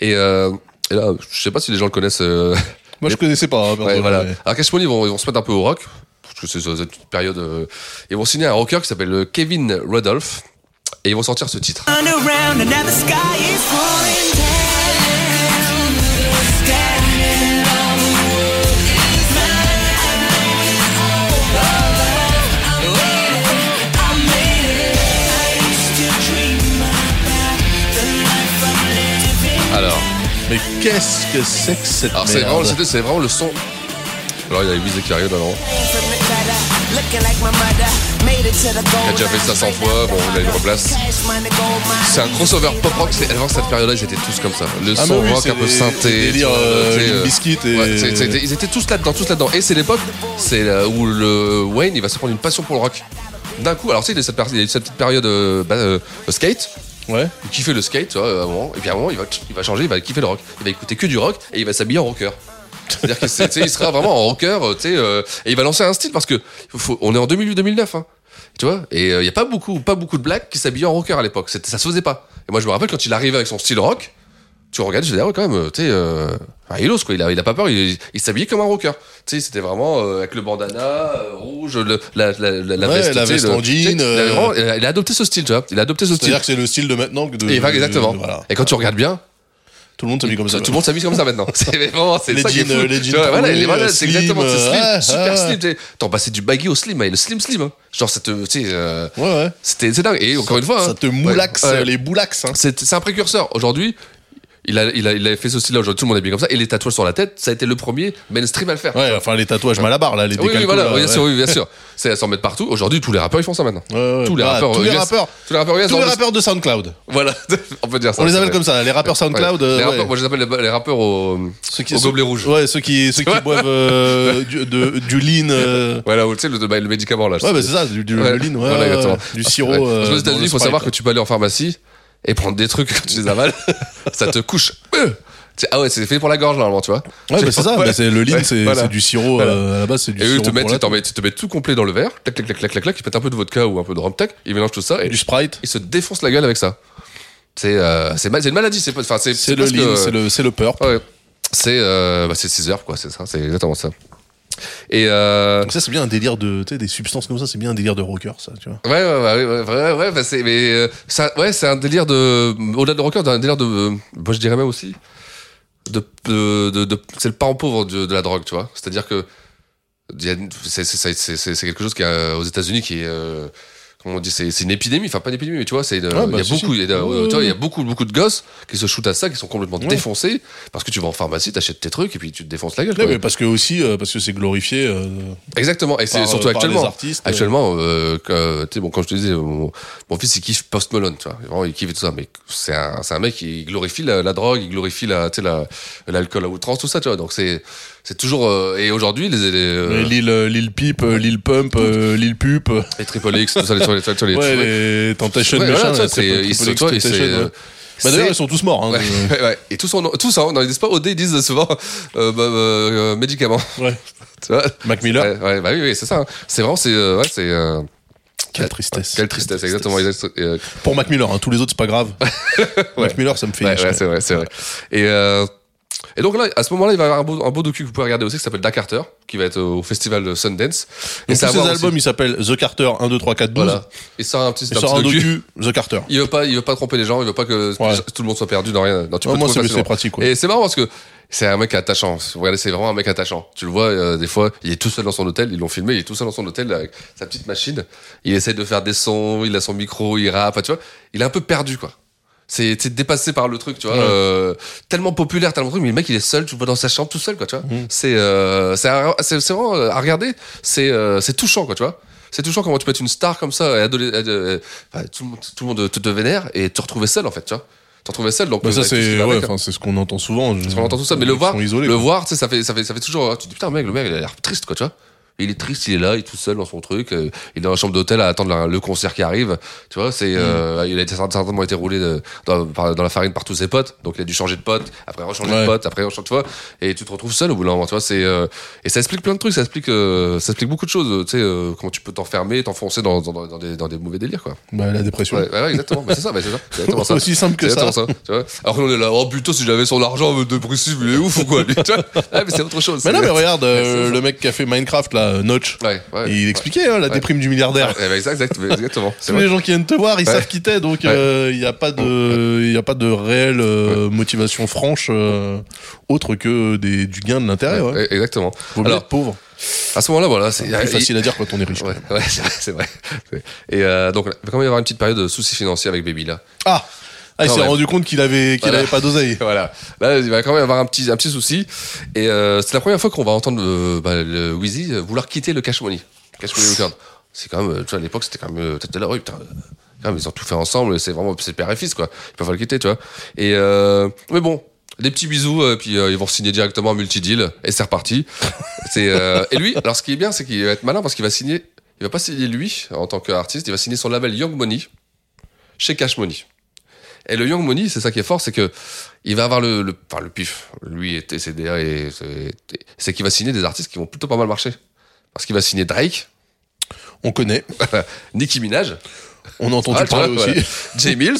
Et euh, Et là, je sais pas si les gens le connaissent. euh, Moi, je connaissais pas. hein, Ouais, voilà. ouais. Alors Cash Money, ils vont, ils vont se mettre un peu au rock, parce que c'est c'est cette période. euh, ils vont signer un rocker qui s'appelle euh, Kevin Rudolph, et ils vont sortir ce titre. Mais qu'est-ce que c'est que cette alors c'est merde? vraiment, c'était- c'est vraiment le son. Alors il y a Visé qui arrive the Il a déjà fait ça 100 fois, bon, il a une replace. C'est un crossover pop rock. c'est- Avant cette période-là, ils étaient tous comme ça. Le Ah, son oui, rock c'est un peu des- synthé. des délires, tu vois, euh, tu sais, Limp Bizkit et- ouais, c'est- c'était- ils étaient tous là-dedans, tous là-dedans. Et c'est l'époque, c'est là où le Wayne, il va se prendre une passion pour le rock. D'un coup, alors tu sais, il y a cette, péri- il y a cette petite période euh, bah, euh, skate. Ouais. Il kiffait le skate, tu vois, à un moment. Et puis à un moment, il va, changer, il va kiffer le rock. Il va écouter que du rock et il va s'habiller en rocker. C'est-à-dire qu'il sera vraiment en rocker, euh, tu sais, euh, et il va lancer un style parce que faut- on est en 2008-2009, hein, tu vois, et il y a pas beaucoup, pas beaucoup de blacks qui s'habillaient en rocker à l'époque. Ça se faisait pas. Et moi, je me rappelle quand il arrivait avec son style rock, tu regardes, je disais, ah ouais, quand même, tu sais, euh, il ose quoi, il a, il a pas peur, il, il s'habillait comme un rocker. Tu sais, c'était vraiment euh, avec le bandana euh, rouge, le- la, la, la, la Ouais, veste, la veste en jean, il a euh, adopté ce style, tu vois, il a adopté ce style. C'est-à-dire que c'est le style de maintenant que de. Et, exactement. de- voilà. Et quand tu regardes bien, Tout le monde s'habille comme ça. tout le monde s'habille comme ça maintenant. C'est vraiment, c'est Les ça qui est jeans, fou. les jeans vois, voilà, euh, c'est exactement, c'est slim, euh, super ouais. slim. T'en passais du baggy au slim, mais le slim slim. hein. Genre, ça te, tu sais, euh, Ouais, ouais. c'était, c'est dingue. Et encore une fois, Ça hein, te moulaxe ouais, les boulax. Hein. C'est un précurseur. Aujourd'hui, il a, il a, il a fait ce style-là. Aujourd'hui, tout le monde est bien comme ça. Et les tatouages sur la tête, ça a été le premier mainstream à le faire. Ouais, enfin les tatouages malabar là, les Oui, oui, décalcos, voilà, là, oui, bien ouais. sûr, oui, bien sûr. C'est à s'en mettre partout. Aujourd'hui, tous les rappeurs, ils font ça maintenant. Ouais, ouais. Tous les Bah, rappeurs, tous les US, rappeurs, tous les rappeurs, US, tous dans les le- rappeurs de SoundCloud. Voilà, on peut dire ça. On les appelle comme ça, les rappeurs SoundCloud. Ouais. euh, Les ouais. rappeurs, moi, je les appelle les, les rappeurs au, Ceux qui au ceux- gobelet rouge. Ouais, ceux qui ceux qui boivent euh, du, de- du lean. euh, Voilà, ou tu sais, le, bah, le médicament là. Ouais, bah c'est ça, du, du Ouais. le lean, ouais, Voilà, ouais, exactement. ouais. du sirop. Ouais. euh, dans États-Unis, le il faut Sprite, savoir que tu peux aller en pharmacie et prendre des trucs quand tu les avales, ça te couche. Euh. Ah ouais, c'est fait pour la gorge normalement, tu vois. Ouais, bah c'est ça, Ouais. bah, c'est le lean, Ouais, c'est voilà. du sirop Voilà. euh, à la base, c'est du Et eux, ils sirop. te mettent, ils t'en mettent, te mettent tout complet dans le verre, clac, clac, clac, clac, clac, clac, ils mettent un peu de vodka ou un peu de rhum, tac, ils mélangent tout ça et du Sprite. ils se défoncent la gueule avec ça. C'est euh, une maladie, c'est enfin le lean, euh, c'est le c'est le purp. ouais. C'est euh, bah, c'est 6 heures quoi, c'est ça, c'est exactement ça. Et euh, Donc ça c'est bien un délire de tu sais des substances comme ça, c'est bien un délire de rocker ça, tu vois. Ouais, ouais, ouais, ouais, ouais, ouais, bah c'est, mais, euh, ça, ouais, c'est un délire de, au-delà de rocker, un délire de, euh, moi je dirais même aussi, de, de, de, de- c'est le parent pauvre de, la drogue, tu vois. C'est-à-dire que, c'est, quelque chose qui est euh, aux États-Unis qui est, on dit, c'est, c'est une épidémie, enfin pas une épidémie, mais tu vois, c'est, Ouais, il bah, y a si, beaucoup, si. il y a, y beaucoup, beaucoup de gosses qui se shootent à ça, qui sont complètement Ouais. défoncés, parce que tu vas en pharmacie, t'achètes tes trucs et puis tu te défonces la gueule. Ouais, mais parce que aussi euh, parce que c'est glorifié. euh, Exactement, et c'est surtout euh, actuellement. les artistes, actuellement, euh, bon, comme je te disais, mon, mon fils il kiffe Post Malone, tu vois, vraiment il kiffe et tout ça, mais c'est un, un mec qui glorifie la, la drogue, il glorifie la, tu sais, la, l'alcool à outrance, tout ça, tu vois, donc c'est, c'est toujours, euh, et aujourd'hui les, les, euh, mais Lil euh, Lil Peep, euh, Lil Pump, euh, Lil Pup. les Triple X, tout ça, les, les, les, les, Ouais, les- les Temptation Ouais, machin, voilà, ils se- euh, Bah d'ailleurs ils sont tous morts. Hein, Ouais, de- ouais, ouais. Et tous, en- tous, hein, ils disent pas OD, ils disent souvent euh, bah, euh, médicaments. Ouais. Tu vois Mac Miller. Ouais, bah oui, oui, c'est ça. hein. C'est vraiment, c'est, euh, ouais, c'est. Quelle tristesse. Quelle tristesse, exactement. exact- Pour Mac Miller, hein, tous les autres c'est pas grave. Mac Miller ça me fait. Ouais, c'est vrai, c'est vrai. Et, et donc là, à ce moment-là, il va y avoir un beau, un beau docu que vous pouvez regarder aussi qui s'appelle Da Carter, qui va être au festival de Sundance. Et Donc ça tous avoir albums aussi- ils s'appellent The Carter 1 2 3 4 12. Voilà. Il sort un petit, Il un sort petit un docu. docu The Carter. Il veut pas, il veut pas tromper les gens, il veut pas que Ouais. tout le monde soit perdu dans rien. Non, tu peux moi, c'est pratique, ouais. Et c'est marrant parce que c'est un mec attachant. Regardez, c'est vraiment un mec attachant. Tu le vois, euh, des fois, il est tout seul dans son hôtel. Ils l'ont filmé, il est tout seul dans son hôtel avec sa petite machine. Il essaie de faire des sons, il a son micro, il rappe. Tu vois, il est un peu perdu, quoi. C'est dépassé par le truc, tu vois. Ouais. euh, tellement populaire, tellement truc, mais le mec il est seul, tu le vois dans sa chambre tout seul, quoi, tu vois. Mm. C'est euh, c'est vraiment euh, à regarder, c'est euh, c'est touchant, quoi, tu vois. C'est touchant comment tu peux être une star comme ça, et adolé- euh, enfin, tout, le monde, tout le monde te, te vénère et te retrouver seul en fait, tu vois. Te retrouver seul, donc Bah, euh, ça ce qui c'est ouais, enfin c'est ce qu'on entend souvent. Parce qu'on entend tout ça, mais le voir, isolés, le quoi. voir, tu sais, ça fait, ça fait, ça fait toujours. Tu te dis putain, mec, le mec, il a l'air triste, quoi, tu vois. Il est triste, il est là, il est tout seul dans son truc. euh, il est dans la chambre d'hôtel à attendre la- le concert qui arrive. Tu vois, c'est, euh, il a été, certainement été roulé de- dans, la farine par tous ses potes. Donc il a dû changer de pote, après rechanger de Ouais. pote, après rechanger, tu vois. Et tu te retrouves seul au bout d'un moment, tu vois. C'est, euh, et ça explique plein de trucs, ça explique, euh, ça explique beaucoup de choses. Tu sais, euh, comment tu peux t'enfermer, t'enfoncer dans, dans, dans des, dans des mauvais délires, quoi. Bah, la dépression. Ouais, ouais, exactement. Bah, c'est ça, bah, c'est ça. C'est ça. Aussi simple que C'est ça. exactement tu vois. Alors qu'on est là, oh putain, si j'avais son argent de précis, il est ouf ou quoi, lui, tu vois. Ouais, mais c'est autre chose. Mais non, mais regarde, euh, ça. le mec qui a fait Minecraft, là, euh, Notch, Ouais, ouais. il expliquait hein, la déprime du milliardaire. Ouais, exact, exact, exactement. C'est Tous les gens qui viennent te voir, ils savent qui t'es, donc euh, il n'y a pas de, il a pas de réelle euh, motivation franche autre que des, du gain de l'intérêt. Exactement. Vaut mieux Alors, être pauvre. à ce moment-là, voilà, c'est Plus facile à dire quand on est riche. Ouais, ouais, c'est vrai, vrai. Et euh, donc, il va quand même y avoir une petite période de soucis financiers avec Baby là. Ah, ah il s'est rendu compte qu'il avait, qu'il Voilà. avait pas d'oseille. Voilà. Là, il va quand même avoir un petit, un petit souci. Et euh, c'est la première fois qu'on va entendre euh, bah, le Wheezy vouloir quitter le Cash Money. Cash Money Record. C'est quand même, tu vois, à l'époque, c'était quand même, euh, t'étais là, oui, putain. euh, quand même, ils ont tout fait ensemble, c'est vraiment, c'est père et fils, quoi. Ils peuvent pas le quitter, tu vois. Et, euh, mais bon. Des petits bisous, euh, puis euh, ils vont signer directement un multi-deal, et c'est reparti. c'est, euh, et lui, alors ce qui est bien, c'est qu'il va être malin parce qu'il va signer, il va pas signer lui en tant qu'artiste, il va signer son label Young Money chez Cash Money. Et le Young Money, c'est ça qui est fort, c'est que il va avoir le, le, enfin, le pif. Lui et TCDR, et c'est- qu'il va signer des artistes qui vont plutôt pas mal marcher. Parce qu'il va signer Drake, On connaît. Nicki Minaj, On a entendu Ah, vois, parler aussi. voilà. Jay Mills,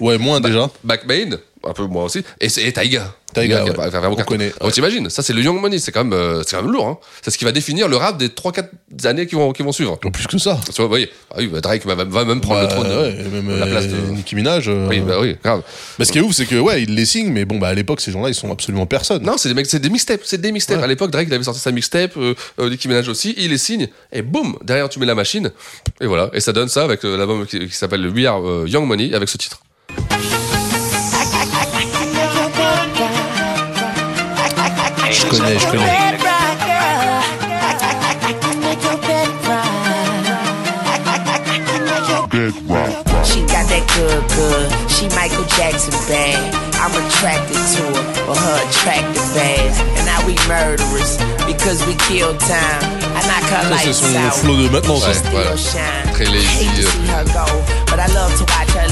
Ouais, moins déjà. Backbane, un peu moi aussi, et, c'est- Taiga. Taiga, ouais. On connaît, Donc t'imagines, ça c'est le Young Money, c'est quand même, euh, c'est quand même lourd. Hein. C'est ce qui va définir le rap des 3-4 années qui vont, qui vont suivre. En plus que ça. Tu vois, vous voyez, ah oui, bah, Drake va, va même prendre Bah, le trône, ouais, euh, même la place euh, de. Nicki Minaj. euh, Oui, bah oui, grave. Mais ce qui est ouf, c'est que ouais, il les signe, mais bon, bah à l'époque, ces gens-là, ils sont absolument personne. Non, c'est des mecs, c'est des mixtapes, c'est des mixtapes. À l'époque, Drake il avait sorti sa mixtape, euh, Nicki Minaj aussi, il les signe et boum, derrière tu mets la machine et voilà, et ça donne ça avec l'album qui, qui s'appelle We Are Young Money avec ce titre. Je connais, je good, good. She Michael Jackson bad. I'm attracted to her for her attractive ass. And now we murderers because we kill time. I knock her Ça, c'est son out. flow de maintenant. Ouais, voilà. shine. Très lazy,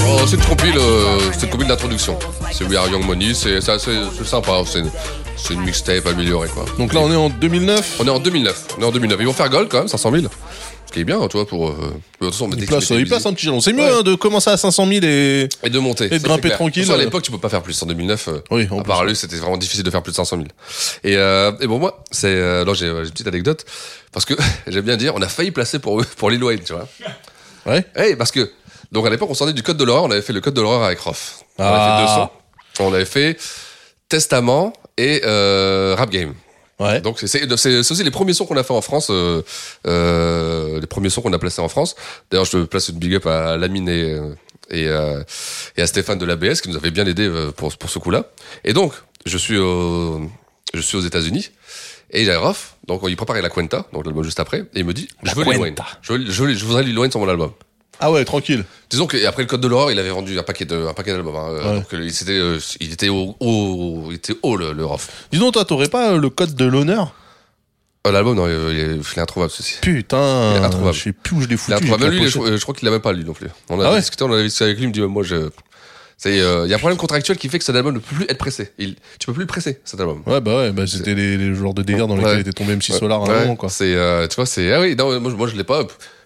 Oh, c'est une compile, euh, c'est une compile d'introduction. C'est We Are Young Money, c'est c'est assez- c'est sympa, c'est une, c'est une mixtape améliorée quoi. Donc là, on est en 2009. On est en 2009, on est en 000. Ils vont faire gold quand même, 500 000. Qui est bien, tu vois, pour. Euh, de toute façon, Il place, il place un petit jalon. C'est mieux Ouais. hein, de commencer à 500 000 et. Et de monter. Et de grimper tranquille. Surtout à l'époque, tu peux pas faire plus. En 2009, euh, Oui, en à plus. part lui, c'était vraiment difficile de faire plus de 500 000. Et, euh, et bon, moi, c'est. Euh, non, j'ai une petite anecdote. Parce que, j'aime bien dire, on a failli placer pour, pour Lil Wayne, tu vois. Ouais. Eh, parce que. Donc à l'époque, on sortait du code de l'horreur, on avait fait le code de l'horreur avec Roth. On avait Ah. fait. On avait fait Testament et euh, Rap Game. Ouais. Donc c'est aussi les premiers sons qu'on a fait en France, euh, euh, les premiers sons qu'on a placés en France. D'ailleurs, je place une big up à Lamine et, euh, et, euh, et à Stéphane de l'ABS qui nous avait bien aidé euh, pour, pour ce coup-là. Et donc, je suis au, je suis aux États-Unis et j'ai donc il préparait la Cuenta, donc l'album juste après, et il me dit, La je veux Lil Wayne. Je, veux- je, veux- je voudrais Lil Wayne sur mon album. Ah ouais, tranquille. Disons qu'après le Code de l'horreur, il avait vendu un paquet de, un paquet d'albums. hein. Euh, Ouais. Donc il, c'était, euh, il était au, au- il était haut le, le Rof. Dis donc, toi, t'aurais pas euh, le code de l'honneur? Euh, L'album, non, il est, il est- il est introuvable ceci. Putain, Il est introuvable. je sais plus où je l'ai Il est foutu. introuvable. Même la lui, je, crois qu'il l'a même pas lu non plus. On a Ah ouais discuté, on avait discuté avec lui, il me dit, moi, je. euh, Il y a un problème contractuel qui fait que cet album ne peut plus être pressé. Il, tu peux plus le presser, cet album. Ouais, bah ouais, bah c'était les, les genres de délire dans lesquels Ouais. était tombé MC. Solar à un moment, quoi. C'est, euh, tu vois, c'est. Ah oui, non, moi, je- moi je l'ai pas.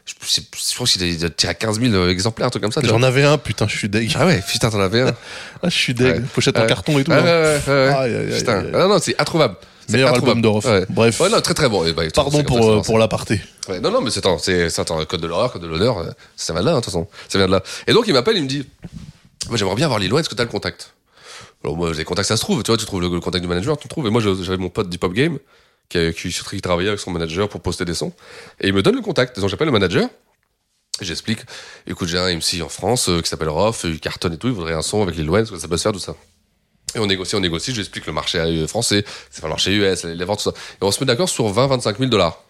Je, je pense qu'il a tiré à 15 000 exemplaires, un truc comme ça. J'en avais un, putain, je suis deg. Ah ouais, putain, t'en avais un. Ah, je suis deg. Ouais. Pochette en Ouais. carton et tout. Ouais, hein. aïe, Putain. Ah non, non, c'est introuvable. C'est Meilleur album de. Ouais. Bref. Ouais, non, très très bon. Bah, Pardon pour, euh, pour l'aparté. Ouais, non, non, mais c'est le code de l'horreur, code de l'honneur, euh, ça vient de là, hein, de toute façon. Ça vient de là. Et donc, il m'appelle, il me dit, moi, j'aimerais bien avoir Lil Wayne, est-ce que t'as le contact? Alors, moi, les contacts, ça se trouve, tu vois, tu trouves le, le contact du manager, tu le trouves. Et moi, j'avais mon pote d'Hip Hop Game, qui, travaillait avec son manager pour poster des sons. Et il me donne le contact. Donc, j'appelle le manager. J'explique, écoute, j'ai un MC en France euh, qui s'appelle Rof, il cartonne et tout, il voudrait un son avec Lil Wayne, ça peut se faire, tout ça. Et on négocie, on négocie, je lui explique le marché euh, français, c'est pas le marché US, les ventes, tout ça. Et on se met d'accord sur 20-25 000 dollars.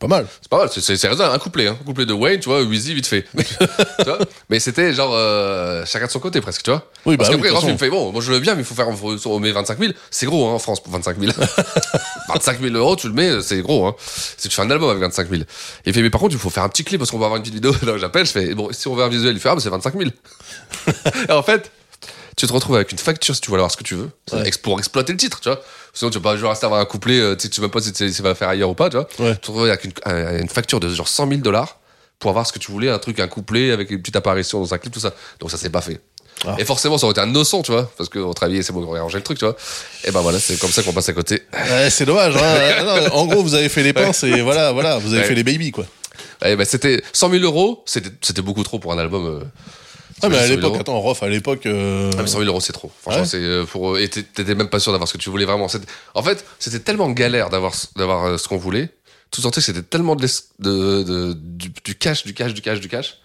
Pas mal. C'est pas mal, c'est- raisonnable, un couplet, hein. un couplet de Wayne, tu vois, Wheezy vite fait. tu vois? Mais c'était genre euh, chacun de son côté presque, tu vois? Oui, bah Parce oui, qu'après, Rof, il me fait, bon, moi je le veux bien, mais il faut faire, on met 25 000. C'est gros, hein, en France, pour 25 000. 25 000 euros, tu le mets, c'est gros, hein. Si tu fais un album avec 25 000. Il fait, mais par contre, il faut faire un petit clip parce qu'on va avoir une petite vidéo. J'appelle, je fais, bon, si on veut un visuel, il fait, ah, bah, c'est 25 000. Et en fait, tu te retrouves avec une facture si tu veux avoir ce que tu veux, pour exploiter le titre, tu vois. Sinon, tu vas pas genre rester avoir un couplet, euh, tu sais, tu même pas si tu ça va faire ailleurs ou pas, tu vois. Tu te retrouves avec une, un- une facture de genre 100 000 dollars pour avoir ce que tu voulais, un truc, un couplet avec une petite apparition dans un clip, tout ça. Donc ça s'est pas fait. Ah. Et forcément, ça aurait été un nocon, tu vois, parce qu'on travaillait, c'est bon, on aurait arrangé le truc, tu vois. Et ben voilà, c'est comme ça qu'on passe à côté. Ouais, c'est dommage. hein. Non, en gros, vous avez fait les pinces et voilà, voilà, vous avez Ouais. fait les baby, quoi. Et ben c'était 100 000 euros, c'était c'était beaucoup trop pour un album. euh, Ah, mais à 100 000 l'époque, attends, Rof, à l'époque. euh, Ah, mais 100 000 euros, c'est trop. Franchement, Ouais. c'est euh, pour. euh, Et t'é- t'étais même pas sûr d'avoir ce que tu voulais vraiment. En fait, c'était tellement galère d'avoir d'avoir euh, ce qu'on voulait. Tout que c'était tellement de, de, de- du, du cash, du cash, du cash, du cash,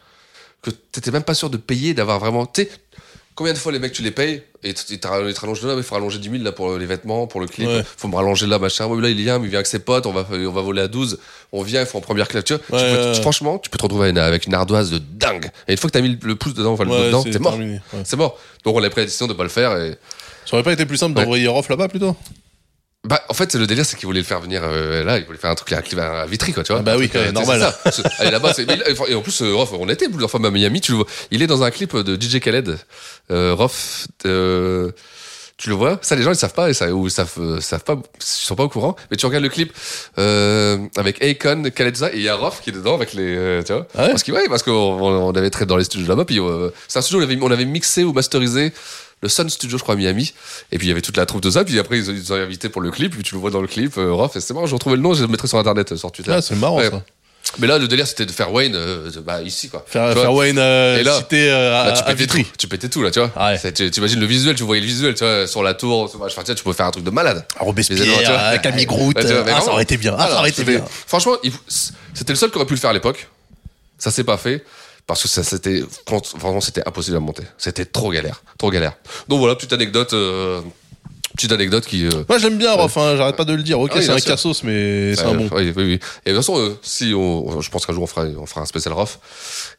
que t'étais même pas sûr de payer, d'avoir vraiment. Tu sais, combien de fois les mecs tu les payes et ils te rallongent là, mais il faut rallonger 10 000 là pour les vêtements, pour le clip. Ouais. Faut me rallonger là, machin. Ouais, là, il vient, mais il vient avec ses potes, on va, on va voler à 12. On vient, il faut en première classe. Tu vois, tu peux- franchement, tu peux te retrouver avec une ardoise de dingue. Et une fois que t'as mis le pouce dedans, enfin le dedans, c'est t'es mort. C'est mort. Donc on a pris la décision de pas le faire et. Ça aurait pas été plus simple d'envoyer Rof là-bas plutôt? Bah, en fait, le délire, c'est qu'il voulait le faire venir euh, là, il voulait faire un truc à, à Vitry, quoi, tu vois. Ah bah oui, truc, euh, ouais, normal. ça. Aller là-bas, c'est. Et en plus, euh, Rof, on était plusieurs fois à Miami, tu le vois. Il est dans un clip de DJ Khaled. Euh, Rof, euh, tu le vois? Ça, les gens, ils savent pas, et ça, ou ils savent, euh, savent pas, ils sont pas au courant. Mais tu regardes le clip euh, avec Akon, Khaled, et il y a Rof qui est dedans avec les. euh, tu vois Parce que, ouais, parce qu'on on avait traité dans les studios là-bas, puis euh, c'est un studio, on avait, on avait mixé ou masterisé le Sun Studio, je crois, à Miami. Et puis il y avait toute la troupe de ça. Puis après, ils, ils ont invité pour le clip. Puis tu le vois dans le clip, euh, Rof. Et c'est marrant, je retrouvais le nom, je le mettrai sur internet, euh, sur Twitter. Ah, c'est marrant, Ouais. ça. Mais là, le délire, c'était de faire Wayne, euh, bah, ici, quoi. Faire, Wayne euh, Et là, cité euh, Là, tu pétais tout, tu pétais tout là, tu vois. C'est- tu T'imagines le visuel, tu voyais le visuel, tu vois, sur la tour. Enfin, tu vois, tu pouvais faire un truc de malade. Robespierre, tu vois. euh, Camille Groult, Ouais, tu vois, mais ah, ça vraiment. aurait été bien, ah, ça aurait été bien. Franchement, il- c'était le seul qui aurait pu le faire à l'époque. Ça s'est pas fait. Parce que ça, c'était, vraiment, c'était impossible à monter. C'était trop galère. Trop galère. Donc voilà, petite anecdote, euh, petite anecdote qui, euh, Moi j'aime bien Rof, hein, j'arrête pas de le dire. Ok, Ah c'est un cassos, mais c'est un bon. Oui, oui, oui. Et de toute façon, euh, si on, je pense qu'un jour on fera, on fera un spécial Rof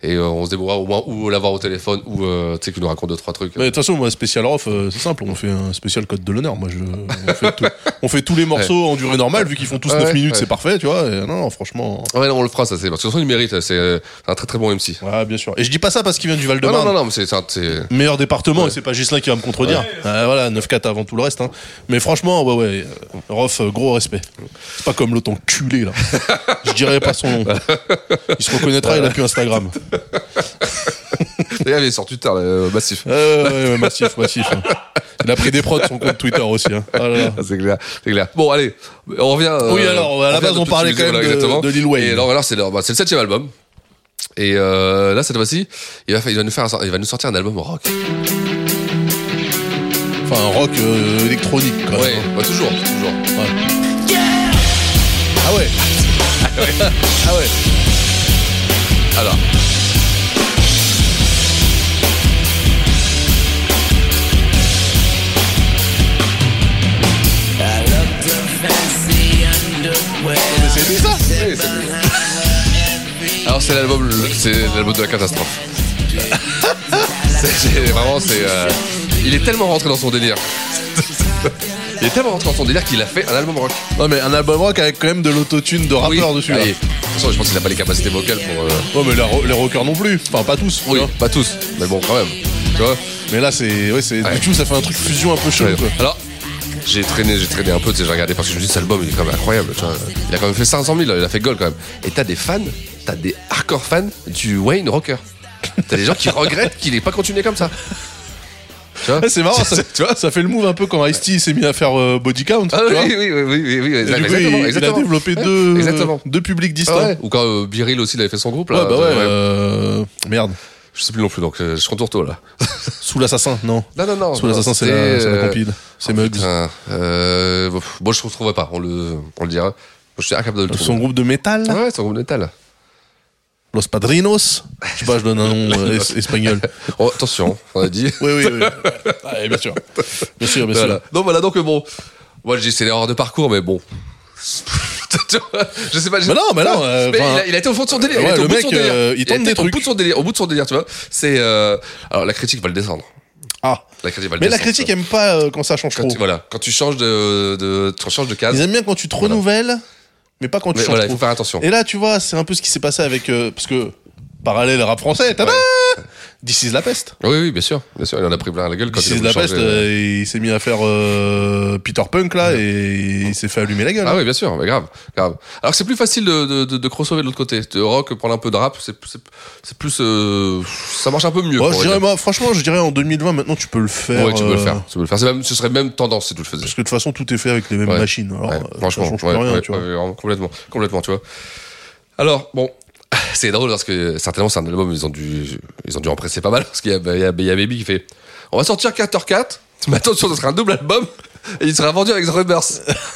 et euh, on se débrouillera au moins ou l'avoir au téléphone ou tu sais qu'il nous raconte deux trois trucs. Mais de toute façon, moi, spécial Rof, c'est simple, on fait un spécial code de l'honneur. Moi, je, on, fait tout- on fait tous les morceaux en durée normale, vu qu'ils font tous Ouais, 9 ouais, minutes, c'est parfait, tu vois. Non, non, franchement. Ouais, non, on le fera, ça c'est parce que de toute façon, il mérite. C'est un très très bon MC. Ouais, bien sûr. Et je dis pas ça parce qu'il vient du Non, non, Val-de-Marne. non, non, mais c'est, Meilleur département, et c'est pas Gislain qui va me contredire. Euh, voilà, 9-4 avant tout le reste. Hein. Mais franchement, ouais, ouais. euh, Rof, euh, gros respect. C'est pas comme l'autre enculé, là. Je dirais pas son nom. Il se reconnaîtra, il a plus Instagram. D'ailleurs, il est sur Twitter, là, euh, massif. Ouais, ouais, massif, massif. hein. Il a pris des prods son compte Twitter aussi. Hein. Ah là. c'est clair, c'est clair. Bon, allez, on revient. euh, Oui, alors, à la base, on parlait quand même voilà, de- Lil Wayne. Et alors, alors, c'est, le, bah, le septième album. Et euh, là, cette fois-ci, il va, faire- il va nous faire, un- il va nous sortir un album rock. Enfin, un rock euh, électronique, quoi. Ouais, bah, toujours, toujours. Ah ouais. ah ouais. Alors. C'était ça Oui, c'est- Alors c'est l'album, c'est l'album de la catastrophe. C'est- vraiment, c'est, euh, il est tellement rentré dans son délire. il est tellement rentré dans son délire qu'il a fait un album rock. Non, mais un album rock avec quand même de l'autotune de rappeur dessus. Ah, là. de toute façon, je pense qu'il n'a pas les capacités vocales pour. euh, Ouais, mais les, ro- les rockers non plus. Enfin, pas tous. Oui, pas tous, mais bon, quand même. Tu vois Mais là, c'est. Ouais, c'est. Ouais. Du coup, ça fait un truc fusion un peu chaud, Ouais. Alors, j'ai traîné, j'ai traîné un peu, tu sais, j'ai regardé parce que je me dis, cet album, il est quand même incroyable, tu vois. Il a quand même fait 500 000, il a fait gold quand même. Et t'as des fans, t'as des hardcore fans du Wayne Rocker. T'as des gens qui regrettent qu'il ait pas continué comme ça. C'est marrant, ça, tu vois, ça fait le move un peu quand Ice-T s'est mis à faire euh, Body Count. Ah tu oui, vois. oui, oui, oui, oui, oui, Et du coup, exactement, il, exactement. a développé deux, exactement. deux publics distincts. ouais. Ou quand euh, Biril aussi, il avait fait son groupe, là. Ouais, bah ouais, euh, euh, Merde. Je sais plus non plus, donc euh, je contourne tout, là. Sous l'assassin, non. Non, non, non. Sous l'assassin, c'est la, c'est la euh, compile. C'est oh, Muggs. putain, euh, bon, je ne retrouverai pas, on le, on le dira. Je suis incapable de le trouver. Son groupe de métal Ouais, son groupe de métal. Los Padrinos Je sais pas, je donne un nom euh, es- espagnol. Oh, attention, on a dit. Oui, oui, oui. Ouais, bien sûr. Bien sûr, bien Voilà. sûr. Donc voilà, donc euh, bon, moi j'ai c'est l'erreur de parcours, mais bon. Je sais pas. je- Mais non, mais non, euh, Mais il, a, il a été au fond de son délire. il Ouais, a été au le de mec, son délire. euh, il a tente été des au trucs. bout de son délire. Au bout de son délire, tu vois. C'est alors la critique va le descendre. Ah. La critique va le Mais la critique aime pas quand ça change Quand trop. tu, voilà, quand tu changes de, de tu changes de case. Ils aiment bien quand tu te renouvelles, mais pas quand tu Mais changes voilà, il trop. faut faire attention. Et là, tu vois, c'est un peu ce qui s'est passé avec. euh, parce que, parallèle rap français, tada This is la peste. Oui, oui, bien sûr, bien sûr. Il en a pris plein la gueule quand This il a is voulu la peste, changer. euh, il s'est mis à faire euh, Peter Punk là et il s'est fait allumer la gueule. Ah oui, bien sûr, mais grave, grave. Alors que c'est plus facile de, de, de, de crossover de l'autre côté. De rock, prendre un peu de rap, c'est c'est- c'est plus, euh, ça marche un peu mieux. Ouais, pour je dirais, moi, franchement, je dirais en 2020, maintenant tu peux le faire. Ouais, tu peux le euh, faire. Tu peux le faire. C'est même, ce serait même tendance si tu le faisais. Parce que de toute façon, tout est fait avec les mêmes Ouais. machines. Alors, Ouais, euh, franchement, change ouais, rien, ouais, tu vois. ouais, vraiment, complètement, complètement, tu vois. Alors, bon, c'est drôle parce que certainement c'est un album, ils ont dû, ils ont dû en presser pas mal parce qu'il y a, Baby qui fait, on va sortir 4h4, mais attention, ce sera un double album. Et il sera vendu avec The Rubbers,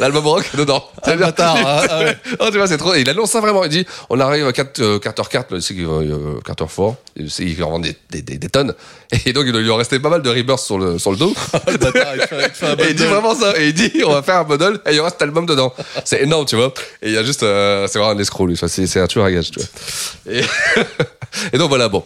l'album rock dedans. Ah, le bâtard, ah, ah ouais. Oh, tu vois, c'est trop. Il annonce ça vraiment. Il dit on arrive à 4, euh, 4h4, il sait qu'il va euh, 4h4, il en vendre des, des, des, des tonnes. Et donc, il lui en rester pas mal de Rebirth sur le, sur le dos. le bâtard, il fait, il fait un Et il dit vraiment ça. Et il dit, on va faire un bundle et il y aura cet album dedans. C'est énorme, tu vois. Et il y a juste, euh, c'est vraiment un escroc, lui. C'est, c'est un tueur à gage, tu vois. Et, et donc voilà, bon.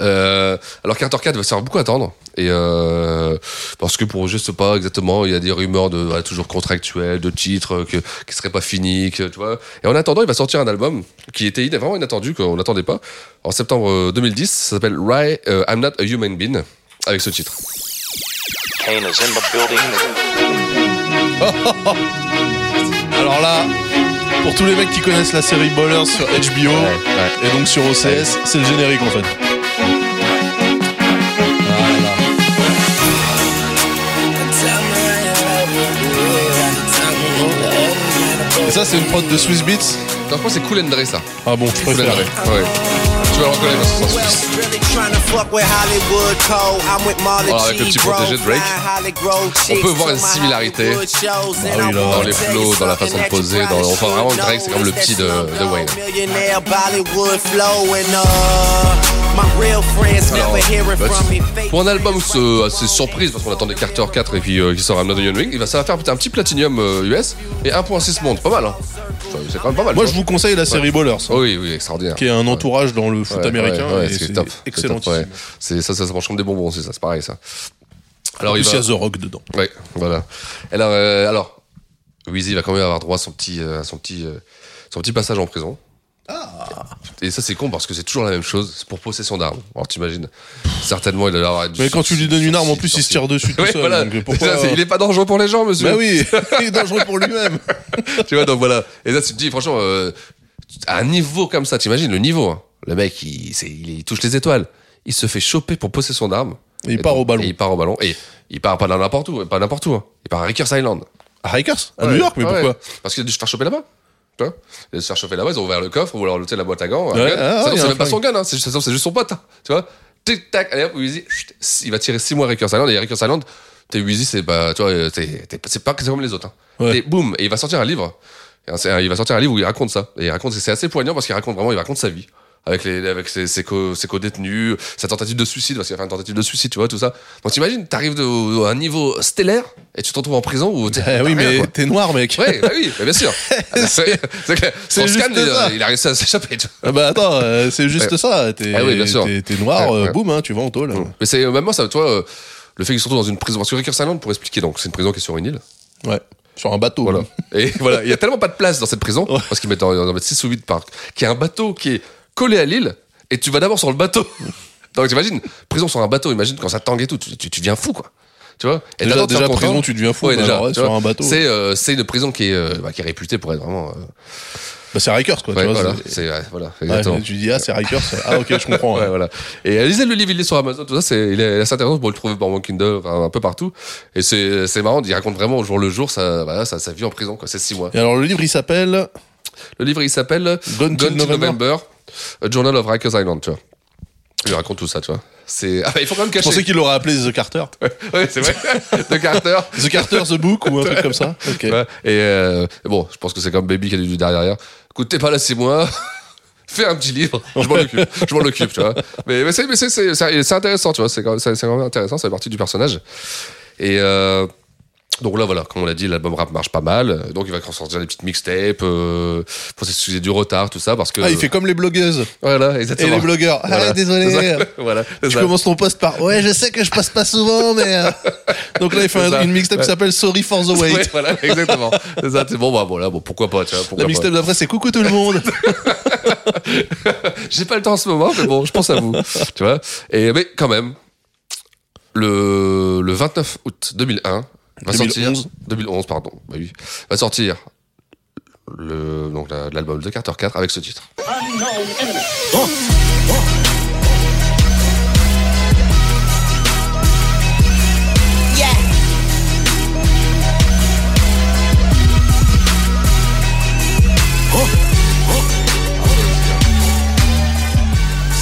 Euh, alors Carter 4 va se faire beaucoup attendre. Et euh, parce que pour je sais pas exactement il y a des rumeurs de voilà, toujours contractuels de titres que qui seraient pas finis que, tu vois. Et en attendant il va sortir un album qui était vraiment inattendu qu'on n'attendait pas en septembre euh, 2010 ça s'appelle Why euh, I'm Not a Human Being avec ce titre. Kane is in the building. Alors là, pour tous les mecs qui connaissent la série Ballers sur HBO et donc sur OCS, c'est le générique en fait. Ça, c'est une prod de Swiss Beats. Que c'est Cool and Dre ça Ah bon, je Cool and préfère. Dre ouais Voilà, avec le petit protégé de Drake. On peut voir une similarité dans les flows, dans la façon de poser, dans, enfin vraiment Drake c'est comme le petit de, de Wayne. Alors, bah, pour un album euh, assez surprise parce qu'on attendait Carter 4 et puis euh, qui sort un Young Wing, il va ça va faire un petit platinium euh, US et 1.6 monde, pas mal hein. Ça, C'est quand même pas mal. Moi, je vous conseille la série. Ballers, hein, Oui, oui, extraordinaire. qui est un entourage dans le foot américain. c'est c'est top. excellent. C'est. C'est ça, ça, ça mange comme des bonbons aussi, ça, c'est pareil ça. Alors il y a The Rock dedans. Ouais, voilà. Alors, euh, alors Weezy va quand même avoir droit à son petit, euh, son petit, euh, son petit passage en prison. Et ça c'est con parce que c'est toujours la même chose, c'est pour possession d'armes. Alors t'imagines, certainement il a l'air. Mais quand tu lui donnes une arme, en plus, il se tire dessus tout Ouais, seul. voilà. donc pourquoi, C'est ça, c'est- il est pas dangereux pour les gens, monsieur. Bah oui, il est dangereux pour lui-même. tu vois, donc voilà. Et là, tu te dis, franchement, euh, à un niveau comme ça, t'imagines le niveau. hein. Le mec, il, c'est- il, il touche les étoiles. Il se fait choper pour possession d'armes. Et il part au ballon. Et il part au ballon. Et il part pas dans n'importe où, pas n'importe où. hein. Il part à Rikers Island. À Rikers À Ouais, New York, mais ouais. pourquoi Parce qu'il a dû se faire choper là-bas. Tu vois Il a dû se faire choper là-bas, ils ont ouvert le coffre ou alors tu sais, la boîte à gants. Ouais, ah, c'est même pas son gun, hein. c'est juste, son pote. hein. Tu vois? Tic tac, allez hop, Weezy, il va tirer 6 mois à Rikers Island. Et Rikers Island, t'es Weezy, c'est pas, tu vois, c'est pas comme les autres. Hein. Ouais. Et boum, et il va sortir un livre. Il va sortir un livre où il raconte ça. Et il raconte, c'est assez poignant parce qu'il raconte vraiment, il raconte sa vie. Avec, les, avec ses, ses, co, co-détenus, sa tentative de suicide, parce qu'il a fait une tentative de suicide, tu vois, tout ça. Donc t'imagines, t'arrives à un niveau stellaire et tu te retrouves en prison où t'es. Eh oui, mais t'es noir, mec. Ouais, bah oui, bah bien sûr. c'est scan, il, il a réussi à s'échapper. tu vois. Ah bah attends, euh, c'est juste Ouais. ça. T'es Ah oui, bien sûr. t'es- noir, Ouais, euh, boum, hein, tu vas en tôle. Mais c'est même moi, ça, toi, euh, le fait qu'il se retrouve dans une prison. Parce que Rikers Island, pour expliquer, donc c'est une prison qui est sur une île. Ouais, sur un bateau. Voilà. Et voilà, il y a tellement pas de place dans cette prison, parce qu'ils mettent en, en mettent 6 ou 8 par, qu'il y a un bateau qui est collé à l'île, et tu vas d'abord sur le bateau. Donc t'imagines, prison sur un bateau, imagine quand ça tangue et tout, tu, tu, tu deviens fou, quoi. Tu vois? Et Déjà- déjà, faire prison, comprendre- tu deviens fou, Ouais, mais déjà, ouais, sur vois, un bateau. C'est euh, c'est une prison qui est, euh, bah, qui est réputée pour être vraiment. euh, Bah c'est Rikers, quoi. ouais, tu vois, voilà, voilà, exactement. tu dis, ah, c'est Rikers. Ah, ok, je comprends. Voilà. Et lisez le livre, il est sur Amazon, tout ça, c'est, il est assez intéressant pour le trouver par mon Kindle, enfin, un peu partout. Et c'est, marrant, il raconte vraiment au jour le jour sa, voilà, sa, sa vie en prison, quoi. C'est six mois. Et alors, le livre, il s'appelle Le livre, il s'appelle Gone to November. November, A Journal of Rikers Island, tu vois. Il raconte tout ça, tu vois. C'est, ah, bah, il faut quand même Je cacher. pensais qu'il l'aurait appelé The Carter. ouais, c'est vrai. de Carter. The Carter, The Book ou un truc comme ça. Ok. Ouais. Et euh, bon, je pense que c'est comme Baby qui a dû derrière. Écoute, t'es pas là six mois. Fais un petit livre, je m'en occupe, je m'en occupe, tu vois. Mais, mais c'est, mais c'est, c'est, c'est- c'est intéressant, tu vois. C'est quand, même- c'est, c'est quand même intéressant, ça fait partie du personnage. Et euh, Donc là, voilà, comme on l'a dit, l'album rap marche pas mal. Donc il va sortir des petites mixtapes euh, pour s'excuser du retard, tout ça, parce que. Ah, il fait comme les blogueuses. Voilà, Et exactement. les blogueurs. Ah, Voilà. désolé. voilà. Tu commences ton post par Ouais, je sais que je passe pas souvent, mais. euh, Donc là, il fait un- une mixtape qui s'appelle Sorry for the Wait. Ouais, voilà, exactement. c'est ça, c'est bon, bah voilà, bon, pourquoi pas, tu vois. pourquoi La mixtape d'après, c'est Coucou tout le monde. J'ai pas le temps en ce moment, mais bon, je pense à vous. tu vois. Et, mais quand même, le, le 29 août 2001, va 2011. sortir. 2011, pardon. Bah oui. Va sortir le, donc la- l'album de Carter 4 avec ce titre.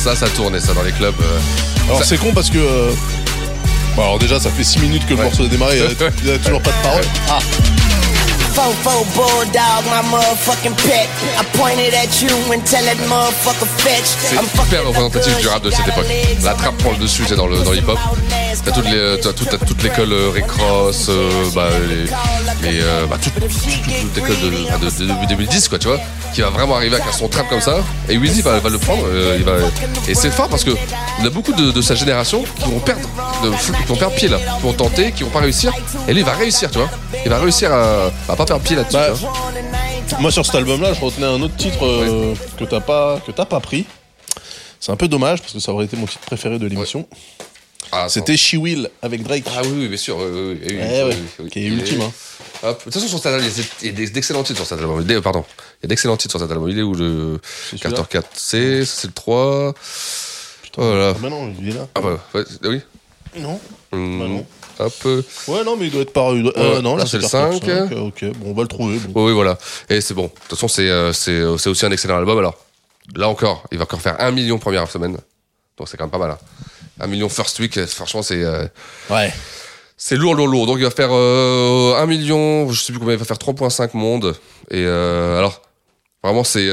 Ça, ça tournait ça dans les clubs. euh. Alors Ça- c'est con parce que. euh, Bon, alors déjà, ça fait 6 minutes que le morceau a démarré, il y a- il y a toujours pas de parole. Ah, Fofo bulldog, my motherfucking pet. I pointed at you and tell that motherfucker fetch. C'est I'm hyper représentatif du rap de cette époque. La trappe prend le dessus, c'est dans le dans l'hip-hop. T'as toutes les, t'as toute, t'as toute l'école euh, Rick Ross, euh, bah, les, les, euh, bah, toute, toute, toute l'école de, de, de- de 2010, quoi, tu vois, qui va vraiment arriver avec son trap comme ça. Et Weezy va, va le prendre. euh, il va, et c'est fort parce que il y a beaucoup de, de sa génération qui vont perdre, de, qui vont perdre pied là, qui vont tenter, qui vont pas réussir. Et lui, il va réussir, tu vois. Il va réussir à, à pas perdre pied là-dessus. Bah, moi sur cet album-là, je retenais un autre titre euh, que t'as pas, que t'as pas pris. C'est un peu dommage parce que ça aurait été mon titre préféré de l'émission. Ah, C'était She Will avec Drake. Ah oui, oui, bien sûr. oui, oui, oui, oui, Eh qui est ultime, hein. De toute façon, sur cet album, il y a- d'excellents titres sur cet album. Pardon. Il y a d'excellents titres sur cet album. Il est où le Carter 4C Ça, C'est le 3. Voilà. Ah bah non, il est là. Ah bah, ouais, oui. Non. Hum, Bah non. Hop. Ouais, non, mais il doit être par. il doit- euh, Ouais, non, là, c'est le Carter 5. Ok, bon, on va le trouver. bon. Oui, voilà. Et c'est bon. De toute façon, c'est euh, c'est euh, c'est aussi un excellent album. Alors, là encore, il va encore faire un million première semaine. Donc, c'est quand même pas mal. Hein. Un million first week, euh, franchement, c'est. euh, Ouais. C'est lourd, lourd, lourd. Donc il va faire euh, 1 million, je sais plus combien, il va faire 3.5 mondes. Et alors, vraiment, c'est.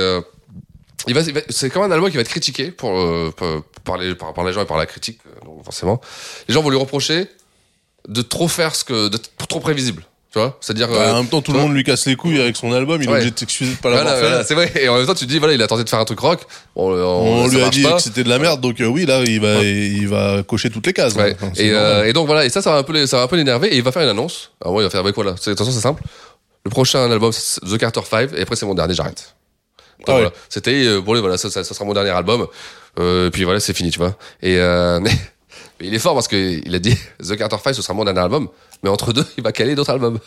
il va, c'est quand même un album qui va être critiqué pour, euh, par, par les, par, par les gens et par la critique, donc forcément. Les gens vont lui reprocher de trop faire ce que. d'être trop prévisible. Tu vois? C'est-à-dire. Bah, euh, en même temps, tout le monde lui casse les couilles avec son album. Il est Ouais. obligé de s'excuser de pas l'avoir Voilà, fait. voilà, c'est vrai. Et en même temps, tu te dis, voilà, il a tenté de faire un truc rock. Bon, euh, On, lui a dit pas. que c'était de la merde, donc euh, oui, là, il va, il va cocher toutes les cases. Ouais. Enfin, c'est Et, euh, et donc voilà, et ça, ça va un peu, les- ça va un peu l'énerver. Et il va faire une annonce. Alors moi, il va faire avec quoi là? C'est- De toute façon, c'est simple. Le prochain album, c'est The Carter 5, et après c'est mon dernier, j'arrête. Ah ouais. voilà. C'était euh, bon, voilà, ça, ça, ça sera mon dernier album. Euh, et puis voilà, c'est fini, tu vois. Et euh, mais, mais il est fort parce que il a dit The Carter 5, ce sera mon dernier album. Mais entre deux, il va caler d'autres albums.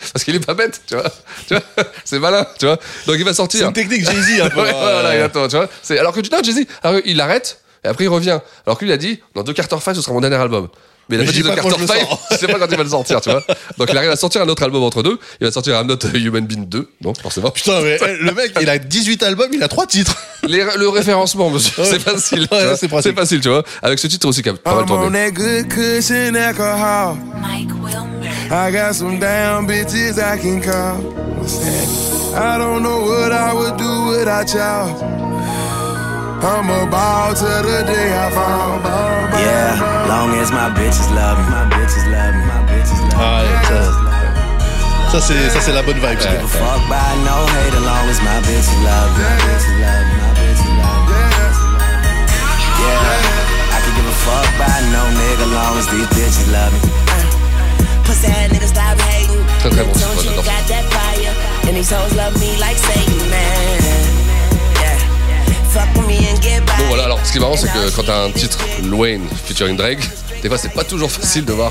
Parce qu'il est pas bête, tu vois. Tu vois c'est malin, tu vois. Donc il va sortir. C'est une technique Jay-Z un peu. Ouais, hein. voilà, tu vois. C'est, alors que tu non, Jay-Z, alors, il arrête, et après il revient. Alors que lui, il a dit, dans deux Carter 5, ce sera mon dernier album. Mais il a Mais pas je dit dis The pas quand Carter je le 5, sors. je sais pas quand il va le sortir, tu vois. Donc il arrive à sortir un autre album entre deux. Il va sortir I'm Not Human Being 2, non, forcément. Putain, mais eh, le mec, il a 18 albums, il a 3 titres. Les- le référencement, monsieur, Ouais. c'est facile. tu Ouais, c'est facile, tu vois. Avec ce titre aussi qui a pas mal I'm on tourné. that good cushion alcohol. I got some damn bitches I can call. I don't know what I would do without y'all. I'm a ball till the day I fall. Yeah, long as my bitches love me, my bitches love me, my bitches love me. Ah, ouais, ça, ça, c'est, ça, c'est la bonne vibe. ça. Give a fuck by no hate, long as my bitches love me, my bitches love me, my bitches love me. my bitches love me. Yeah, I can give a fuck by no nigga, long as these bitches love me. Pussy ass nigga stop hating. Très très bon, Don't titre, you got that fire? And these hoes love me like Satan, man. Bon voilà, alors ce qui est marrant, c'est que quand t'as un titre Wayne featuring Drake, des fois c'est pas toujours facile de voir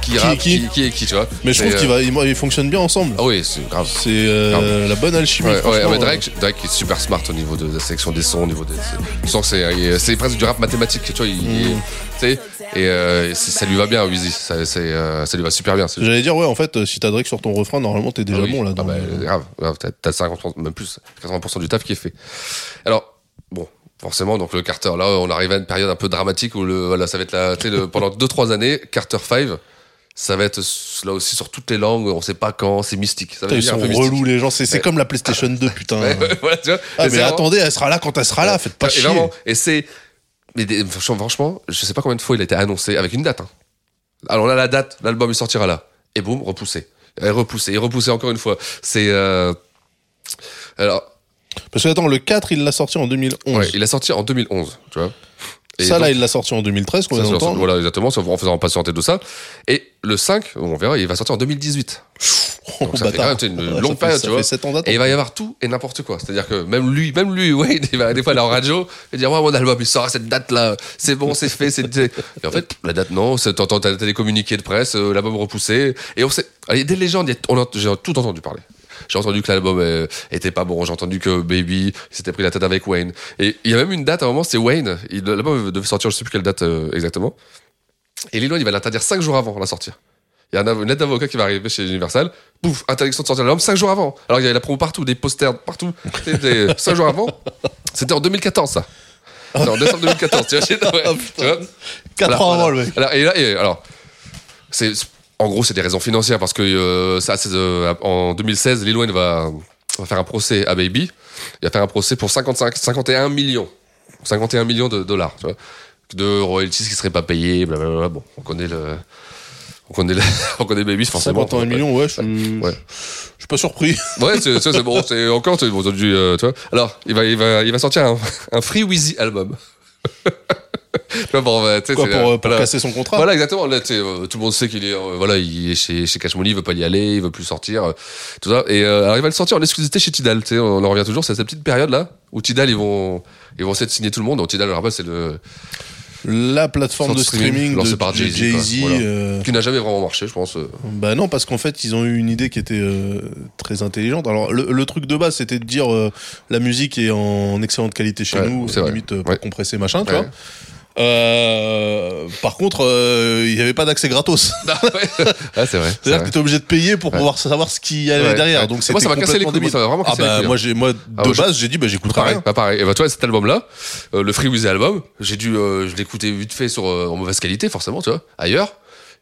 qui, Qui est rappe, qui est qui, tu vois. Mais je trouve euh, qu'ils ils fonctionnent bien ensemble. Ah oui, c'est grave. C'est euh, la bonne alchimie. Ouais, ouais, mais Drake, Drake est super smart au niveau de la sélection des sons, au niveau des. Tu sens que c'est, presque du rap mathématique, tu vois. Il, Mm. tu sais, et euh, ça lui va bien, Weezy. Ça, euh, ça lui va super bien. J'allais dire, ouais, en fait, euh, si t'as Drake sur ton refrain, normalement, t'es déjà Ah oui. bon là. Ah bah, grave, grave, t'as, t'as 50%, même plus, 80% du taf qui est fait. Alors, forcément, donc le Carter, là, on arrive à une période un peu dramatique où le, voilà, ça va être la, le- pendant 2-3 années, Carter 5, ça va être là aussi sur toutes les langues, on sait pas quand, c'est mystique. Ça va Putain, ils sont relous les gens, c'est, Ouais. comme la PlayStation 2, putain. Ouais, ouais, voilà, tu vois. Ah, mais vraiment- attendez, elle sera là quand elle sera là, faites pas et chier. vraiment, et c'est. Mais des- franchement, je sais pas combien de fois il a été annoncé avec une date. hein. Alors là, la date, l'album il sortira là. et boum, repoussé. Et repoussé, et repoussé encore une fois. C'est. euh, Alors. Parce que attends, le 4, il l'a sorti en 2011. Ouais, il a sorti en 2011, tu vois. Et ça, là, il l'a sorti en 2013, ça, combien c'est d'entendre Voilà, exactement, en faisant patienter tout ça. Et le 5, on verra, il va sortir en 2018. Donc ça fait quand bâtard. même une longue période, ça tu vois. ans et il va y avoir tout et n'importe quoi. C'est-à-dire que même lui, même lui, Wayne, il va des fois aller en radio et dire ouais mon album il sort à cette date là, c'est bon, c'est fait, c'est. Et en fait la date non, t'entends t'as des communiqués de presse, euh, l'album repoussé et on sait. Il y a des légendes, on a- j'ai tout entendu parler. J'ai entendu que l'album euh, était pas bon, j'ai entendu que Baby s'était pris la tête avec Wayne. Et il y a même une date à un moment, c'est Wayne. L'album devait sortir, je sais plus quelle date euh, exactement. Et Lil Wayne, il va l'interdire 5 jours avant la sortie. Il y a une lettre d'avocat qui va arriver chez Universal. Pouf, interdiction de sortir l'album 5 jours avant. Alors il y avait la promo partout, des posters partout. C'était 5 jours avant. C'était en 2014, ça. C'était en décembre 2014, tu vois. ouais, tu vois? Quatre Alors, ans avant, le mec. Alors, et là, et, alors, c'est, en gros, c'est des raisons financières parce que euh, ça, euh, en 2016, Lil Wayne va, va faire un procès à Baby. Il va faire un procès pour 55, 51 millions. 51 millions de dollars, tu vois. De royalties qui seraient pas blablabla. Bon, on connaît le. On connaît, le- on connaît Baby, forcément. 51 millions, ouais, je, Ouais. suis pas surpris. Ouais, c'est, bon, encore, bon, euh, tu vois. Alors, il va, il va, il va sortir un, un Free Wheezy album. Vois, pour, euh, pour, euh, euh, pour voilà. casser son contrat Voilà, exactement. Là, euh, tout le monde sait qu'il est, euh, voilà, il est chez, chez Cash Money, il veut pas y aller, il veut plus sortir, euh, tout ça. Et alors, il va le sortir en exclusivité chez Tidal. On en revient toujours, c'est cette petite période là où Tidal, ils vont, ils vont essayer de signer tout le monde. Donc Tidal, je le rappelle, c'est le La plateforme de streaming de, par Jay-Z. Voilà. euh, qui n'a jamais vraiment marché, je pense. euh. Bah non, parce qu'en fait, ils ont eu une idée qui était euh, très intelligente. Alors, le, le truc de base, c'était de dire euh, la musique est en excellente qualité chez Ouais, nous, limite Ouais. compressé, machin, tu vois. Euh, par contre, euh, il n'y avait pas d'accès gratos. Ah, ouais, c'est vrai. c'est C'est-à-dire que tu obligé de payer pour Ouais. pouvoir savoir ce qu'il y avait Ouais, derrière. ouais. Donc moi, ça m'a cassé les couilles, moi, ça m'a vraiment ah cassé les bah couilles, moi hein. j'ai moi de Ah, moi, je- base j'ai dit bah j'écouterai Pareil, rien. pas pareil. Et bah, tu vois, cet album-là, euh, le Free Wheezy album, j'ai dû, euh, je écouté vite fait sur, euh, en mauvaise qualité, forcément, tu vois, ailleurs.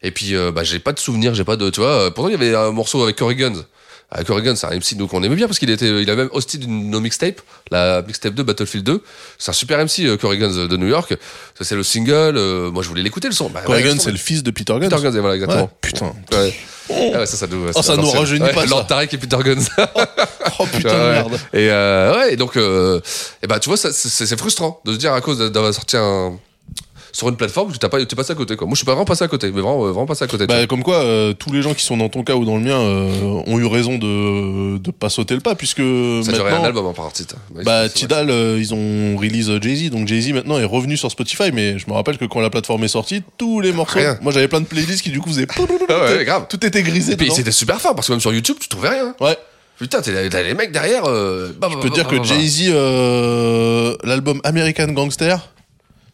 Et puis, bah, j'ai pas de souvenir, j'ai pas de, tu vois, pourtant, il y avait un morceau avec Corey Guns. Avec Corey Guns, c'est un MC nous qu'on aimait bien parce qu'il était, il a même hosté d'une nos mixtape, la mixtape 2, Battlefield 2. C'est un super MC, euh, Corey Guns de New York. Ça, c'est le single, euh, moi, je voulais l'écouter, le son. Bah, son, c'est le fils de Peter Gunn. Peter Guns, voilà, exactement. Ouais, putain. Ouais. Ah ouais, ça, ça nous, Oh, ça nous rajeunit Ouais, pas. Lord Tarek et Peter Guns. Oh putain de merde. Et euh, ouais, et donc, euh, et bah, tu vois, c'est frustrant de se dire à cause d'avoir sorti un sur une plateforme, tu t'as pas, t'es passé à côté. Quoi. Moi, je suis pas vraiment passé à côté, mais vraiment, euh, vraiment passé à côté. Bah, comme quoi, euh, tous les gens qui sont dans ton cas ou dans le mien euh, ont eu raison de de pas sauter le pas puisque ça durait un album en partie. Ouais, Bah, Tidal, euh, ils ont release euh, Jay-Z, donc Jay-Z maintenant est revenu sur Spotify, mais je me rappelle que quand la plateforme est sortie, tous les morceaux, Rien. moi j'avais plein de playlists qui du coup faisaient Ah ouais, grave. tout était grisé. Et c'était super fort parce que même sur YouTube, tu trouvais rien. Ouais. Putain, t'as les mecs derrière. Euh, bah, Je peux te dire que Jay-Z, euh, l'album American Gangster,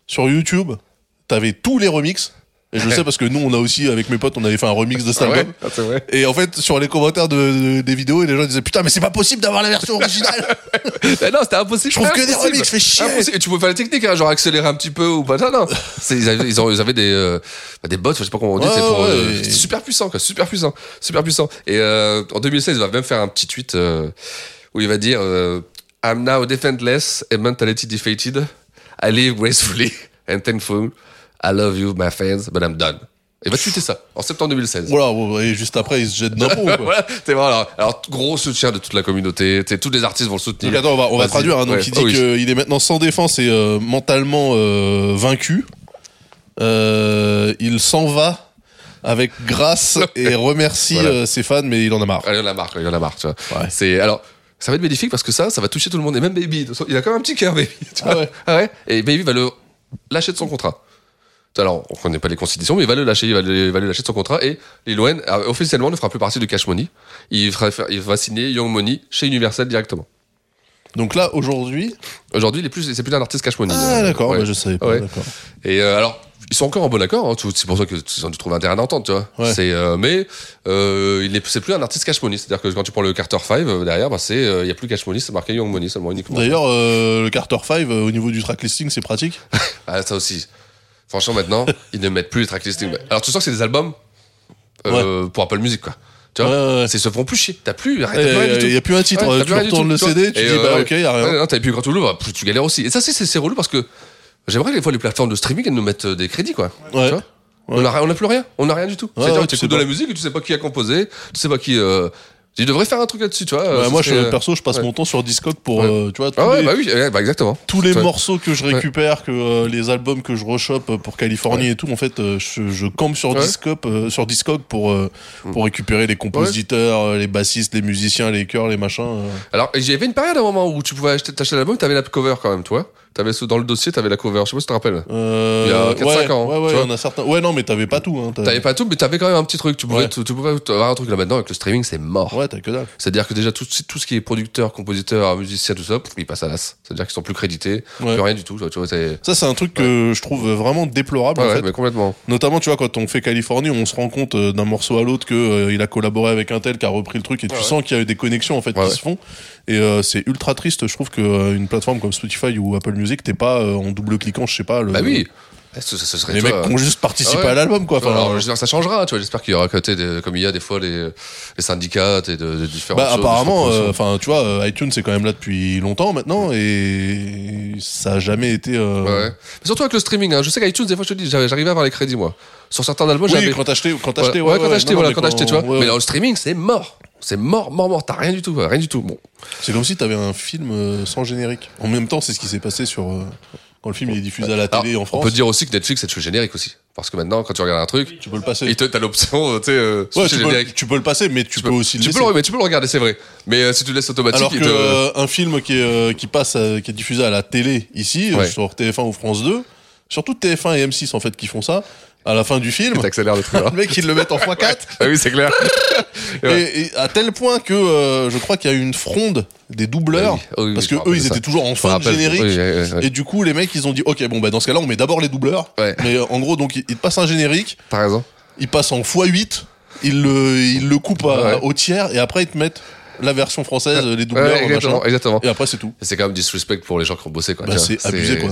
sur YouTube, t'avais tous les remixes. Et je le sais parce que nous, on a aussi, avec mes potes, on avait fait un remix de cet Ah album. Ah, vrai. Et en fait, sur les commentaires de, de- des vidéos, les gens disaient Putain, mais c'est pas possible d'avoir la version originale Eh non, c'était impossible. Je trouve que des remixes, fait chier. Impossible. Et tu pouvais faire la technique, hein, genre accélérer un petit peu ou pas. Non, non. Ils avaient, ils ont- ils avaient des, euh, bah, des bots, je sais pas comment on dit. Ouais, c'est pour, ouais, euh, super puissant, quoi. Super puissant. Super puissant. Et euh, en 2016, il va même faire un petit tweet euh, où il va dire I'm now defenseless and mentally defeated. I live gracefully and thankful. I love you, my fans, but I'm done. Il va tweeter ça en septembre 2016. Voilà, et juste après, ils se jettent d'un pont. quoi. voilà. Alors, gros soutien de toute la communauté. Tous les artistes vont le soutenir. Donc attends, on va, on va Vas-y. traduire. hein. donc Ouais. il dit Oh oui. qu'il est maintenant sans défense et euh, mentalement euh, vaincu. Euh, il s'en va avec grâce et remercie Voilà. ses fans, mais il en a marre. Ah, il en a marre, il en a marre, tu vois. C'est alors. Ça va être bénéfique parce que ça, ça va toucher tout le monde et même Baby. Il a quand même un petit cœur, Baby. tu vois. Ah ouais. Et Baby va le lâcher de son contrat. Alors, on connaît pas les conditions, mais il va le lâcher, il va le, il va le lâcher de son contrat et Lil Wayne, euh, officiellement, ne fera plus partie de Cash Money. Il, fera, il va signer Young Money chez Universal directement. Donc là, aujourd'hui. Aujourd'hui, il est plus, c'est plus un artiste Cash Money. Ah, d'accord, ouais. bah, je savais pas, Ouais. Et euh, alors, ils sont encore en bon accord. Hein, c'est pour ça qu'ils ont dû trouver un terrain d'entente, tu vois. Ouais. C'est, euh, mais euh, il est, c'est plus un artiste Cash Money. C'est-à-dire que quand tu prends le Carter 5 euh, derrière, bah, c'est, il y a plus Cash Money, c'est marqué Young Money seulement uniquement. D'ailleurs, le Carter 5, euh, au niveau du tracklisting, c'est pratique. Ah, ça aussi. Franchement, maintenant, ils ne mettent plus les tracklistings. Alors, tu sens que c'est des albums euh, pour Apple Music, quoi. Tu vois C'est ils se font plus chier. T'as plus, arrête, Ouais, t'as plus rien y a- du tout. y a plus un titre, t'as tu plus retournes le tu. CD, tu Et, dis, bah, ouais. ok, y a rien. Ouais, non, t'avais plus grand tout le bah, plus tu galères aussi. Et ça, c'est, relou parce que j'aimerais que des fois les plateformes de streaming, elles nous mettent euh, des crédits, quoi. Ouais. Tu vois On a, on a plus rien, on a rien du tout. Ouais, C'est-à-dire ouais, tu tu écoutes de la musique et tu sais pas qui a composé, tu sais pas qui. Euh... Il devrait faire un truc là-dessus, tu vois. euh, Ouais, moi, serait, je, perso, je passe ouais. mon temps sur Discog pour, Ouais. euh, tu vois, tous Ah ouais, les, bah oui, bah exactement. tous les morceaux que je récupère, que euh, les albums que je rechoppe pour Californie et tout, en fait, euh, je, je campe sur. Discog, euh, sur Discog pour euh, pour récupérer les compositeurs, euh, les bassistes, les musiciens, les chœurs, les machins. euh. Alors, il y avait une période à un moment où tu pouvais acheter, t'acheter l'album, t'avais la cover quand même, tu vois. T'avais ce- dans le dossier, t'avais la cover. Je sais pas si tu te rappelles. Euh, Il y a 4-5 ouais, ans. Ouais, tu ouais, vois. en a certains. Ouais, non, mais t'avais pas tout. Hein, T'avais pas tout, mais t'avais quand même un petit truc. Tu pouvais, tu, tu pouvais avoir un truc là maintenant avec le streaming, c'est mort. Ouais, t'as que dalle. C'est-à-dire que déjà tout, tout ce qui est producteur, compositeur, musicien, tout ça, pff, ils passent à l'as. C'est-à-dire qu'ils sont plus crédités, Ouais. plus rien du tout. Tu vois. Ça, c'est un truc que je trouve vraiment déplorable. Ouais, en ouais, fait. mais complètement. Notamment, tu vois, quand on fait Californie, on se rend compte euh, d'un morceau à l'autre que euh, il a collaboré avec un tel qui a repris le truc et tu sens qu'il y a eu des connexions en fait qui se font. Et euh, c'est ultra triste. Je trouve que euh, une plateforme comme Spotify ou Apple Music, t'es pas euh, en double cliquant, je sais pas. Le, Bah. Ce, ce- serait, Les mecs qui ont juste participé Ah ouais. à l'album, quoi. Enfin, Alors, que ça changera, tu vois. J'espère qu'il y aura côté des, comme il y a des fois les, les syndicats et de, de différents. Bah apparemment, euh, enfin tu vois, euh, iTunes c'est quand même là depuis longtemps maintenant et ça a jamais été. euh, Ouais. Mais surtout avec le streaming, hein. je sais qu'iTunes, des fois, je te dis, j'arrivais à avoir les crédits, moi. Sur certains albums, Oui, j'avais. quand t'achetais, quand t'achetais, ouais, ouais, quand t'achetais, voilà, mais quand t'achetais, tu vois. Mais dans le streaming, c'est mort. C'est mort, mort, mort. T'as rien du tout, rien du tout. Bon. C'est comme si t'avais un film sans générique. En même temps, c'est ce qui s'est passé sur quand le film il est diffusé à la télé Alors, en France. On peut dire aussi que Netflix, c'est le générique aussi. Parce que maintenant, quand tu regardes un truc, tu peux le passer. Et t'as l'option, tu sais, euh, Ouais, tu, peux, générique. tu peux le passer, mais tu, peux, aussi le Tu laisser. peux, le, mais tu peux le regarder, c'est vrai. Mais euh, si tu le laisses automatique, Alors que te- euh, un film qui, est, euh, qui passe, euh, qui est diffusé à la télé ici, euh, Ouais. sur TF1 ou France 2, surtout TF1 et M6 en fait qui font ça, à la fin du film, T'accélères le truc. le mec ils le mettent en x4. Ah oui, c'est clair. Et, et à tel point que euh, je crois qu'il y a eu une fronde des doubleurs, Oui, oui, oui, parce que eux ils étaient toujours en fin de générique. Oui. Et du coup, les mecs, ils ont dit, ok, bon, bah, dans ce cas-là, on met d'abord les doubleurs. Ouais. Mais euh, en gros, donc, ils passent un générique, T'as raison. ils passent en x8, ils le, ils le coupent à- au tiers, et après, ils te mettent la version française, les doubleurs, Ouais, exactement, machin. exactement. Et après, c'est tout. C'est quand même disrespect pour les gens qui ont bossé, quoi. Bah, c'est abusé, quoi.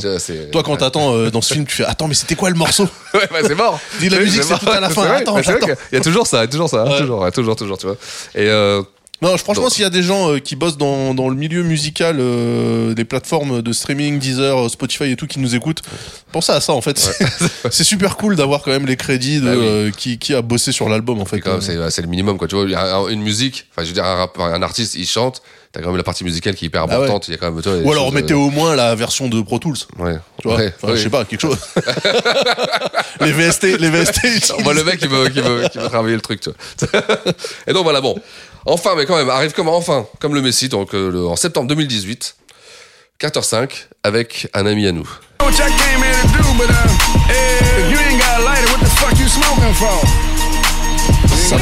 Toi, quand t'attends euh, dans ce film, tu fais, attends, mais c'était quoi le morceau? Ouais, bah, c'est mort. Dis la musique, c'est tout à la fin. Attends, attends. qu'il y a toujours ça, toujours ça, hein, Ouais. toujours, toujours, toujours, tu vois. Et euh, Non, franchement, s'il y a des gens euh, qui bossent dans, dans le milieu musical, euh, des plateformes de streaming, Deezer, euh, Spotify et tout, qui nous écoutent, pensez à ça en fait. C'est- C'est super cool d'avoir quand même les crédits de Bah oui. euh, qui, qui a bossé sur l'album en fait. c'est le minimum, quoi. Tu vois, une musique, enfin, je veux dire, un, rappeur, un artiste, il chante, t'as quand même la partie musicale qui est hyper Ah ouais. importante. Il y a quand même, tu vois, des Ou alors choses, mettez euh, au moins la version de Pro Tools. Ouais. Tu vois Ouais, Enfin, ouais. Je sais pas, quelque chose. les VST, les VST. On voit le mec qui veut, qui veut, qui veut travailler le truc, tu vois. Et donc voilà, bon. Enfin, mais quand même, arrive comment Enfin, comme le Messi, donc euh, le- en septembre 2018, 14-5, avec un ami à nous. Ça.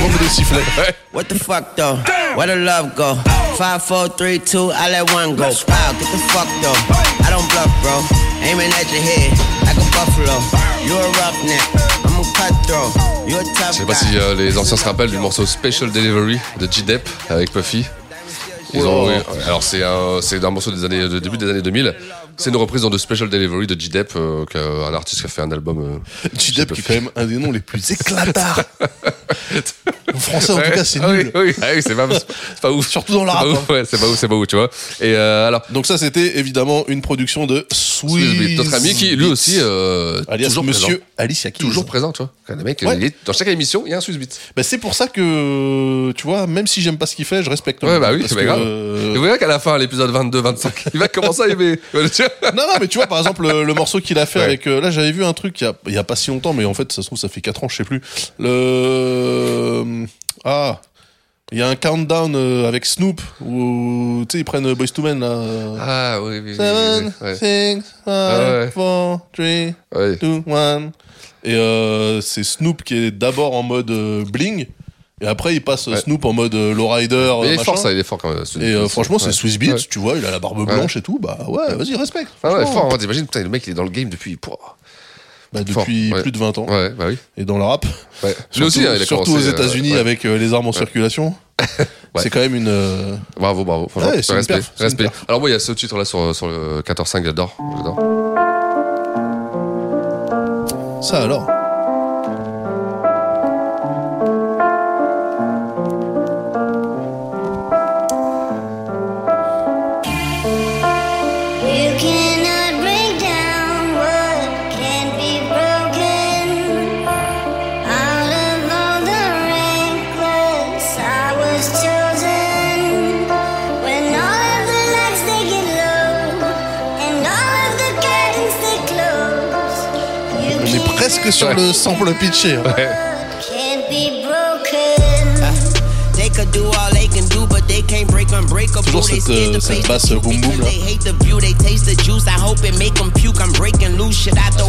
What the fuck though? Where the love go? Five, four, three, two, I let one go. Wow, get the fuck though. I don't bluff, bro. Aiming at your head like a buffalo. You a roughneck, I'm a cutthroat. You a tough Je sais pas si euh, les anciens se rappellent du morceau Special Delivery de G-Dep avec Puffy. Ils ont, alors c'est un, c'est un morceau des années, de début des années 2000. C'est une reprise de Special Delivery de G-Dep, euh, un artiste qui a fait un album. Euh, G-Dep qui est quand même un des noms les plus éclatards. en français, en tout cas, c'est ah nul. Oui, oui, ah oui, c'est pas, pas ouf. Surtout dans le rap. pas hein. ouais, c'est pas ouf, c'est pas ouf, tu vois. Et euh, alors, Donc ça, c'était évidemment une production de Swiss. notre ami qui lui aussi euh, alias toujours Monsieur présent. Alicia Keys. toujours présent, tu vois. Le mec, Ouais. il est- dans chaque émission, il y a un Swiss Beat. Bah, c'est pour ça que, tu vois, même si j'aime pas ce qu'il fait, je respecte. Ouais, bah oui, c'est que, grave. euh, Et vous verrez qu'à la fin, l'épisode 22-25, il va commencer à aimer. Tu vois Non, non, mais tu vois, par exemple, le, le morceau qu'il a fait Ouais. avec. euh, là, j'avais vu un truc il y, a, il y a pas si longtemps, mais en fait, ça se trouve, ça fait 4 ans, je sais plus. Le. Ah. Il y a un countdown euh, avec Snoop où, tu sais, ils prennent Boys to Men, là. Ah oui, oui, oui. Seven, oui, ouais. six, Ah five, ouais. four, three, Ouais. two, one. Et euh, c'est Snoop qui est d'abord en mode bling, et après il passe Ouais. Snoop en mode euh, lowrider. Il est machin. fort, ça, il est fort quand même. Et euh, franchement, c'est. Swiss Beats, Ouais. tu vois, il a la barbe blanche et tout, bah ouais, vas-y, respecte. Ah ouais, fort, hein, t'imagines, putain, le mec, il est dans le game depuis. Bah, depuis plus de 20 ans. Ouais, bah oui. Et dans le rap. Ouais. Surtout, aussi, hein, il a surtout aux euh, États-Unis avec euh, les armes en circulation. C'est quand même une. euh, Bravo, bravo. Franchement, une respect. perf, c'est une respect. Alors, moi, il y a ce titre-là sur, sur le 14-5, j'adore. J'adore. Ça alors?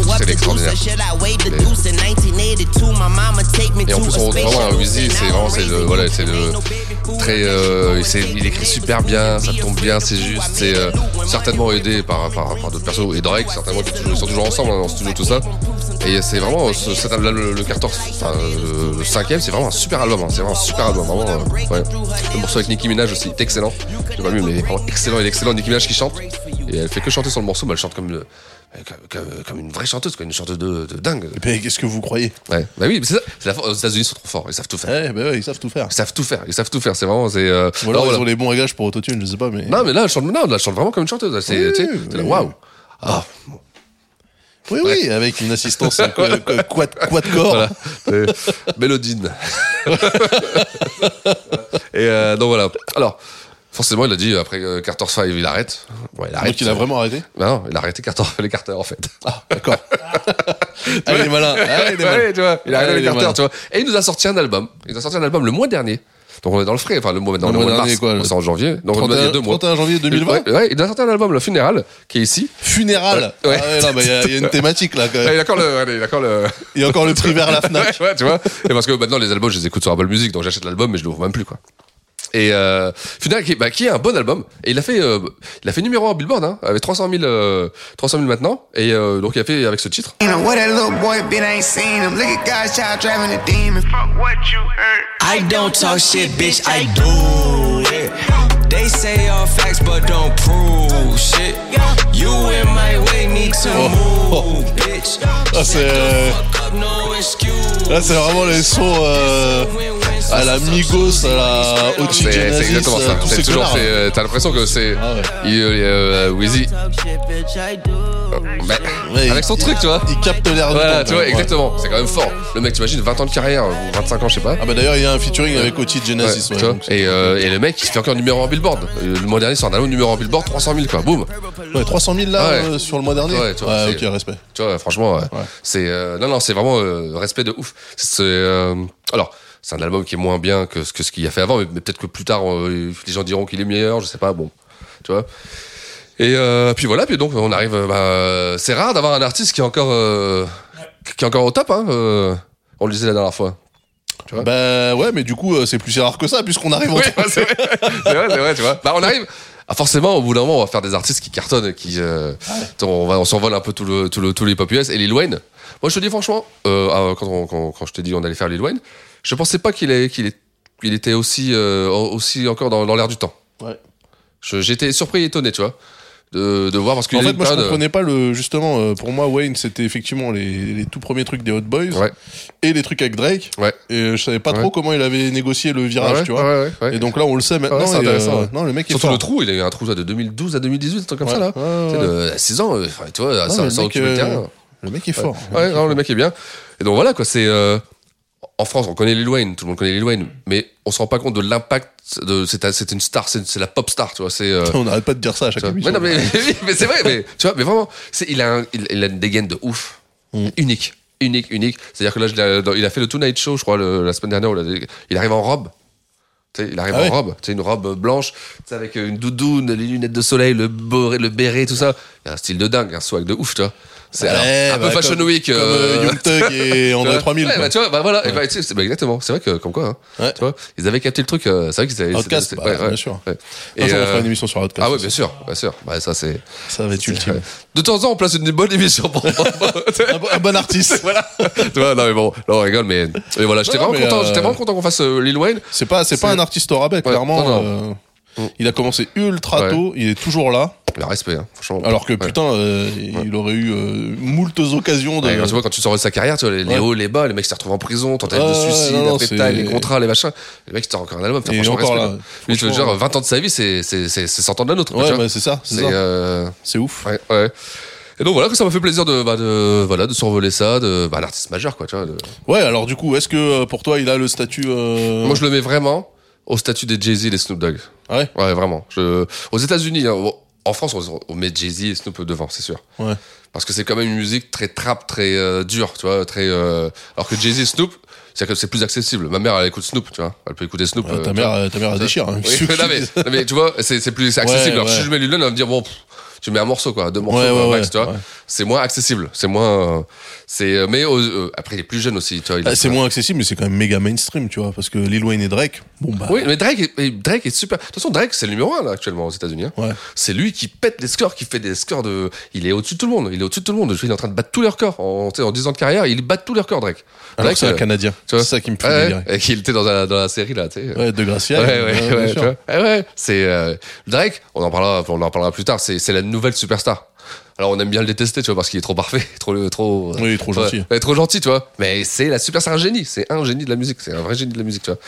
Up C'est the deuce or extraordinaire. should I wave the Mais- deuce? In 1982? My mama take me Et to en plus, on space vraiment un Uzi, c'est vraiment, c'est le, voilà, c'est le très, euh, c'est, il écrit super bien, ça tombe bien, c'est juste, c'est euh, certainement aidé par, par, par d'autres persos et Drake, certainement, qui toujours- ils sont toujours ensemble hein, en studio, tout ça. Et c'est vraiment, ce, cet album, le, le 14, enfin, euh, le cinquième, c'est vraiment un super album, hein, c'est vraiment un super album, vraiment, euh, ouais. Le morceau avec Nicki Minaj aussi, est excellent. J'ai pas vu, mais vraiment excellent, il est excellent, Nicki Minaj qui chante. Et elle fait que chanter sur le morceau, mais elle chante comme une, comme, comme- comme une vraie chanteuse, quoi, une chanteuse de, de dingue. Mais qu'est-ce que vous croyez? Ouais, bah oui, mais c'est ça, la aux États-Unis, sont trop forts, ils savent tout faire. Ouais, bah ouais, ils savent tout faire. Ils savent tout faire, ils savent tout faire, c'est vraiment, c'est. Euh, Ou alors non, ils voilà. ont les bons réglages pour autotune, je sais pas, mais. Non, mais là, elle chante, non, elle chante vraiment comme une chanteuse. C'est, Oui, oui, là, waouh. Ah, Oui, oui, avec une assistance euh, qu- qu- quad, quad corps. voilà. Mélodine. Et euh, donc voilà. Alors, forcément, il a dit après euh, Carter 5, il arrête. Bon, il arrête. Donc il a vraiment arrêté? Bah non, il a arrêté Carter, les Carter en fait. Ah, d'accord. ah, il est malin. Ah, il est malin. Ouais, tu vois, il a Ah, arrêté il les Carter, malin. tu vois. Et il nous a sorti un album. Il nous a sorti un album le mois dernier. Donc on est dans le frais, enfin le mois maintenant, Le le, mois mois de mars, quoi, le c'est en janvier. Donc on est y 31, deux mois. 31 janvier 2020 Ouais, ouais, il a sorti un album, le Funéral, qui est ici. Funéral. Ouais. Ah ouais, non, mais il y a- y, une thématique là quand même. il a encore le, il a encore le, Il y a encore le prix vers la Fnac. ouais, tu vois. Et parce que maintenant, les albums, je les écoute sur Apple Music, donc j'achète l'album, mais je l'ouvre même plus, quoi. Et euh, Funeral, qui, bah, qui est un bon album. Et il a fait, euh, il a fait numéro 1 Billboard, hein, avec 300 000, euh, 300 000 maintenant. Et euh, donc il a fait avec ce titre. You know what that little boy been ain't seen him. Look at God's child driving a demon. Fuck what you heard. I don't talk shit, bitch, I do. They say all facts, but don't prove shit. You in my way, need to move, bitch. Ah, c'est. euh, No excuse. Là, c'est vraiment les sons euh, à la Migos, à la C'est Ochi c'est exactement euh, ça. C'est toujours, euh, t'as l'impression que c'est, Ah ouais. il, euh, Wheezy, bah, Ouais, avec son il- truc, tu vois. Il capte l'air du Voilà, temps, tu vois, ouais. exactement. C'est quand même fort. Le mec, t'imagines, 20 ans de carrière, ou 25 ans, je sais pas. Ah bah d'ailleurs, il y a un featuring avec Ochi Genesis. Ouais, ouais, tu vois. donc et, euh, et le mec, il se fait encore numéro en billboard. Euh, Le mois dernier, sur un album numéro en billboard, 300 000, quoi. Boum. Ouais, 300 000 là Ouais. euh, sur le mois dernier. Ouais, tu vois, ouais, c'est- ok, respect. Tu vois, franchement, c'est euh, non, non, c'est vraiment euh, respect de ouf. C'est alors. C'est un album qui est moins bien que, ce- que ce qu'il a fait avant, mais, mais peut-être que plus tard, les gens diront qu'il est meilleur, je sais pas, bon, tu vois? Et puis voilà, puis donc on arrive. Bah, c'est rare d'avoir un artiste qui est encore, qui est encore au top. Hein, on le disait la dernière fois. Tu vois Bah ouais, mais du coup, euh, c'est plus rare que ça, puisqu'on arrive en Oui, bah, c'est vrai, c'est vrai, vrai, tu vois. Bah, on arrive. Ah, forcément, au bout d'un moment, on va faire des artistes qui cartonnent, qui, euh, on va, on s'envole un peu tout le, tout le, tous les pop US. Et Lil Wayne, moi, je te dis franchement, euh, ah, quand, on- quand, quand je t'ai dit on allait faire Lil Wayne, je pensais pas qu'il qu'il était aussi, euh, aussi encore dans, dans l'air du temps. Ouais. J'étais surpris et étonné, tu vois, de, de voir parce que En fait, moi, je comprenais pas le. Justement, euh, pour moi, Wayne, c'était effectivement les, les tout premiers trucs des Hot Boys et les trucs avec Drake. Ouais. Et euh, je savais pas Ouais. trop comment il avait négocié le virage, Ah ouais, tu vois. ouais, ouais, ouais. Et donc là, on le sait maintenant. Ouais, c'est et, intéressant, euh, ouais. Non, le mec est Surtout le trou, il a eu un trou de 2012 à 2018, un truc comme Ouais, ça là. ouais, ouais, ouais. de 6 ans, euh, enfin, tu vois, ça, le mec, le euh, terrain. Le mec est fort. Ouais, non, le mec est bien. Et donc voilà, quoi, c'est. euh, en France, on connaît Lil Wayne, tout le monde connaît Lil Wayne, mais on se rend pas compte de l'impact de. C'est un- c'est une star, c'est c'est la pop star, tu vois. C'est. euh, On n'arrête pas de dire ça à chaque émission. Mais non, mais, c'est vrai, mais tu vois, mais vraiment, c'est, il, a un- il, il a une dégaine de ouf. Mm. Unique. Unique, unique. C'est-à-dire que là, je l'ai- dans- il a fait le Tonight Show, je crois, le- la semaine dernière. où il, a- il arrive en robe. Il arrive Ah en ouais. robe, sais, une robe blanche, avec une doudoune, les lunettes de soleil, le, béret, le béret, tout ça. Il a un style de dingue, un swag de ouf, tu vois. C'est Ouais, un peu bah, Fashion comme- Week. comme, euh, Young Thug et André Tu vois 3000, Ouais, bah, tu vois, bah voilà, et Ouais. bah, tu sais, c'est- bah, exactement. C'est vrai que, comme quoi, hein, tu vois, ils avaient capté le truc, euh, c'est vrai qu'ils avaient. Outcast, bien sûr. Un jour, on fera une émission sur Outcast Ah aussi. bien sûr, bien sûr. Ça, c'est. Ça va être ultime. De temps en temps, on place une bonne émission pour. un, bon- un bon artiste. voilà. tu vois, non, mais bon, là, on rigole, mais. mais voilà, j'étais Non, vraiment content, euh, j'étais vraiment content qu'on fasse euh, Lil Wayne. C'est pas, c'est pas un artiste au rabais, clairement. Euh, Il a commencé ultra Ouais. tôt, il est toujours là. Le respect, hein, franchement. Alors que Ouais. putain, euh, il aurait eu euh, moultes occasions de. Ouais, tu vois, quand tu sors de sa carrière, tu vois, les, les hauts, les bas, les mecs s'est retrouvé en prison, tentative de suicide, non, non, les contrats, les machins. Le mec, sort encore un album, franchement, encore respect, là. Lui, Franchement, dire, 20 ans de sa vie, c'est, c'est, c'est, c'est 100 ans de la nôtre. Ouais, bah, c'est ça, c'est euh, C'est ouf. Ouais, ouais. Et donc voilà, que ça m'a fait plaisir de, bah, de, voilà, de survoler ça, de, bah, l'artiste majeur, quoi, tu vois. de- Ouais, alors du coup, est-ce que euh, pour toi, il a le statut. euh, Moi, je le mets vraiment au statut des Jay-Z et des Snoop Dogg. Ouais. Ouais, vraiment. Je... Aux États-Unis, hein, en France, on, on met Jay-Z et Snoop devant, c'est sûr. Ouais. Parce que c'est quand même une musique très trap, très euh, dure, tu vois, très. euh, Alors que Jay-Z et Snoop, c'est que c'est plus accessible. Ma mère, elle écoute Snoop, tu vois. Elle peut écouter Snoop. Ouais, euh, ta tu mère, euh, ta mère, elle déchire, hein. Oui, non, mais, non, mais tu vois, c'est c'est plus accessible. Ouais, Alors si je mets Lil Jon, elle va me dire, bon, pff, tu mets un morceau, quoi, deux morceaux, Ouais, ouais, max, ouais, tu vois. ouais. C'est moins accessible. C'est moins. euh, C'est. euh, Mais euh, après, il est plus jeune aussi, tu vois. Ah, est- c'est moins accessible, mais c'est quand même méga mainstream, tu vois, parce que Lil Wayne et Drake, bon bah. Oui, mais Drake est, Drake est super. De toute façon, Drake, c'est le numéro 1 là, actuellement aux États-Unis. hein. C'est lui qui pète les scores, qui fait des scores de. Il est au-dessus de tout le monde. Il est au-dessus de tout le monde. Il est en train de battre tous les records. En, en 10 ans de carrière, il bat tous les records, Drake. Drake, c'est un Canadien. C'est ça qui me fait Ouais. Et qu'il était dans la, dans la série là, tu sais. Ouais, de Gracia. Ouais, ouais, ouais, ouais. Ouais, ouais. C'est euh, Drake. On en parlera, on en parlera plus tard. C'est c'est la nouvelle superstar. Alors on aime bien le détester, tu vois, parce qu'il est trop parfait, trop, trop. Oui, trop gentil. Ouais, ouais, trop gentil, tu vois. Mais c'est la super, c'est un génie, c'est un génie de la musique, c'est un vrai génie de la musique, tu vois.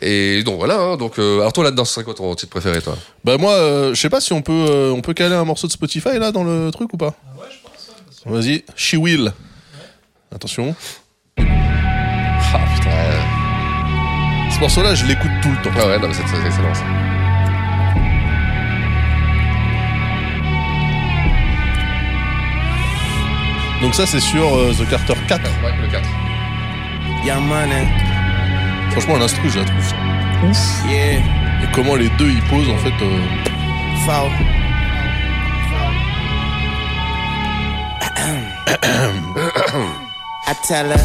Et donc voilà. hein, donc euh, alors toi là-dedans, ce serait quoi ton titre préféré, toi? Bah moi, euh, je sais pas si on peut, euh, on peut caler un morceau de Spotify là dans le truc ou pas? Ouais, je pense. Vas-y, She Will. Attention. Ah putain. Ce morceau-là, je l'écoute tout le temps. Ah ouais, non, mais c'est c'est excellent. ça. Donc ça, c'est sur euh, The Carter 4. Ouais, le 4. Young Money. Franchement, l'instru, je la trouve ouf. Yeah. Et comment les deux ils posent en fait. euh, Foul. I tell her,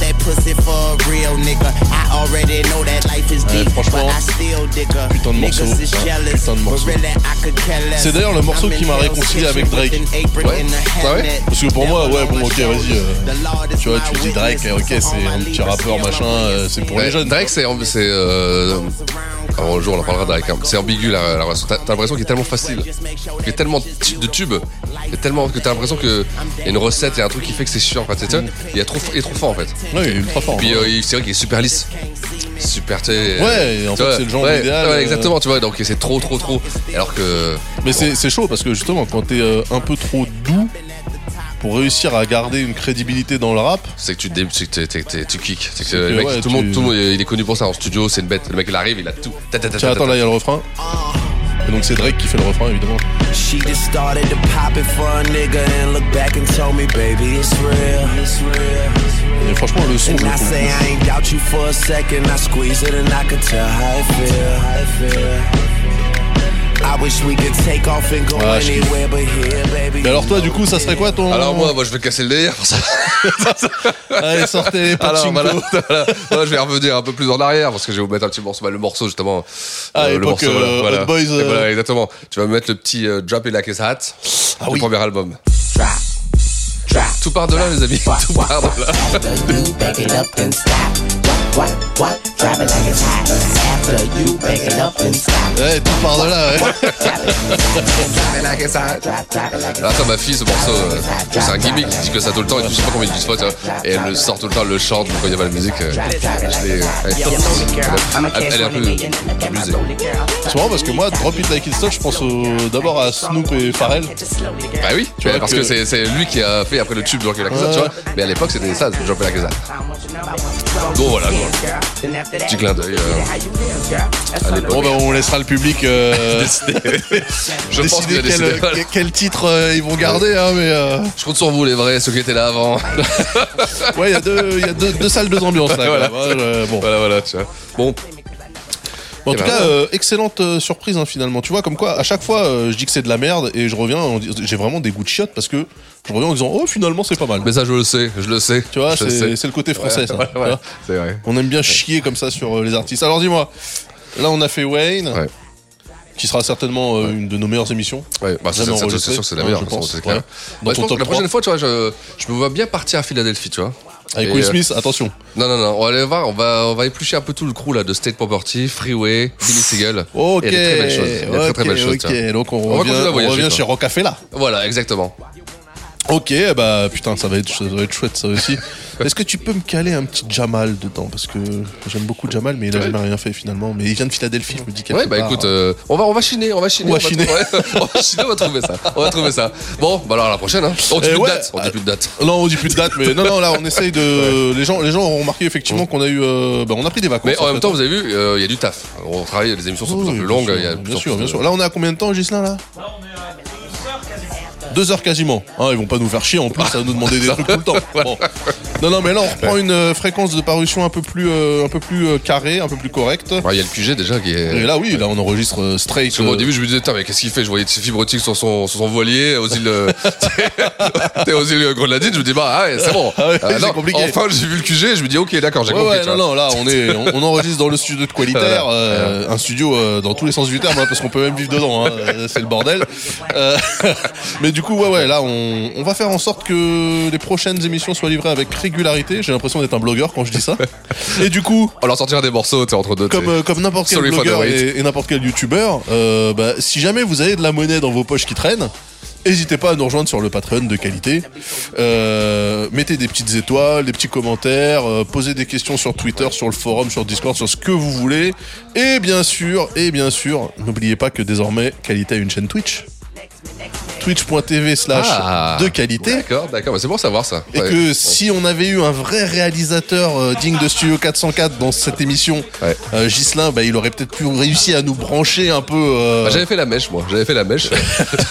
and pop that pussy for a real nigga. I already know that life is Ouais, deep, franchement, but I still dig her. putain de morceau, Niggas is putain, jealous, putain de but morceau. really I could care less. C'est d'ailleurs le morceau qui m'a réconcilié avec Drake. Ouais? Ah ouais? Parce que pour moi, ouais, bon, ok, vas-y. euh, tu vois, tu dis Drake, ok, c'est un petit rappeur, machin, euh, c'est pour les jeunes. Drake, c'est. c'est euh, alors, un jour, on en parlera Drake. hein. C'est ambigu la. T'as t'as l'impression qu'il est tellement facile, qu'il y a tellement de tubes, il y a tellement que t'as l'impression qu'il y a une recette, il y a un truc qui fait que c'est chiant. En fait, tu sais, il, est trop, il est trop fort en fait. Ouais, il est ultra fort. Puis euh, c'est vrai qu'il est super lisse. Super, tu. Ouais, et en fait, c'est le genre ouais, idéal, Ouais, euh, exactement, tu vois. Donc c'est trop, trop, trop. Alors que. Mais c'est c'est chaud parce que justement, quand t'es euh, un peu trop doux, pour réussir à garder une crédibilité dans le rap, C'est que tu, tu kicks. C'est que le mec, ouais, tout, le monde, tu- tout le monde, il est connu pour ça. En studio, c'est une bête. Le mec, il arrive, il a tout. Tiens, attends, là, il y a le refrain. Et donc c'est Drake qui fait le refrain, évidemment. She just started to pop it for a nigga and look back and told me, baby, it's real. It's real. Et franchement, le son, And I say. I ain't doubt you for a second. I squeeze it and I could tell how it feel. How it feel. Ah, je kiffe. anywhere but here, baby. Mais alors toi, du coup, ça serait quoi ton... Alors moi, moi, je vais casser le délire pour ça. Allez, sortez les Alors pachinko. voilà, voilà. Moi, je vais revenir un peu plus en arrière parce que je vais vous mettre un petit morceau, bah, le morceau justement. Ah, le morceau, euh, voilà, Hot Boys, Et euh. voilà, exactement. Tu vas me mettre le petit euh, Drop It Like It's Hot, Ah le oui. premier album. Drop, drop. Tout part de là, les amis. Tout part de là. What, what? Drop it like it's hot. After you it up and stop. Ouais, tout par de là, ouais. Like like attends, ma fille, ce morceau, euh, c'est un gimmick, il dit que ça tout le temps, et je sais pas combien il dit fois, tu vois, et elle le sort tout le temps, elle le chante, quand il y a pas la musique, euh, je l'ai, elle, elle- elle est un peu abusée. C'est marrant parce que moi, Drop It Like It's Hot, je pense au- d'abord à Snoop et Pharrell. Bah oui, Tu vois parce que- que, c'est, c'est lui qui a fait après le tube de Rocky Lakazat, tu vois, mais à l'époque c'était ça, Drop It Like It's Hot. Donc voilà. Petit clin d'œil. euh. Bon, ben, on laissera le public euh, Je pense a quel, quel- quel titre euh, ils vont garder, hein, mais... euh, Je compte sur vous, les vrais, ceux qui étaient là avant. Ouais, il y a deux, il y a deux, deux salles, deux ambiances là. Voilà. hein, bon. Voilà, voilà, tu vois. Bon, En Eh tout ben, cas, euh, excellente euh, surprise hein, finalement. Tu vois, comme quoi, à chaque fois, euh, je dis que c'est de la merde et je reviens, j'ai vraiment des goûts de chiottes parce que je reviens en disant, oh, finalement, c'est pas mal. mais ça, je le sais, je le sais. Tu vois, je le c'est sais. c'est le côté français, ça. ouais, tu ouais, vois. c'est vrai. On aime bien chier comme ça sur euh, les artistes. Alors dis-moi, là, on a fait Wayne, Ouais. qui sera certainement euh, une de nos meilleures émissions. Ouais, bah, c'est, Jamais c'est- c'est- enregistré. c'est sûr que c'est la meilleure, je de toute façon, pense, c'est clair. ouais. Dans Bah, je ton pense top que la prochaine 3. fois, tu vois, je, je me vois bien partir à Philadelphie, tu vois. Avec Et, Will euh, Smith, attention. Non, non, non, on va aller voir, on va, on va éplucher un peu tout le crew là de State Property, Freeway, Billy Seagal. Ok, Il y a des très belles choses. Il y a des très, très ok, belles choses. ok. Donc on, va revient, à on revient chez Rocafella. Voilà, exactement. Ok, bah putain, ça va être, ça va être chouette ça aussi. Est-ce que tu peux me caler un petit Jamal dedans? Parce que j'aime beaucoup Jamal, mais il a jamais rien fait finalement. Mais il vient de Philadelphie, je me dis Ouais, bah part, écoute, euh, on va on va chiner, on va chiner. On va chiner. trouver- on va chiner, on va trouver ça. On va trouver ça. Bon, bah alors à la prochaine. Hein. On dit Eh plus ouais. de date. On dit plus de date. Non, on dit plus de date, mais non, non, là, on essaye de. Les gens, les gens ont remarqué effectivement qu'on a eu, euh, bah, on a pris des vacances. Mais en même fait. temps, vous avez vu, euh, il y a du taf. On travaille, les émissions sont de plus en plus longues. il y a de plus bien en sûr, plus bien de- sûr. Là, on est à combien de temps, Gislain là? Deux heures quasiment. Hein, ils vont pas nous faire chier en plus à nous demander des trucs tout le temps. Bon. Non, non, mais là on reprend une euh, fréquence de parution un peu plus, euh, un peu plus euh, carrée, un peu plus correcte. Il y a le QG déjà qui est. Et là, oui, là on enregistre euh, straight. Parce que moi, au début, je me disais, Tain, mais qu'est-ce qu'il fait? Je voyais ses fibres optiques sur son, sur son voilier aux îles, euh, t'es aux îles Groenlandiques. Je me dis, bah, ah ouais, c'est bon. Ah ouais, Euh, c'est non, compliqué. Enfin, j'ai vu le QG. Je me dis, ok, d'accord, j'ai Ouais, compris. ouais, tu non, vois. non, là, on est, on, on enregistre dans le studio de Qualitaire, euh, un studio euh, dans tous les sens du terme, hein, parce qu'on peut même vivre dedans, hein, euh, c'est le bordel. Euh, mais du coup, ouais, ouais, là, on, on va faire en sorte que les prochaines émissions soient livrées avec régularité. J'ai l'impression d'être un blogueur quand je dis ça. Et du coup, On leur sortira des morceaux, tu entre deux. comme, euh, comme n'importe quel blogueur et, et n'importe quel youtubeur, euh, bah, si jamais vous avez de la monnaie dans vos poches qui traînent, N'hésitez pas à nous rejoindre sur le Patreon de qualité. Euh, mettez des petites étoiles, des petits commentaires, euh, posez des questions sur Twitter, sur le forum, sur Discord, sur ce que vous voulez. Et bien sûr, et bien sûr, n'oubliez pas que désormais, Qualité a une chaîne Twitch. Twitch.tv slash Ah, de qualité. D'accord, d'accord, c'est bon savoir ça. Et Ouais. que si on avait eu un vrai réalisateur euh, digne de Studio 404 dans cette émission, euh, Ghislain, bah, il aurait peut-être pu réussir à nous brancher un peu. euh, Bah, j'avais fait la mèche, moi. J'avais fait la mèche.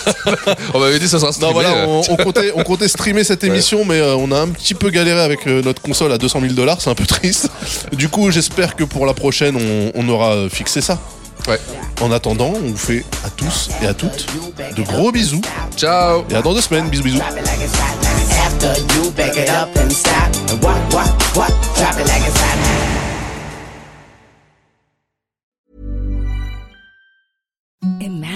on m'avait dit ça sera streamé. Non voilà, on, on comptait, on comptait streamer cette Ouais. émission, mais on a un petit peu galéré avec notre console à 200 000 dollars, c'est un peu triste. Du coup, j'espère que pour la prochaine, on, on aura fixé ça. Ouais. En attendant, on vous fait à tous et à toutes de gros bisous. Ciao. Et à dans deux semaines, bisous bisous.